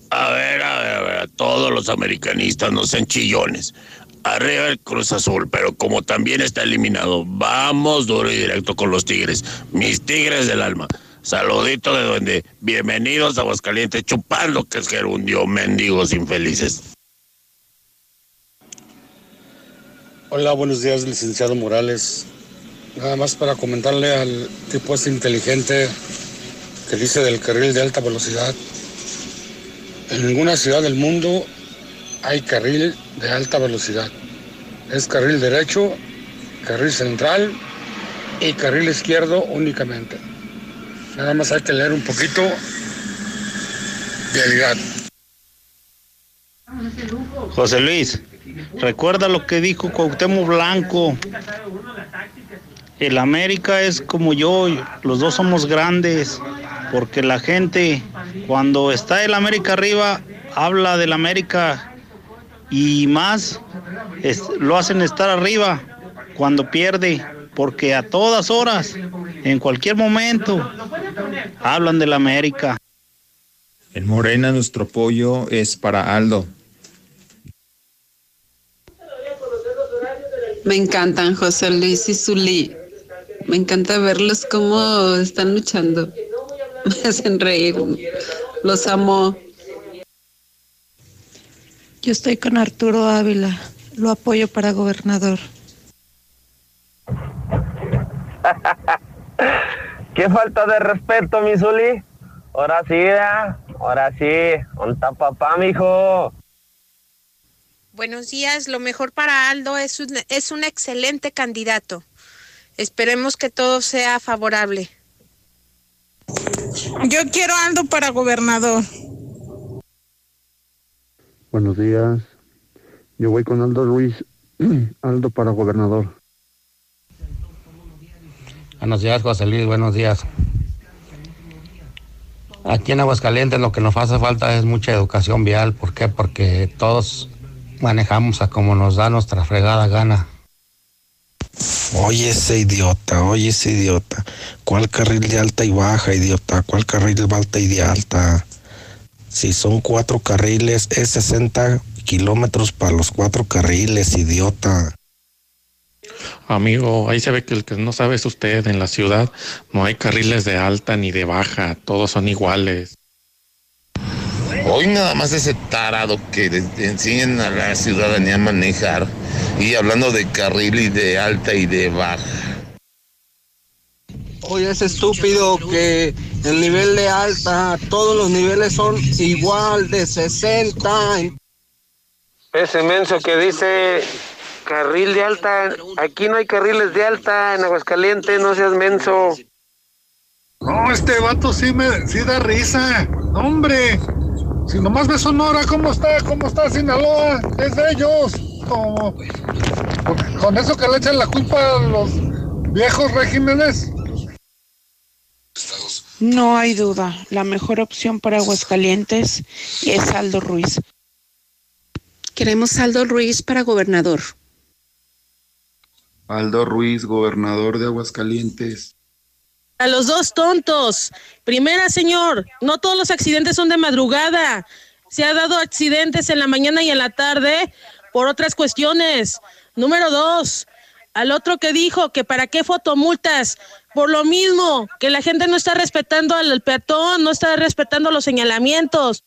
A ver, a ver, a ver. Todos los americanistas no sean chillones. Arriba el Cruz Azul, pero como también está eliminado, vamos duro y directo con los Tigres. Mis Tigres del alma. Saludito de donde. Bienvenidos a Aguascalientes, chupando que es gerundio, mendigos infelices. Hola, buenos días, licenciado Morales. Nada más para comentarle al tipo este inteligente que dice del carril de alta velocidad. En ninguna ciudad del mundo hay carril de alta velocidad. Es carril derecho, carril central y carril izquierdo únicamente. Nada más hay que leer un poquito vialidad. José Luis, recuerda lo que dijo Cuauhtémoc Blanco. El América es como yo, los dos somos grandes, porque la gente cuando está el América arriba habla del América y más lo hacen estar arriba cuando pierde, porque a todas horas, en cualquier momento, hablan del América. En Morena nuestro apoyo es para Aldo. Me encantan José Luis y Zuli. Me encanta verlos cómo están luchando. Me hacen reír. Los amo. Yo estoy con Arturo Ávila. Lo apoyo para gobernador. Qué falta de respeto, mi Zuli. Ahora sí, ¿eh? ahora sí. ¿Dónde está papá, mijo? Buenos días. Lo mejor para Aldo es un, es un excelente candidato. Esperemos que todo sea favorable. Yo quiero a Aldo para gobernador. Buenos días. Yo voy con Aldo Ruiz. Aldo para gobernador. Buenos días, José Luis, buenos días. Aquí en Aguascalientes lo que nos hace falta es mucha educación vial. ¿Por qué? Porque todos manejamos a como nos da nuestra fregada gana. Oye ese idiota, oye ese idiota. ¿Cuál carril de alta y baja, idiota? ¿Cuál carril de alta y de alta? Si son cuatro carriles, es 60 kilómetros para los cuatro carriles, idiota. Amigo, ahí se ve que el que no sabe es usted. En la ciudad no hay carriles de alta ni de baja, todos son iguales. Hoy nada más ese tarado que enseñan a la ciudadanía a manejar y hablando de carril y de alta y de baja. Oye, es estúpido que el nivel de alta, todos los niveles son igual de 60. Ese menso que dice carril de alta, aquí no hay carriles de alta en Aguascalientes, no seas menso. No, este vato sí me sí da risa. Hombre, si nomás ve Sonora, ¿cómo está? ¿Cómo está Sinaloa? Es de ellos. con eso que le echan la culpa a los viejos regímenes. No hay duda, la mejor opción para Aguascalientes es Aldo Ruiz. Queremos Aldo Ruiz para gobernador. Aldo Ruiz, gobernador de Aguascalientes. A los dos tontos. Primera, señor, no todos los accidentes son de madrugada. Se ha dado accidentes en la mañana y en la tarde por otras cuestiones. Número dos, al otro que dijo que para qué fotomultas, por lo mismo, que la gente no está respetando al peatón, no está respetando los señalamientos.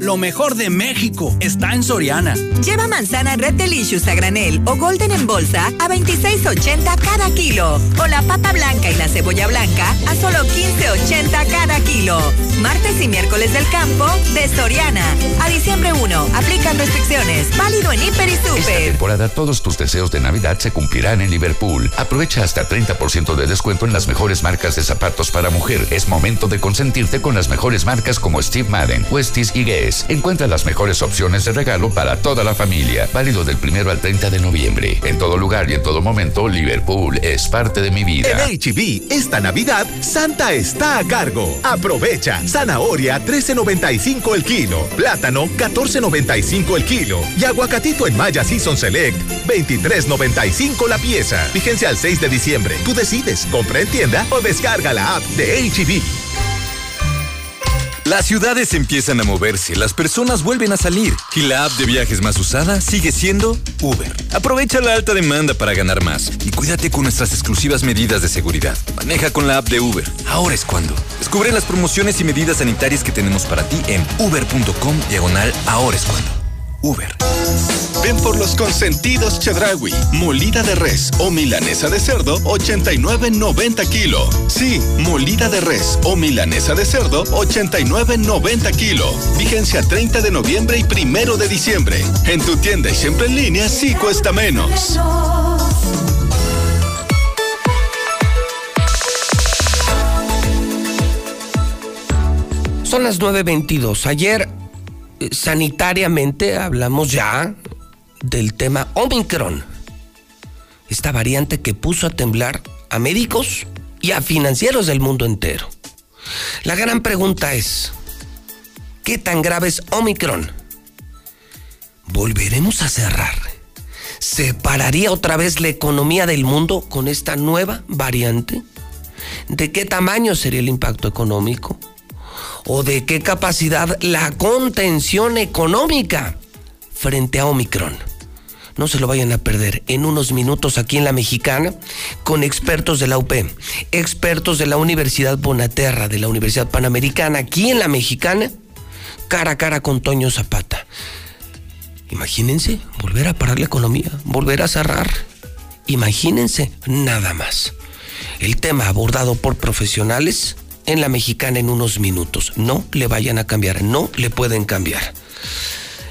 Lo mejor de México está en Soriana. Lleva manzana Red Delicious a granel o Golden en bolsa a 26.80 cada kilo. O la papa blanca y la cebolla blanca a solo 15.80 cada kilo. Martes y miércoles del campo de Soriana. A diciembre 1. Aplican restricciones. Válido en Hiper y Super. Esta temporada todos tus deseos de Navidad se cumplirán en Liverpool. Aprovecha hasta 30% de descuento en las mejores marcas de zapatos para mujer. Es momento de consentirte con las mejores marcas como Steve Madden, Westies y Guess. Encuentra las mejores opciones de regalo para toda la familia. Válido del primero al 30 de noviembre. En todo lugar y en todo momento, Liverpool es parte de mi vida. En HB, esta Navidad, Santa está a cargo. Aprovecha. Zanahoria, 13.95 el kilo. Plátano, 14.95 el kilo. Y aguacatito en Maya Season Select, 23.95 la pieza. Fíjense al 6 de diciembre. Tú decides, compra en tienda o descarga la app de HB. Las ciudades empiezan a moverse, las personas vuelven a salir y la app de viajes más usada sigue siendo Uber. Aprovecha la alta demanda para ganar más y cuídate con nuestras exclusivas medidas de seguridad. Maneja con la app de Uber. Ahora es cuando. Descubre las promociones y medidas sanitarias que tenemos para ti en uber.com diagonal ahora es cuando. Uber. Ven por los consentidos Chedrawi, molida de res o milanesa de cerdo, 89.90 kilo. Sí, molida de res o milanesa de cerdo, 89.90 kilo. Vigencia 30 de noviembre y primero de diciembre. En tu tienda y siempre en línea, sí cuesta menos. Son las 9.22. Ayer sanitariamente hablamos ya del tema Omicron, esta variante que puso a temblar a médicos y a financieros del mundo entero. La gran pregunta es, ¿qué tan grave es Omicron? ¿Volveremos a cerrar? ¿Se pararía otra vez la economía del mundo con esta nueva variante? ¿De qué tamaño sería el impacto económico? O de qué capacidad la contención económica frente a Omicron. No se lo vayan a perder en unos minutos aquí en la Mexicana con expertos de la UP, expertos de la Universidad Bonaterra, de la Universidad Panamericana, aquí en la Mexicana, cara a cara con Toño Zapata. Imagínense volver a parar la economía, volver a cerrar. Imagínense nada más. El tema abordado por profesionales en la mexicana en unos minutos. No le vayan a cambiar, no le pueden cambiar.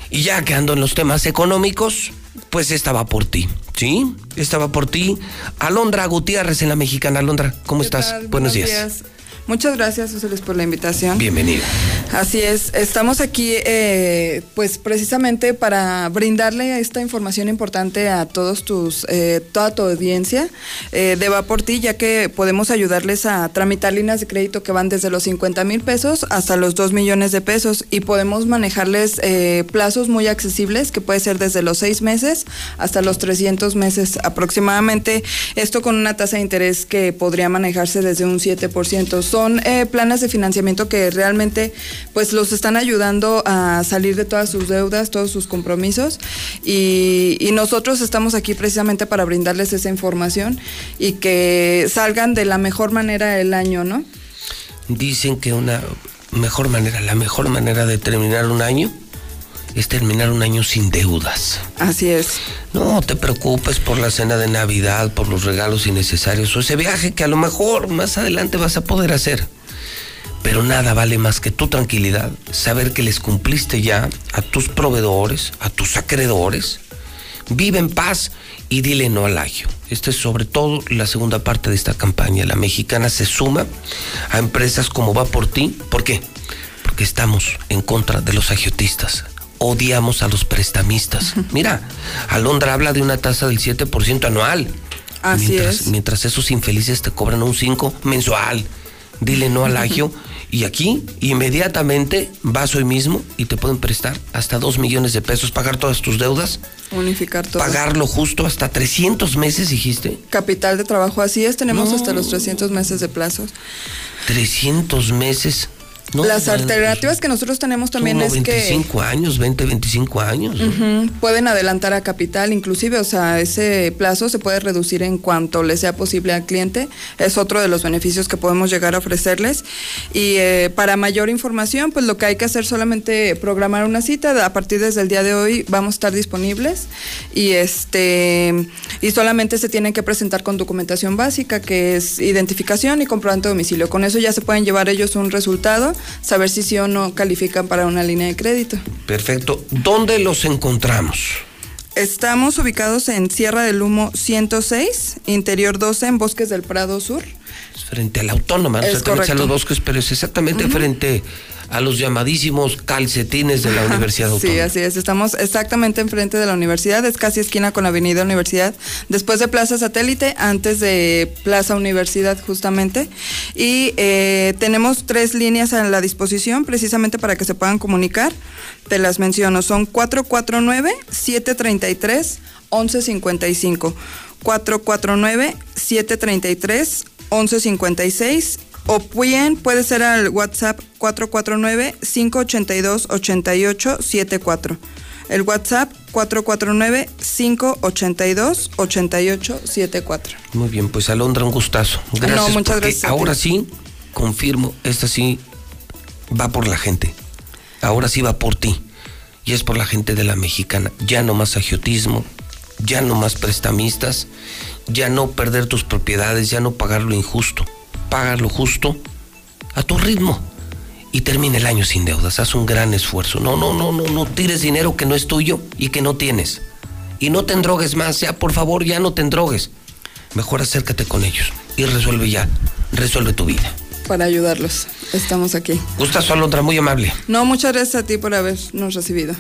Y ya que ando en los temas económicos, pues estaba por ti, ¿sí? Estaba por ti. Alondra Gutiérrez en la mexicana. Alondra, ¿cómo estás? Buenos, días. Muchas gracias, José Luis, por la invitación. Bienvenido. Así es, estamos aquí eh, pues precisamente para brindarle esta información importante a todos tus, eh, toda tu audiencia eh, de Va por ti, ya que podemos ayudarles a tramitar líneas de crédito que van desde los 50 mil pesos hasta los 2 millones de pesos y podemos manejarles eh, plazos muy accesibles que puede ser desde los 6 meses hasta los 300 meses aproximadamente, esto con una tasa de interés que podría manejarse desde un 7%. Son eh, planes de financiamiento que realmente pues los están ayudando a salir de todas sus deudas, todos sus compromisos y, y nosotros estamos aquí precisamente para brindarles esa información y que salgan de la mejor manera el año, ¿no? Dicen que una mejor manera, la mejor manera de terminar un año es terminar un año sin deudas. Así es. No te preocupes por la cena de Navidad, por los regalos innecesarios o ese viaje que a lo mejor más adelante vas a poder hacer. Pero nada vale más que tu tranquilidad, saber que les cumpliste ya a tus proveedores, a tus acreedores. Vive en paz y dile no al agio. Esta es sobre todo la segunda parte de esta campaña. La mexicana se suma a empresas como Va por ti. ¿Por qué? Porque estamos en contra de los agiotistas. Odiamos a los prestamistas. Mira, Alondra habla de una tasa del 7% anual. Así mientras, es. Mientras esos infelices te cobran un 5 mensual. Dile no al agio. Y aquí, inmediatamente, vas hoy mismo y te pueden prestar hasta 2 millones de pesos, pagar todas tus deudas, Unificar todo. pagarlo justo hasta 300 meses, dijiste. Capital de trabajo, así es, tenemos No. hasta los 300 meses de plazos. 300 meses. No, Las alternativas que nosotros tenemos también es que 25 años, 20, 25 años. Pueden adelantar a capital, inclusive, o sea, ese plazo se puede reducir en cuanto le sea posible al cliente. Es otro de los beneficios que podemos llegar a ofrecerles. Y eh, para mayor información, pues lo que hay que hacer solamente programar una cita. A partir desde el día de hoy vamos a estar disponibles y este y solamente se tienen que presentar con documentación básica, que es identificación y comprobante de domicilio. Con eso ya se pueden llevar ellos un resultado, saber si sí o no califican para una línea de crédito. Perfecto. ¿Dónde los encontramos? Estamos ubicados en Sierra del Humo 106, Interior 12, en Bosques del Prado Sur. Frente a la autónoma, no Es exactamente a los bosques, pero es exactamente frente a los llamadísimos calcetines de la Universidad Autónoma. Sí, así es. Estamos exactamente enfrente de la universidad, es casi esquina con la Avenida Universidad, después de Plaza Satélite, antes de Plaza Universidad justamente. Y eh, tenemos tres líneas a la disposición precisamente para que se puedan comunicar. Te las menciono, son 449-733-1155. 449-733-1156 o bien puede ser al WhatsApp 449-582-8874. El WhatsApp 449-582-8874. Muy bien, pues Alondra, un gustazo. Gracias. No, muchas porque gracias ti. Ahora sí, confirmo, esta sí va por la gente. Ahora sí va por ti. Y es por la gente de la mexicana. Ya no más agiotismo, ya no más prestamistas, ya no perder tus propiedades, ya no pagar lo injusto. Paga lo justo a tu ritmo. Y termina el año sin deudas. Haz un gran esfuerzo. No, no, no, no, no tires dinero que no es tuyo y que no tienes. Y no te endrogues más, ya, por favor, ya no te endrogues. Mejor acércate con ellos y resuelve ya. Resuelve tu vida. Para ayudarlos. Estamos aquí. Gustazo, Alondra, muy amable. No, muchas gracias a ti por habernos recibido.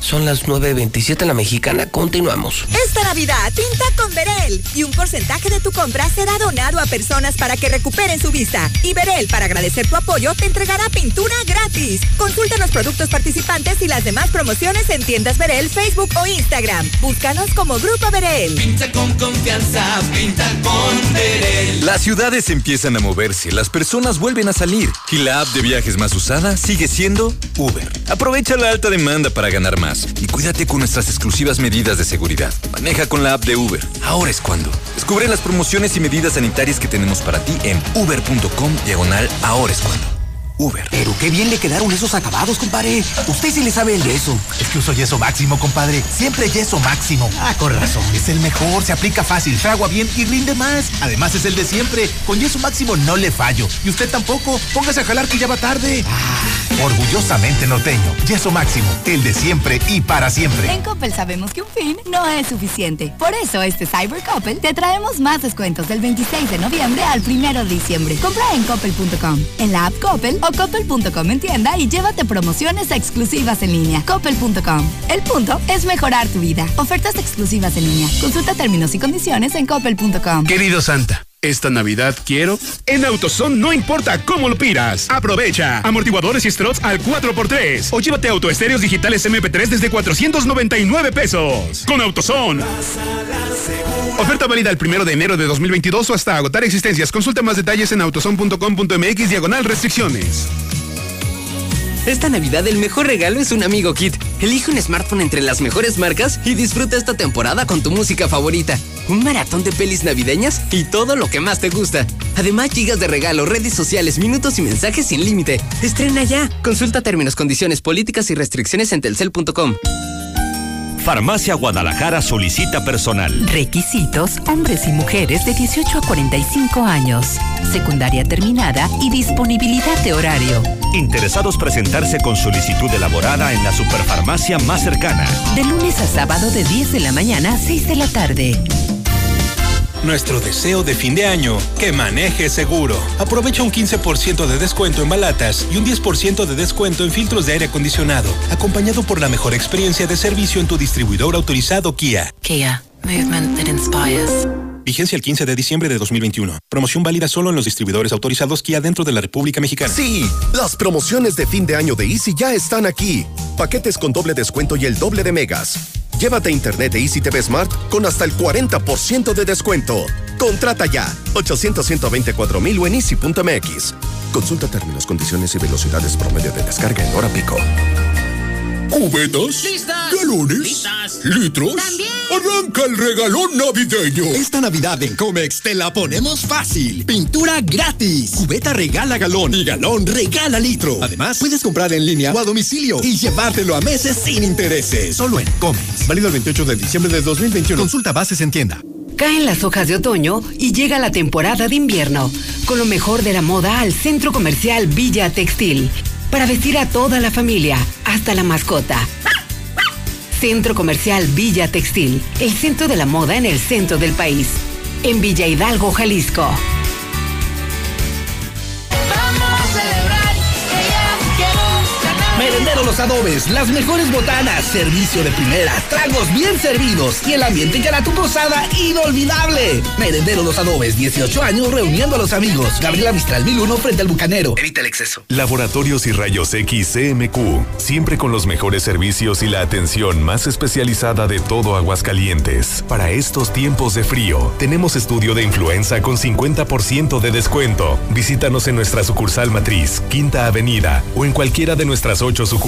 Son las 9.27 en la mexicana. Continuamos. Esta Navidad pinta con Verel y un porcentaje de tu compra será donado a personas para que recuperen su vista. Y Verel, para agradecer tu apoyo, te entregará pintura gratis. Consulta los productos participantes y las demás promociones en tiendas Verel, Facebook o Instagram. Búscanos como Grupo Verel. Pinta con confianza, pinta con Verel. Las ciudades empiezan a moverse, las personas vuelven a salir y la app de viajes más usada sigue siendo Uber. Aprovecha la alta demanda para ganar más y cuídate con nuestras exclusivas medidas de seguridad. Maneja con la app de Uber. Ahora es cuando. Descubre las promociones y medidas sanitarias que tenemos para ti en uber.com diagonal ahora es cuando. Uber. Pero qué bien le quedaron esos acabados, compadre. Usted sí le sabe el yeso. Es que uso yeso máximo, compadre. Siempre yeso máximo. Ah, con razón. Es el mejor, se aplica fácil, fragua bien y rinde más. Además es el de siempre. Con yeso máximo no le fallo. Y usted tampoco. Póngase a jalar que ya va tarde. Ah, orgullosamente norteño. Yeso máximo. El de siempre y para siempre. En Coppel sabemos que un fin no es suficiente. Por eso este Cyber Coppel te traemos más descuentos del 26 de noviembre al 1 de diciembre. Compra en coppel.com, en la app Coppel o coppel.com en tienda y llévate promociones exclusivas en línea. Coppel.com. El punto es mejorar tu vida. Ofertas exclusivas en línea. Consulta términos y condiciones en coppel.com. Querido Santa. Esta Navidad quiero. En AutoZone no importa cómo lo pidas. Aprovecha. Amortiguadores y struts al 4x3. O llévate autoestéreos digitales MP3 desde 499 pesos. Con AutoZone. Oferta válida el primero de enero de 2022 o hasta agotar existencias. Consulta más detalles en autozone.com.mx diagonal restricciones. Esta Navidad el mejor regalo es un amigo kit. Elige un smartphone entre las mejores marcas y disfruta esta temporada con tu música favorita. Un maratón de pelis navideñas y todo lo que más te gusta. Además, gigas de regalo, redes sociales, minutos y mensajes sin límite. Estrena ya. Consulta términos, condiciones, políticas y restricciones en telcel.com. Farmacia Guadalajara solicita personal. Requisitos: hombres y mujeres de 18 a 45 años. Secundaria terminada y disponibilidad de horario. Interesados presentarse con solicitud elaborada en la superfarmacia más cercana. De lunes a sábado de 10 de la mañana a 6 de la tarde. Nuestro deseo de fin de año, que maneje seguro. Aprovecha un 15% de descuento en balatas y un 10% de descuento en filtros de aire acondicionado, acompañado por la mejor experiencia de servicio en tu distribuidor autorizado Kia. Kia, movement that inspires. Vigencia el 15 de diciembre de 2021. Promoción válida solo en los distribuidores autorizados Kia dentro de la República Mexicana. Sí, las promociones de fin de año de Easy ya están aquí. Paquetes con doble descuento y el doble de megas. Llévate internet de Easy TV Smart con hasta el 40% de descuento. Contrata ya 800 124 mil en easy.mx. Consulta términos, condiciones y velocidades promedio de descarga en hora pico. ¿Cubetas? ¡Listas! ¿Galones? ¡Listas! ¿Litros? ¡También! ¡Arranca el regalón navideño! Esta Navidad en Comex te la ponemos fácil. Pintura gratis. Cubeta regala galón y galón regala litro. Además, puedes comprar en línea o a domicilio y llevártelo a meses sin intereses. Solo en Comex. Válido el 28 de diciembre de 2021. Consulta bases en tienda. Caen las hojas de otoño y llega la temporada de invierno. Con lo mejor de la moda al centro comercial Villa Textil. Para vestir a toda la familia, hasta la mascota. Centro Comercial Villa Textil, el centro de la moda en el centro del país. En Villa Hidalgo, Jalisco. Los Adobes, las mejores botanas, servicio de primera, tragos bien servidos y el ambiente que hará tu posada inolvidable. Merendero Los Adobes, 18 años reuniendo a los amigos. Gabriela Mistral 1001 frente al Bucanero. Evita el exceso. Laboratorios y Rayos X CMQ, siempre con los mejores servicios y la atención más especializada de todo Aguascalientes. Para estos tiempos de frío, tenemos estudio de influenza con 50% de descuento. Visítanos en nuestra sucursal matriz, Quinta Avenida, o en cualquiera de nuestras ocho sucursales.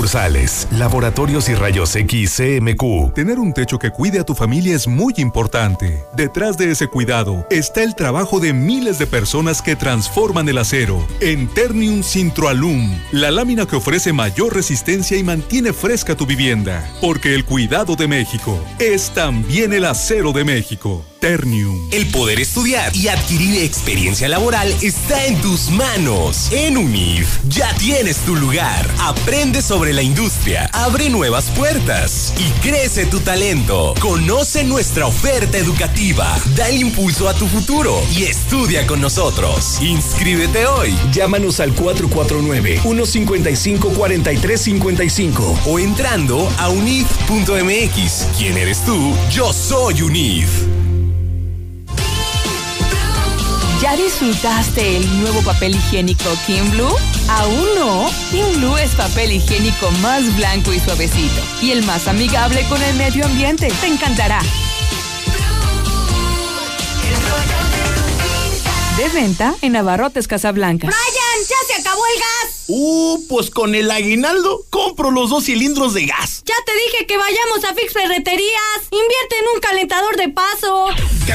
Laboratorios y Rayos X CMQ. Tener un techo que cuide a tu familia es muy importante. Detrás de ese cuidado está el trabajo de miles de personas que transforman el acero en Ternium Sintroalum, la lámina que ofrece mayor resistencia y mantiene fresca tu vivienda. Porque el cuidado de México es también el acero de México. Ternium. El poder estudiar y adquirir experiencia laboral está en tus manos. En UNIF ya tienes tu lugar. Aprende sobre la industria, abre nuevas puertas y crece tu talento. Conoce nuestra oferta educativa, da el impulso a tu futuro y estudia con nosotros. Inscríbete hoy. Llámanos al 449-155-4355 o entrando a unif.mx. ¿Quién eres tú? Yo soy UNIF. ¿Ya disfrutaste el nuevo papel higiénico Kim Blue? ¿Aún no? Kim Blue es papel higiénico más blanco y suavecito y el más amigable con el medio ambiente. Te encantará. De venta en Abarrotes Casablanca. ¡Brian! ¡Ya se acabó el gas! Uh, pues con el aguinaldo compro los dos cilindros de gas. Ya te dije que vayamos a Fix Ferreterías. Invierte en un calentador de paso.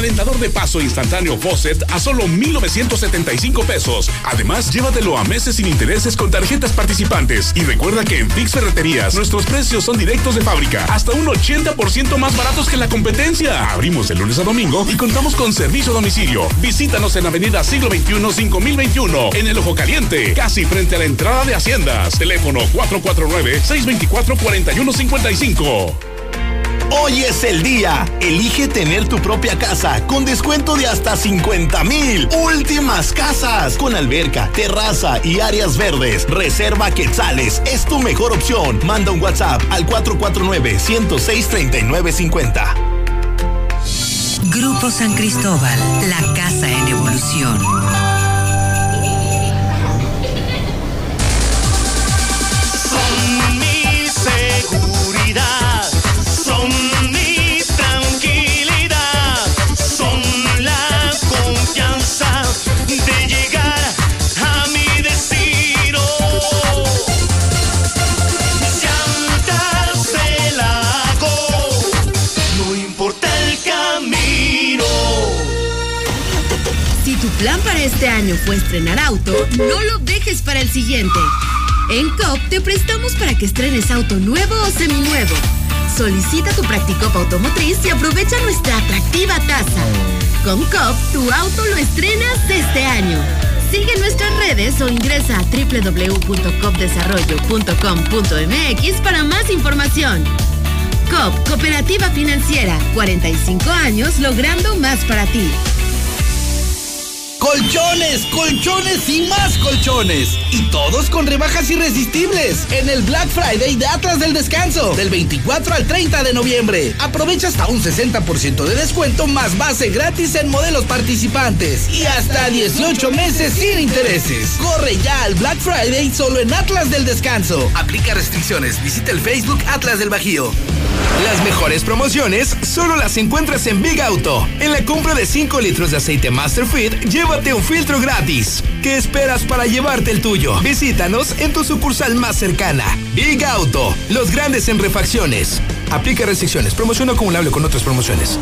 Calentador de paso instantáneo Faucet a solo 1,975 pesos. Además, llévatelo a meses sin intereses con tarjetas participantes. Y recuerda que en Fix Ferreterías nuestros precios son directos de fábrica, hasta un 80% más baratos que la competencia. Abrimos de lunes a domingo y contamos con servicio a domicilio. Visítanos en Avenida Siglo XXI 5021, en el Ojo Caliente, casi frente a la entrada de Haciendas. Teléfono 449-624-4155. Hoy es el día. Elige tener tu propia casa con descuento de hasta 50 mil. Últimas casas con alberca, terraza y áreas verdes. Reserva Quetzales es tu mejor opción. Manda un WhatsApp al 449-106-3950. Grupo San Cristóbal, la casa en evolución. Plan para este año fue estrenar auto, no lo dejes para el siguiente. En COP te prestamos para que estrenes auto nuevo o seminuevo. Solicita tu Practicop automotriz y aprovecha nuestra atractiva tasa. Con COP, tu auto lo estrenas este año. Sigue nuestras redes o ingresa a www.copdesarrollo.com.mx para más información. COP, Cooperativa Financiera, 45 años logrando más para ti. Colchones, colchones y más colchones. Y todos con rebajas irresistibles en el Black Friday de Atlas del Descanso, del 24 al 30 de noviembre. Aprovecha hasta un 60% de descuento más base gratis en modelos participantes y hasta 18 meses sin intereses. Corre ya al Black Friday solo en Atlas del Descanso. Aplica restricciones. Visita el Facebook Atlas del Bajío. Las mejores promociones solo las encuentras en Big Auto. En la compra de 5 litros de aceite Masterfit, llévate un filtro gratis. ¿Qué esperas para llevarte el tuyo? Visítanos en tu sucursal más cercana. Big Auto, los grandes en refacciones. Aplica restricciones. Promoción acumulable con otras promociones.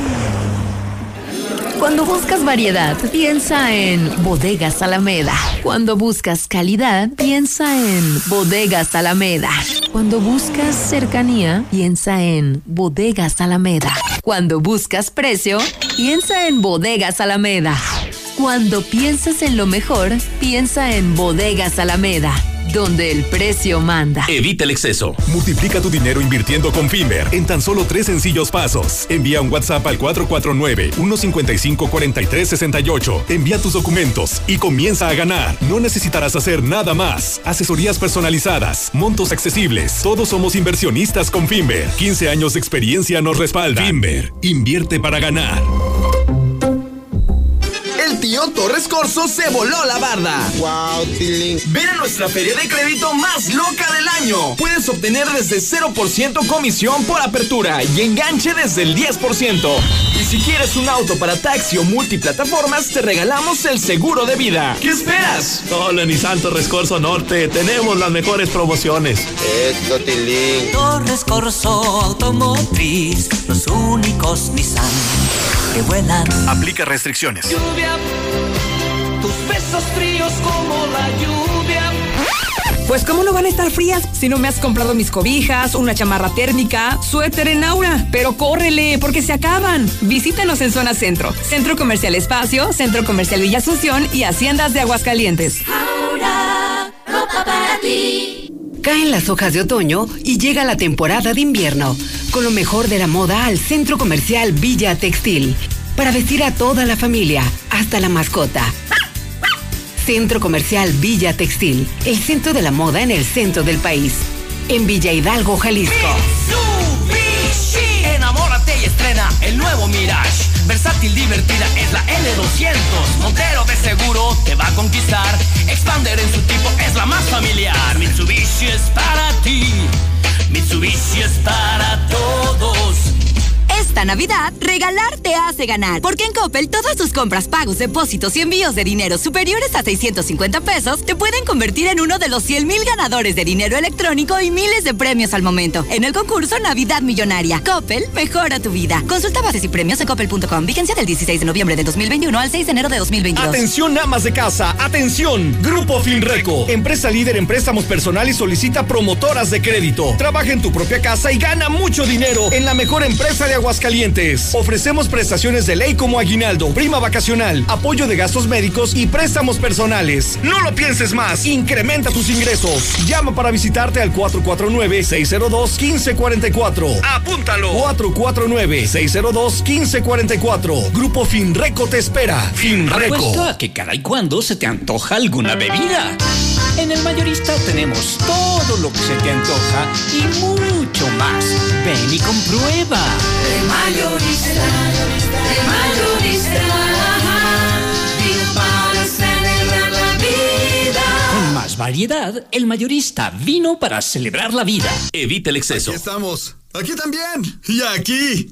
Cuando buscas variedad, piensa en Bodegas Alameda. Cuando buscas calidad, piensa en Bodegas Alameda. Cuando buscas cercanía, piensa en Bodegas Alameda. Cuando buscas precio, piensa en Bodegas Alameda. Cuando piensas en lo mejor, piensa en Bodegas Alameda donde el precio manda. Evita el exceso. Multiplica tu dinero invirtiendo con Finver en tan solo tres sencillos pasos. Envía un WhatsApp al 449-155-4368. Envía tus documentos y comienza a ganar. No necesitarás hacer nada más. Asesorías personalizadas, montos accesibles. Todos somos inversionistas con Finver. 15 años de experiencia nos respalda. Finver, invierte para ganar tío Torres Corso se voló la barda. ¡Wow, Tilín! Ven a nuestra feria de crédito más loca del año. Puedes obtener desde 0% comisión por apertura y enganche desde el 10%. Y si quieres un auto para taxi o multiplataformas, te regalamos el seguro de vida. ¿Qué esperas? Solo en Nissan Torres Corso Norte tenemos las mejores promociones. Eso, Tilín. Torres Corso Automotriz, los únicos Nissan que vuelan. Aplica restricciones. Lluvia, tus besos fríos como la lluvia. Pues cómo no van a estar frías si no me has comprado mis cobijas, una chamarra térmica, suéter en aura. Pero córrele, porque se acaban. Visítanos en Zona Centro, Centro Comercial Espacio, Centro Comercial Villa Asunción y Haciendas de Aguascalientes. Ahora, ropa para ti. Caen las hojas de otoño y llega la temporada de invierno, con lo mejor de la moda al centro comercial Villa Textil, para vestir a toda la familia, hasta la mascota. Centro Comercial Villa Textil, el centro de la moda en el centro del país, en Villa Hidalgo, Jalisco. Mitsubishi. Enamórate y estrena el nuevo Mirage. Versátil, divertida es la L200. Montero de seguro te va a conquistar. Expander en su tipo es la más familiar. Mitsubishi es para ti. Mitsubishi es para todos. Esta Navidad, regalar te hace ganar. Porque en Coppel, todas tus compras, pagos, depósitos y envíos de dinero superiores a 650 pesos te pueden convertir en uno de los 100 mil ganadores de dinero electrónico y miles de premios al momento. En el concurso Navidad Millonaria. Coppel, mejora tu vida. Consulta bases y premios en coppel.com. Vigencia del 16 de noviembre de 2021 al 6 de enero de 2022. Atención, amas de casa. Atención. Grupo Finreco. Empresa líder en préstamos personal y solicita promotoras de crédito. Trabaja en tu propia casa y gana mucho dinero en la mejor empresa de Aguascalientes Aguascalientes. Ofrecemos prestaciones de ley como aguinaldo, prima vacacional, apoyo de gastos médicos y préstamos personales. No lo pienses más. Incrementa tus ingresos. Llama para visitarte al 449-602-1544. Apúntalo. 449-602-1544. Grupo Finreco te espera. Finreco. Apuesto que cada y cuando se te antoja alguna bebida. En el mayorista tenemos todo lo que se te antoja y mucho más. Ven y comprueba. El mayorista, el mayorista, vino para celebrar la vida. Con más variedad, el mayorista vino para celebrar la vida. Evita el exceso. Aquí estamos. Aquí también. Y aquí.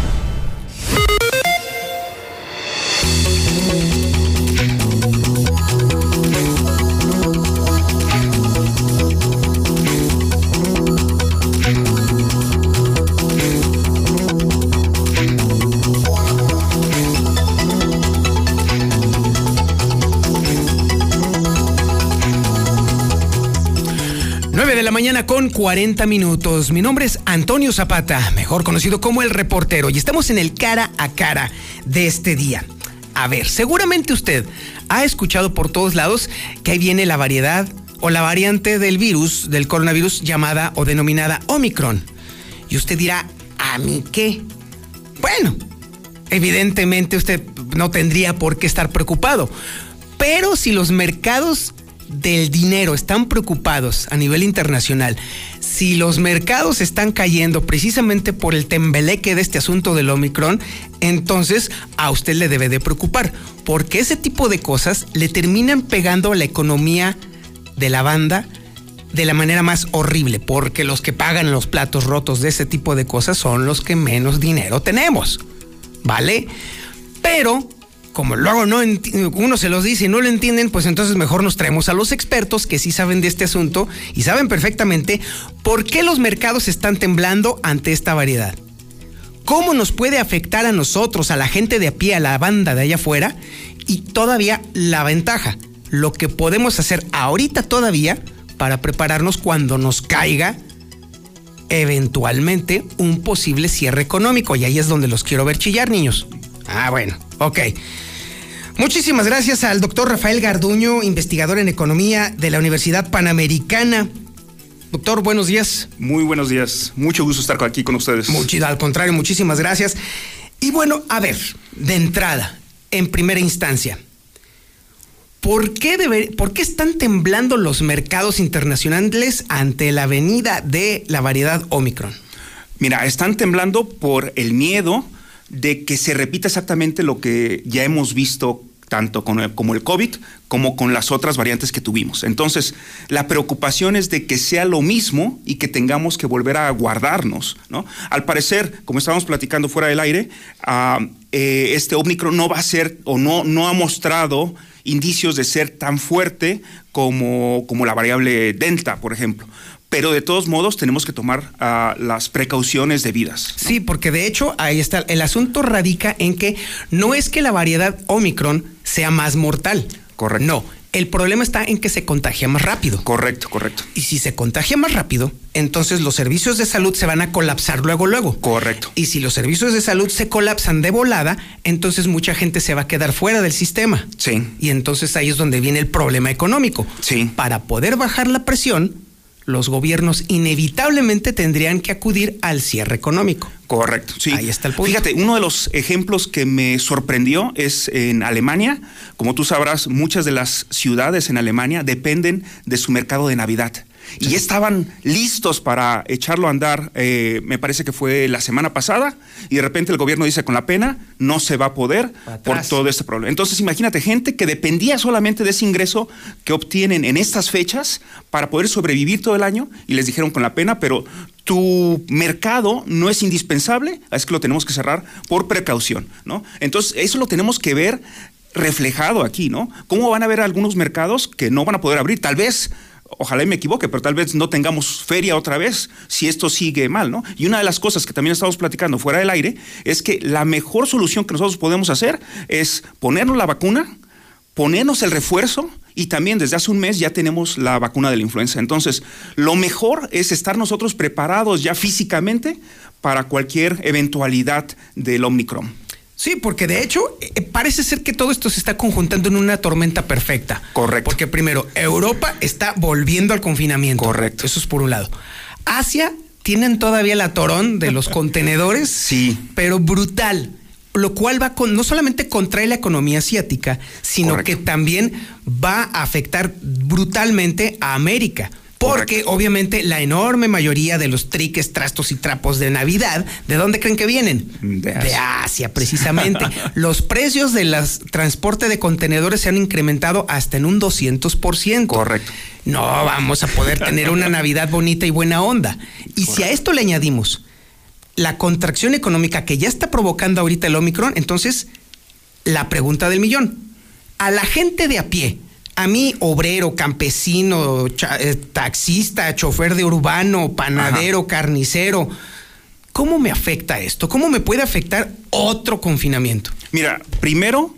Mañana con 40 minutos. Mi nombre es Antonio Zapata, mejor conocido como el reportero, y estamos en el cara a cara de este día. A ver, seguramente usted ha escuchado por todos lados que ahí viene la variedad o la variante del virus, del coronavirus llamada o denominada Omicron. Y usted dirá, ¿a mí qué? Bueno, evidentemente usted no tendría por qué estar preocupado. Pero si los mercados del dinero están preocupados a nivel internacional, si los mercados están cayendo precisamente por el tembeleque de este asunto del Omicron, entonces a usted le debe de preocupar, porque ese tipo de cosas le terminan pegando a la economía de la banda de la manera más horrible, porque los que pagan los platos rotos de ese tipo de cosas son los que menos dinero tenemos, ¿vale? Pero como luego no uno se los dice y no lo entienden, pues entonces mejor nos traemos a los expertos que sí saben de este asunto y saben perfectamente por qué los mercados están temblando ante esta variedad. ¿Cómo nos puede afectar a nosotros, a la gente de a pie, a la banda de allá afuera? Y todavía la ventaja, lo que podemos hacer ahorita todavía para prepararnos cuando nos caiga eventualmente un posible cierre económico. Y ahí es donde los quiero ver chillar, niños. Ah, bueno, ok. Muchísimas gracias al doctor Rafael Garduño, investigador en economía de la Universidad Panamericana. Doctor, buenos días. Muy buenos días. Mucho gusto estar aquí con ustedes. Mucho, al contrario, muchísimas gracias. Y bueno, a ver, de entrada, en primera instancia, ¿por qué, debe, ¿por qué están temblando los mercados internacionales ante la venida de la variedad Omicron? Mira, están temblando por el miedo de que se repita exactamente lo que ya hemos visto tanto con el, como el COVID como con las otras variantes que tuvimos. Entonces, la preocupación es de que sea lo mismo y que tengamos que volver a guardarnos. ¿no? Al parecer, como estábamos platicando fuera del aire, uh, eh, este Omicron no va a ser o no, no ha mostrado indicios de ser tan fuerte como, como la variable Delta, por ejemplo pero de todos modos tenemos que tomar uh, las precauciones debidas. ¿no? Sí, porque de hecho ahí está, el asunto radica en que no es que la variedad Omicron sea más mortal. Correcto. No, el problema está en que se contagia más rápido. Correcto, correcto. Y si se contagia más rápido, entonces los servicios de salud se van a colapsar luego, luego. Correcto. Y si los servicios de salud se colapsan de volada, entonces mucha gente se va a quedar fuera del sistema. Sí. Y entonces ahí es donde viene el problema económico. Sí. Para poder bajar la presión, los gobiernos inevitablemente tendrían que acudir al cierre económico. Correcto, sí. Ahí está el punto. Fíjate, uno de los ejemplos que me sorprendió es en Alemania. Como tú sabrás, muchas de las ciudades en Alemania dependen de su mercado de Navidad. Y ya estaban listos para echarlo a andar, eh, me parece que fue la semana pasada, y de repente el gobierno dice con la pena no se va a poder por todo este problema. Entonces imagínate gente que dependía solamente de ese ingreso que obtienen en estas fechas para poder sobrevivir todo el año y les dijeron con la pena, pero tu mercado no es indispensable, es que lo tenemos que cerrar por precaución, ¿no? Entonces, eso lo tenemos que ver reflejado aquí, ¿no? ¿Cómo van a haber algunos mercados que no van a poder abrir? Tal vez ojalá y me equivoque, pero tal vez no tengamos feria otra vez si esto sigue mal, ¿no? Y una de las cosas que también estamos platicando fuera del aire es que la mejor solución que nosotros podemos hacer es ponernos la vacuna, ponernos el refuerzo y también desde hace un mes ya tenemos la vacuna de la influenza. Entonces, lo mejor es estar nosotros preparados ya físicamente para cualquier eventualidad del Omicron. Sí, porque de hecho eh, parece ser que todo esto se está conjuntando en una tormenta perfecta. Correcto. Porque primero, Europa está volviendo al confinamiento. Correcto. Eso es por un lado. Asia tienen todavía la torón de los contenedores. Sí. Pero brutal. Lo cual va con, no solamente contrae la economía asiática, sino que también va a afectar brutalmente a América. Porque obviamente la enorme mayoría de los triques, trastos y trapos de Navidad, ¿de dónde creen que vienen? De Asia, de Asia precisamente. los precios del transporte de contenedores se han incrementado hasta en un 200%. Correcto. No vamos a poder tener una Navidad bonita y buena onda. Y si a esto le añadimos la contracción económica que ya está provocando ahorita el Omicron, entonces la pregunta del millón. A la gente de a pie, a mí, obrero, campesino, eh, taxista, chofer de urbano, panadero, carnicero, ¿cómo me afecta esto? ¿Cómo me puede afectar otro confinamiento? Mira, primero,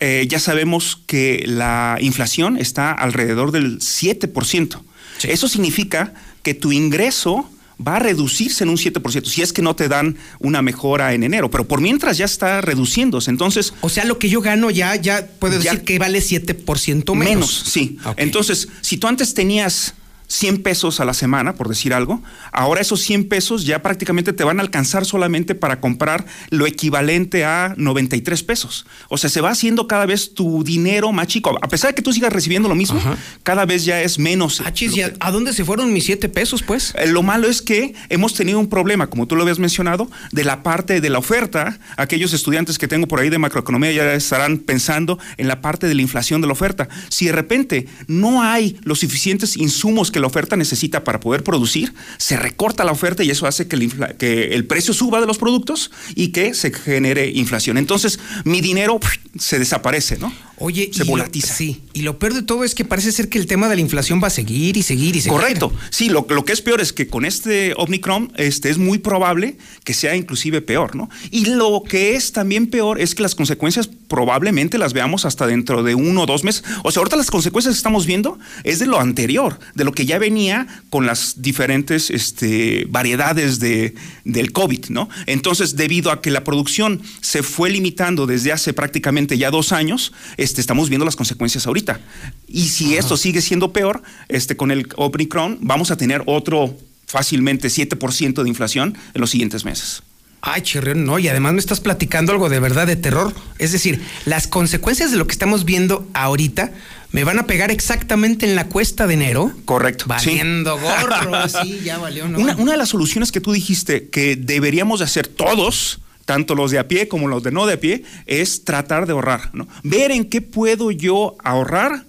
eh, ya sabemos que la inflación está alrededor del 7%. Eso significa que tu ingreso va a reducirse en un 7%, si es que no te dan una mejora en enero, pero por mientras ya está reduciéndose, entonces... O sea, lo que yo gano ya, ya puedo decir que vale 7% menos. Menos, sí. Entonces, si tú antes tenías 100 pesos a la semana, por decir algo, ahora esos 100 pesos ya prácticamente te van a alcanzar solamente para comprar lo equivalente a 93 pesos. O sea, se va haciendo cada vez tu dinero más chico. A pesar de que tú sigas recibiendo lo mismo, cada vez ya es menos. Ah, ¿a dónde se fueron mis 7 pesos, pues? Eh, lo malo es que hemos tenido un problema, como tú lo habías mencionado, de la parte de la oferta. Aquellos estudiantes que tengo por ahí de macroeconomía ya estarán pensando en la parte de la inflación de la oferta. Si de repente no hay los suficientes insumos que la oferta necesita para poder producir, se recorta la oferta y eso hace que el, que el precio suba de los productos y que se genere inflación. Entonces, mi dinero se desaparece, ¿no? Oye, se volatiza. sí, y lo peor de todo es que parece ser que el tema de la inflación va a seguir y seguir y seguir. Correcto. Sí, lo, que es peor es que con este Omicron este, es muy probable que sea inclusive peor, ¿no? Y lo que es también peor es que las consecuencias probablemente las veamos hasta dentro de uno o dos meses. O sea, ahorita las consecuencias que estamos viendo es de lo anterior, de lo que ya venía con las diferentes este, variedades de, del COVID, ¿no? Entonces, debido a que la producción se fue limitando desde hace prácticamente ya dos años, este, estamos viendo las consecuencias ahorita. Y si esto sigue siendo peor, este, con el Omicron, vamos a tener otro fácilmente 7% de inflación en los siguientes meses. Ay, chirrión, no, y además me estás platicando algo de verdad de terror. Es decir, las consecuencias de lo que estamos viendo ahorita me van a pegar exactamente en la cuesta de enero. Correcto. Valiendo gorro, sí, ya valió, ¿no? Una, una, de las soluciones que tú dijiste que deberíamos de hacer todos, tanto los de a pie como los de no de a pie, es tratar de ahorrar, ¿no? Ver en qué puedo yo ahorrar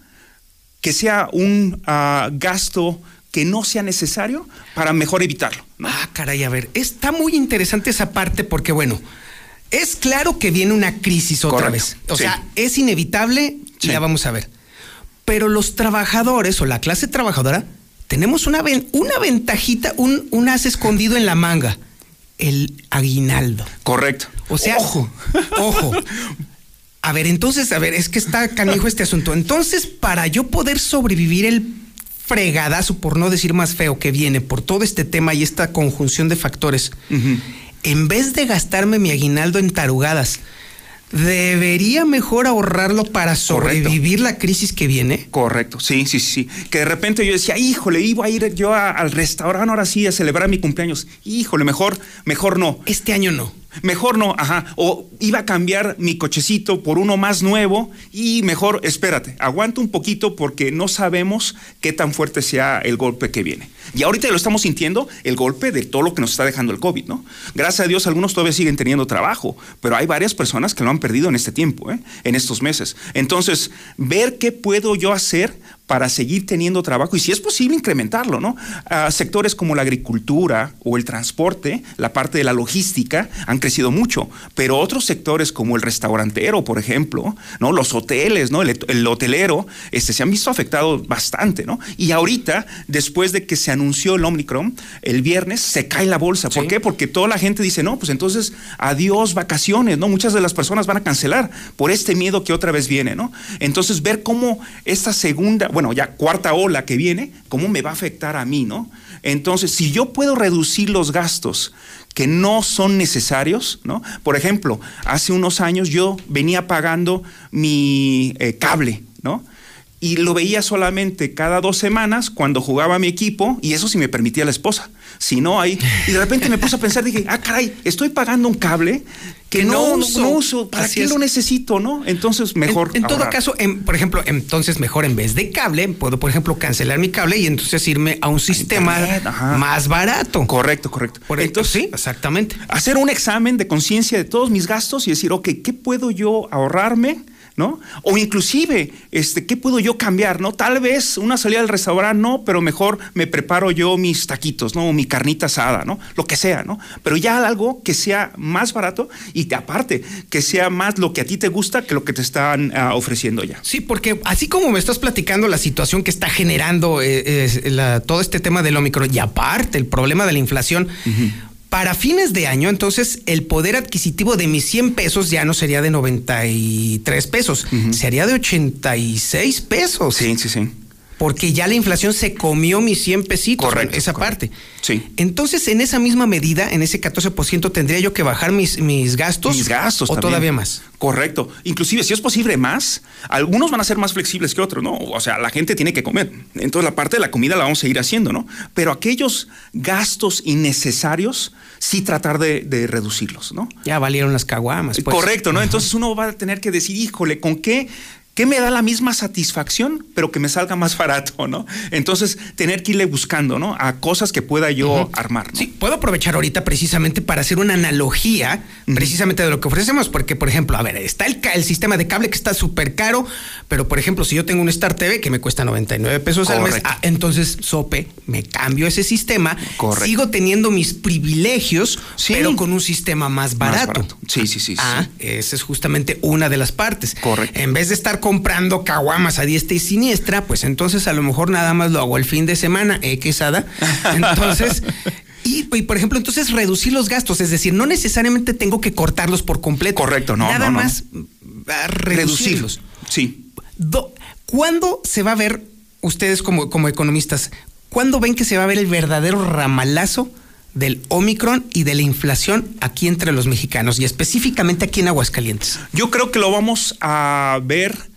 que sea un uh, gasto que no sea necesario para mejor evitarlo. Ah, caray, a ver, está muy interesante esa parte porque, bueno, es claro que viene una crisis otra vez. O sea, es inevitable y la vamos a ver. Pero los trabajadores o la clase trabajadora tenemos una, una ventajita, un, un as escondido en la manga. El aguinaldo. Correcto. O sea, ojo, ojo. A ver, entonces, a ver, es que está canijo este asunto. Entonces, para yo poder sobrevivir el fregadazo, por no decir más feo, que viene por todo este tema y esta conjunción de factores, en vez de gastarme mi aguinaldo en tarugadas, ¿debería mejor ahorrarlo para sobrevivir la crisis que viene? Correcto, sí, sí, sí. Que de repente yo decía, híjole, iba a ir yo al restaurante ahora sí a celebrar mi cumpleaños. Híjole, mejor, mejor no. Este año no. Mejor no, ajá. O iba a cambiar mi cochecito por uno más nuevo y mejor, espérate, aguanta un poquito porque no sabemos qué tan fuerte sea el golpe que viene. Y ahorita lo estamos sintiendo, el golpe de todo lo que nos está dejando el COVID, ¿no? Gracias a Dios, algunos todavía siguen teniendo trabajo, pero hay varias personas que lo han perdido en este tiempo, ¿eh? en estos meses. Entonces, ver qué puedo yo hacer para seguir teniendo trabajo y si es posible incrementarlo, ¿no? Ah, sectores como la agricultura o el transporte, la parte de la logística han crecido mucho, pero otros sectores como el restaurantero, por ejemplo, ¿no? Los hoteles, ¿no? El, hotelero, este, se han visto afectados bastante, ¿no? Y ahorita, después de que se anunció el Omicron, el viernes se cae la bolsa. ¿Por qué? Porque toda la gente dice, no, pues entonces adiós vacaciones, ¿no? Muchas de las personas van a cancelar por este miedo que otra vez viene, ¿no? Entonces, ver cómo esta segunda, bueno, ya cuarta ola que viene, ¿cómo me va a afectar a mí, no? Entonces, si yo puedo reducir los gastos que no son necesarios, ¿no? Por ejemplo, hace unos años yo venía pagando mi eh, cable, ¿no? Y lo veía solamente cada dos semanas cuando jugaba mi equipo y eso sí me permitía la esposa. Si no, ahí. Y de repente me puse a pensar, dije, ah, caray, estoy pagando un cable que, no, uso. ¿Para qué lo necesito, no? Entonces, mejor. En, todo caso, por ejemplo, entonces mejor en vez de cable, puedo, por ejemplo, cancelar mi cable y entonces irme a un sistema más barato. Correcto, correcto. Por entonces, sí, exactamente. Hacer un examen de conciencia de todos mis gastos y decir, ok, ¿qué puedo yo ahorrarme? ¿No? O inclusive, este, ¿qué puedo yo cambiar, no? Tal vez una salida al restaurante no, pero mejor me preparo yo mis taquitos, ¿no? O mi carnita asada, ¿no? Lo que sea, ¿no? Pero ya algo que sea más barato y aparte, que sea más lo que a ti te gusta que lo que te están ah, ofreciendo ya. Sí, porque así como me estás platicando la situación que está generando eh, todo este tema del Omicron y aparte el problema de la inflación, para fines de año, entonces, el poder adquisitivo de mis 100 pesos ya no sería de 93 pesos, sería de 86 pesos. Sí, sí, sí porque ya la inflación se comió mis 100 pesitos, correcto, esa parte. Sí. Entonces, en esa misma medida, en ese 14%, tendría yo que bajar mis, mis gastos. Mis gastos. O todavía más. Correcto. Inclusive, si es posible más, algunos van a ser más flexibles que otros, ¿no? O sea, la gente tiene que comer. Entonces, la parte de la comida la vamos a seguir haciendo, ¿no? Pero aquellos gastos innecesarios, sí tratar de, de reducirlos, ¿no? Ya valieron las caguamas. Pues. Correcto, ¿no? Entonces, uno va a tener que decir, híjole, ¿con qué ¿Qué me da la misma satisfacción, pero que me salga más barato, ¿no? Entonces, tener que irle buscando, ¿no? A cosas que pueda yo armar. Sí, puedo aprovechar ahorita precisamente para hacer una analogía precisamente de lo que ofrecemos, porque, por ejemplo, a ver, está el, el sistema de cable que está súper caro, pero, por ejemplo, si yo tengo un Star TV que me cuesta 99 pesos al mes, ah, entonces, sope, me cambio ese sistema, sigo teniendo mis privilegios, pero con un sistema más barato. Sí, sí, sí. Ah, esa es justamente una de las partes. Correcto. En vez de estar comprando caguamas a diestra y siniestra, pues entonces a lo mejor nada más lo hago el fin de semana, eh, quesada. Entonces, y, por ejemplo, entonces reducir los gastos, es decir, no necesariamente tengo que cortarlos por completo. Correcto, no. Nada no, más reducirlos. Sí. ¿Cuándo se va a ver, ustedes como, como economistas, cuándo ven que se va a ver el verdadero ramalazo del Omicron y de la inflación aquí entre los mexicanos y específicamente aquí en Aguascalientes? Yo creo que lo vamos a ver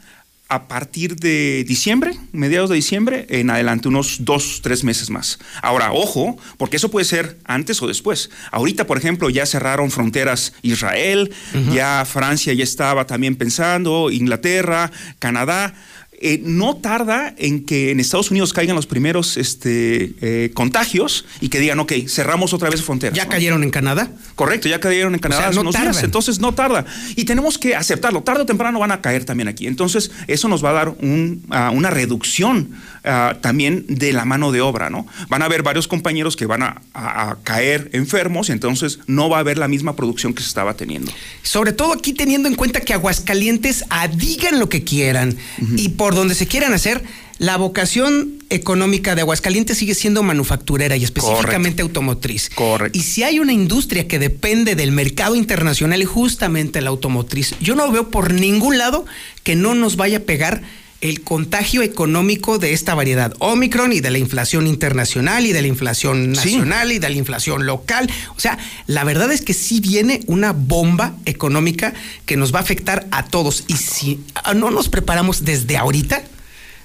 a partir de diciembre, mediados de diciembre, en adelante, unos dos, tres meses más. Ahora, ojo, porque eso puede ser antes o después. Ahorita, por ejemplo, ya cerraron fronteras Israel, ya Francia ya estaba también pensando, Inglaterra, Canadá. Eh, no tarda en que en Estados Unidos caigan los primeros este, eh, contagios y que digan, ok, cerramos otra vez fronteras. ¿Ya cayeron en Canadá? Correcto, ya cayeron en Canadá no entonces no tarda. Y tenemos que aceptarlo, tarde o temprano van a caer también aquí. Entonces, eso nos va a dar ah, una reducción ah, también de la mano de obra, ¿no? Van a haber varios compañeros que van a, caer enfermos y entonces no va a haber la misma producción que se estaba teniendo. Sobre todo aquí teniendo en cuenta que Aguascalientes digan lo que quieran y por donde se quieran hacer, la vocación económica de Aguascalientes sigue siendo manufacturera y específicamente automotriz. Correcto. Y si hay una industria que depende del mercado internacional y justamente la automotriz, yo no veo por ningún lado que no nos vaya a pegar el contagio económico de esta variedad Omicron y de la inflación internacional y de la inflación nacional y de la inflación local. O sea, la verdad es que sí viene una bomba económica que nos va a afectar a todos. Y si no nos preparamos desde ahorita,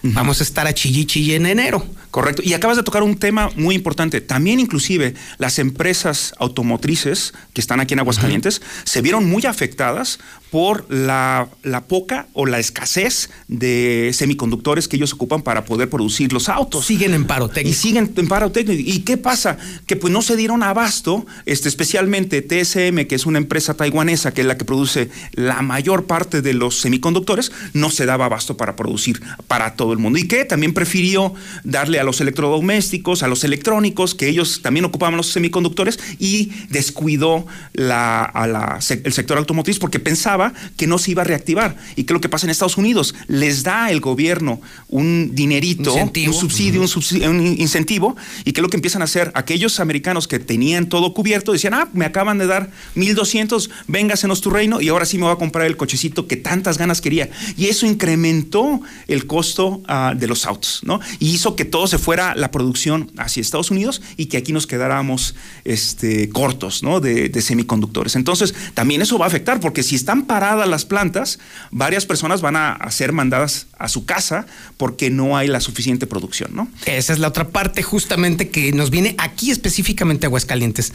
vamos a estar a chillichi en enero. Correcto. Y acabas de tocar un tema muy importante. También inclusive las empresas automotrices que están aquí en Aguascalientes se vieron muy afectadas por la, la, poca o la escasez de semiconductores que ellos ocupan para poder producir los autos. Siguen en paro técnico. Y siguen en paro técnico. ¿Y qué pasa? Que pues no se dieron abasto, este, especialmente TSM, que es una empresa taiwanesa que es la que produce la mayor parte de los semiconductores, no se daba abasto para producir para todo el mundo. Y que también prefirió darle a los electrodomésticos, a los electrónicos, que ellos también ocupaban los semiconductores, y descuidó la, a la, el sector automotriz porque pensaba que no se iba a reactivar. ¿Y qué es lo que pasa en Estados Unidos? Les da el gobierno un dinerito, un subsidio, un, incentivo, y qué es lo que empiezan a hacer aquellos americanos que tenían todo cubierto, decían, ah, me acaban de dar 1.200, véngasenos tu reino, y ahora sí me voy a comprar el cochecito que tantas ganas quería. Y eso incrementó el costo uh, de los autos, ¿no? Y hizo que todo se fuera la producción hacia Estados Unidos y que aquí nos quedáramos este, cortos, ¿no? De, de semiconductores. Entonces, también eso va a afectar, porque si están paradas las plantas, varias personas van a, ser mandadas a su casa porque no hay la suficiente producción, ¿no? Esa es la otra parte justamente que nos viene aquí específicamente a Aguascalientes.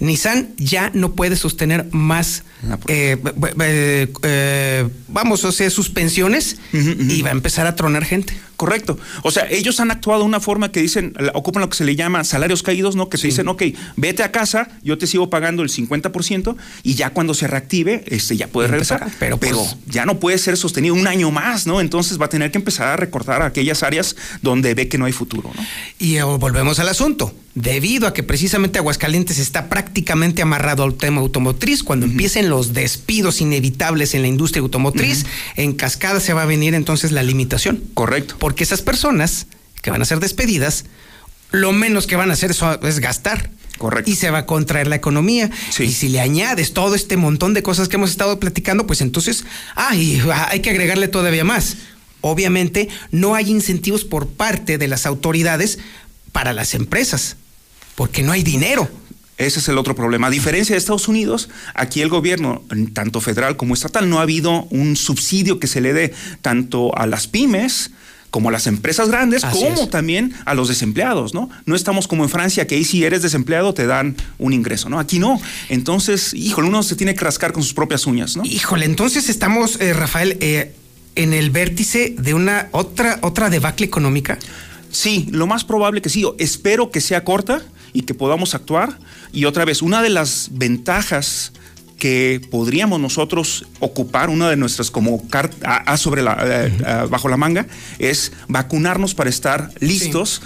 Nissan ya no puede sostener más, eh, eh, vamos, o sea, suspensiones y va a empezar a tronar gente. Correcto. O sea, ellos han actuado de una forma que dicen, ocupan lo que se le llama salarios caídos, ¿no? Que se dicen, ok, vete a casa, yo te sigo pagando el 50% y ya cuando se reactive, este, ya puedes regresar. Pero, pero pues ya no puede ser sostenido un año más, ¿no? Entonces va a tener que empezar a recortar aquellas áreas donde ve que no hay futuro, ¿no? Y eh, volvemos al asunto. Debido a que precisamente Aguascalientes está prácticamente amarrado al tema automotriz, cuando empiecen los despidos inevitables en la industria automotriz, en cascada se va a venir entonces la limitación. Correcto porque esas personas que van a ser despedidas, lo menos que van a hacer es gastar. Correcto. Y se va a contraer la economía. Y si le añades todo este montón de cosas que hemos estado platicando, pues entonces, ay, hay que agregarle todavía más. Obviamente, no hay incentivos por parte de las autoridades para las empresas, porque no hay dinero. Ese es el otro problema. A diferencia de Estados Unidos, aquí el gobierno, tanto federal como estatal, no ha habido un subsidio que se le dé tanto a las pymes, como a las empresas grandes, como también a los desempleados, ¿no? No estamos como en Francia, que ahí si eres desempleado te dan un ingreso, ¿no? Aquí no. Entonces, híjole, uno se tiene que rascar con sus propias uñas, ¿no? Híjole, entonces estamos, eh, Rafael, eh, en el vértice de una otra, otra debacle económica. Sí, lo más probable que sí. Espero que sea corta y que podamos actuar. Y otra vez, una de las ventajas que podríamos nosotros ocupar, una de nuestras como a, sobre la, eh, bajo la manga, es vacunarnos para estar listos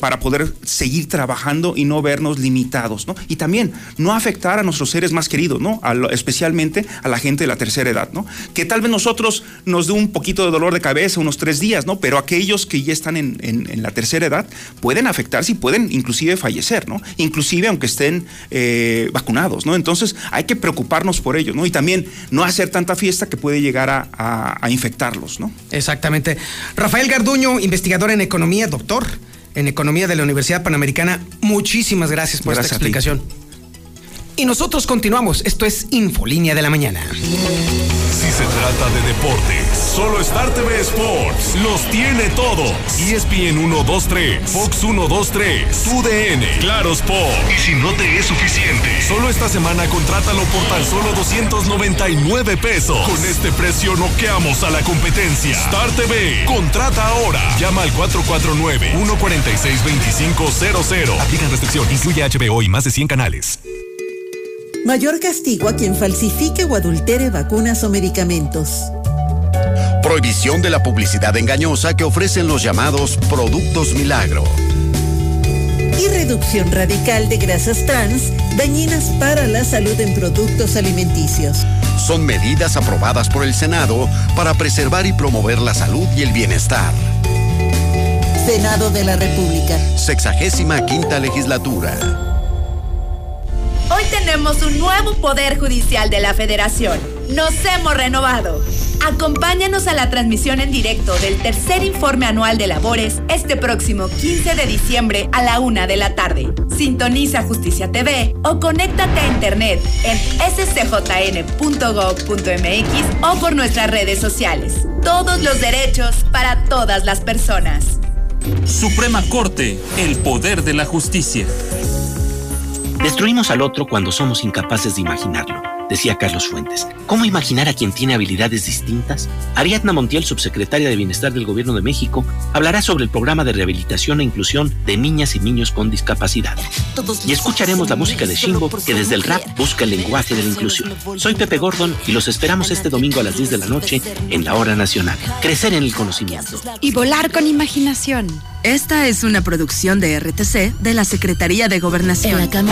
para poder seguir trabajando y no vernos limitados, ¿no? Y también no afectar a nuestros seres más queridos, ¿no? especialmente a la gente de la tercera edad, ¿no? Que tal vez nosotros nos dé un poquito de dolor de cabeza unos tres días, ¿no? Pero aquellos que ya están en, la tercera edad pueden afectarse y pueden inclusive fallecer, ¿no? Inclusive aunque estén eh, vacunados, ¿no? Entonces hay que preocuparnos por ellos, ¿no? Y también no hacer tanta fiesta que puede llegar a, infectarlos, ¿no? Exactamente. Rafael Garduño, investigador en economía, doctor en economía de la Universidad Panamericana, muchísimas gracias por esta explicación. Y nosotros continuamos. Esto es Infolínea de la Mañana. Si se trata de deportes, solo Star TV Sports los tiene todos. ESPN 123, Fox 123, TUDN, Claro Sport. Y si no te es suficiente, solo esta semana contrátalo por tan solo 299 pesos. Con este precio noqueamos a la competencia. Star TV, contrata ahora. Llama al 449 146 2500. Aplican restricción, incluye HBO y más de 100 canales. Mayor castigo a quien falsifique o adultere vacunas o medicamentos. Prohibición de la publicidad engañosa que ofrecen los llamados productos milagro. Y reducción radical de grasas trans dañinas para la salud en productos alimenticios. Son medidas aprobadas por el Senado para preservar y promover la salud y el bienestar. Senado de la República. Sexagésima quinta legislatura. Hoy tenemos un nuevo Poder Judicial de la Federación. Nos hemos renovado. Acompáñanos a la transmisión en directo del tercer informe anual de labores este próximo 15 de diciembre a la una de la tarde. Sintoniza Justicia TV o conéctate a internet en scjn.gov.mx o por nuestras redes sociales. Todos los derechos para todas las personas. Suprema Corte, el poder de la justicia. Destruimos al otro cuando somos incapaces de imaginarlo decía Carlos Fuentes. ¿Cómo imaginar a quien tiene habilidades distintas? Ariadna Montiel, subsecretaria de Bienestar del Gobierno de México, hablará sobre el programa de rehabilitación e inclusión de niñas y niños con discapacidad. Y escucharemos la música de Shimbo, que desde el rap busca el lenguaje de la inclusión. Soy Pepe Gordon y los esperamos este domingo a las 10 de la noche en la Hora Nacional. Crecer en el conocimiento. Y volar con imaginación. Esta es una producción de RTC de la Secretaría de Gobernación. En la Cámara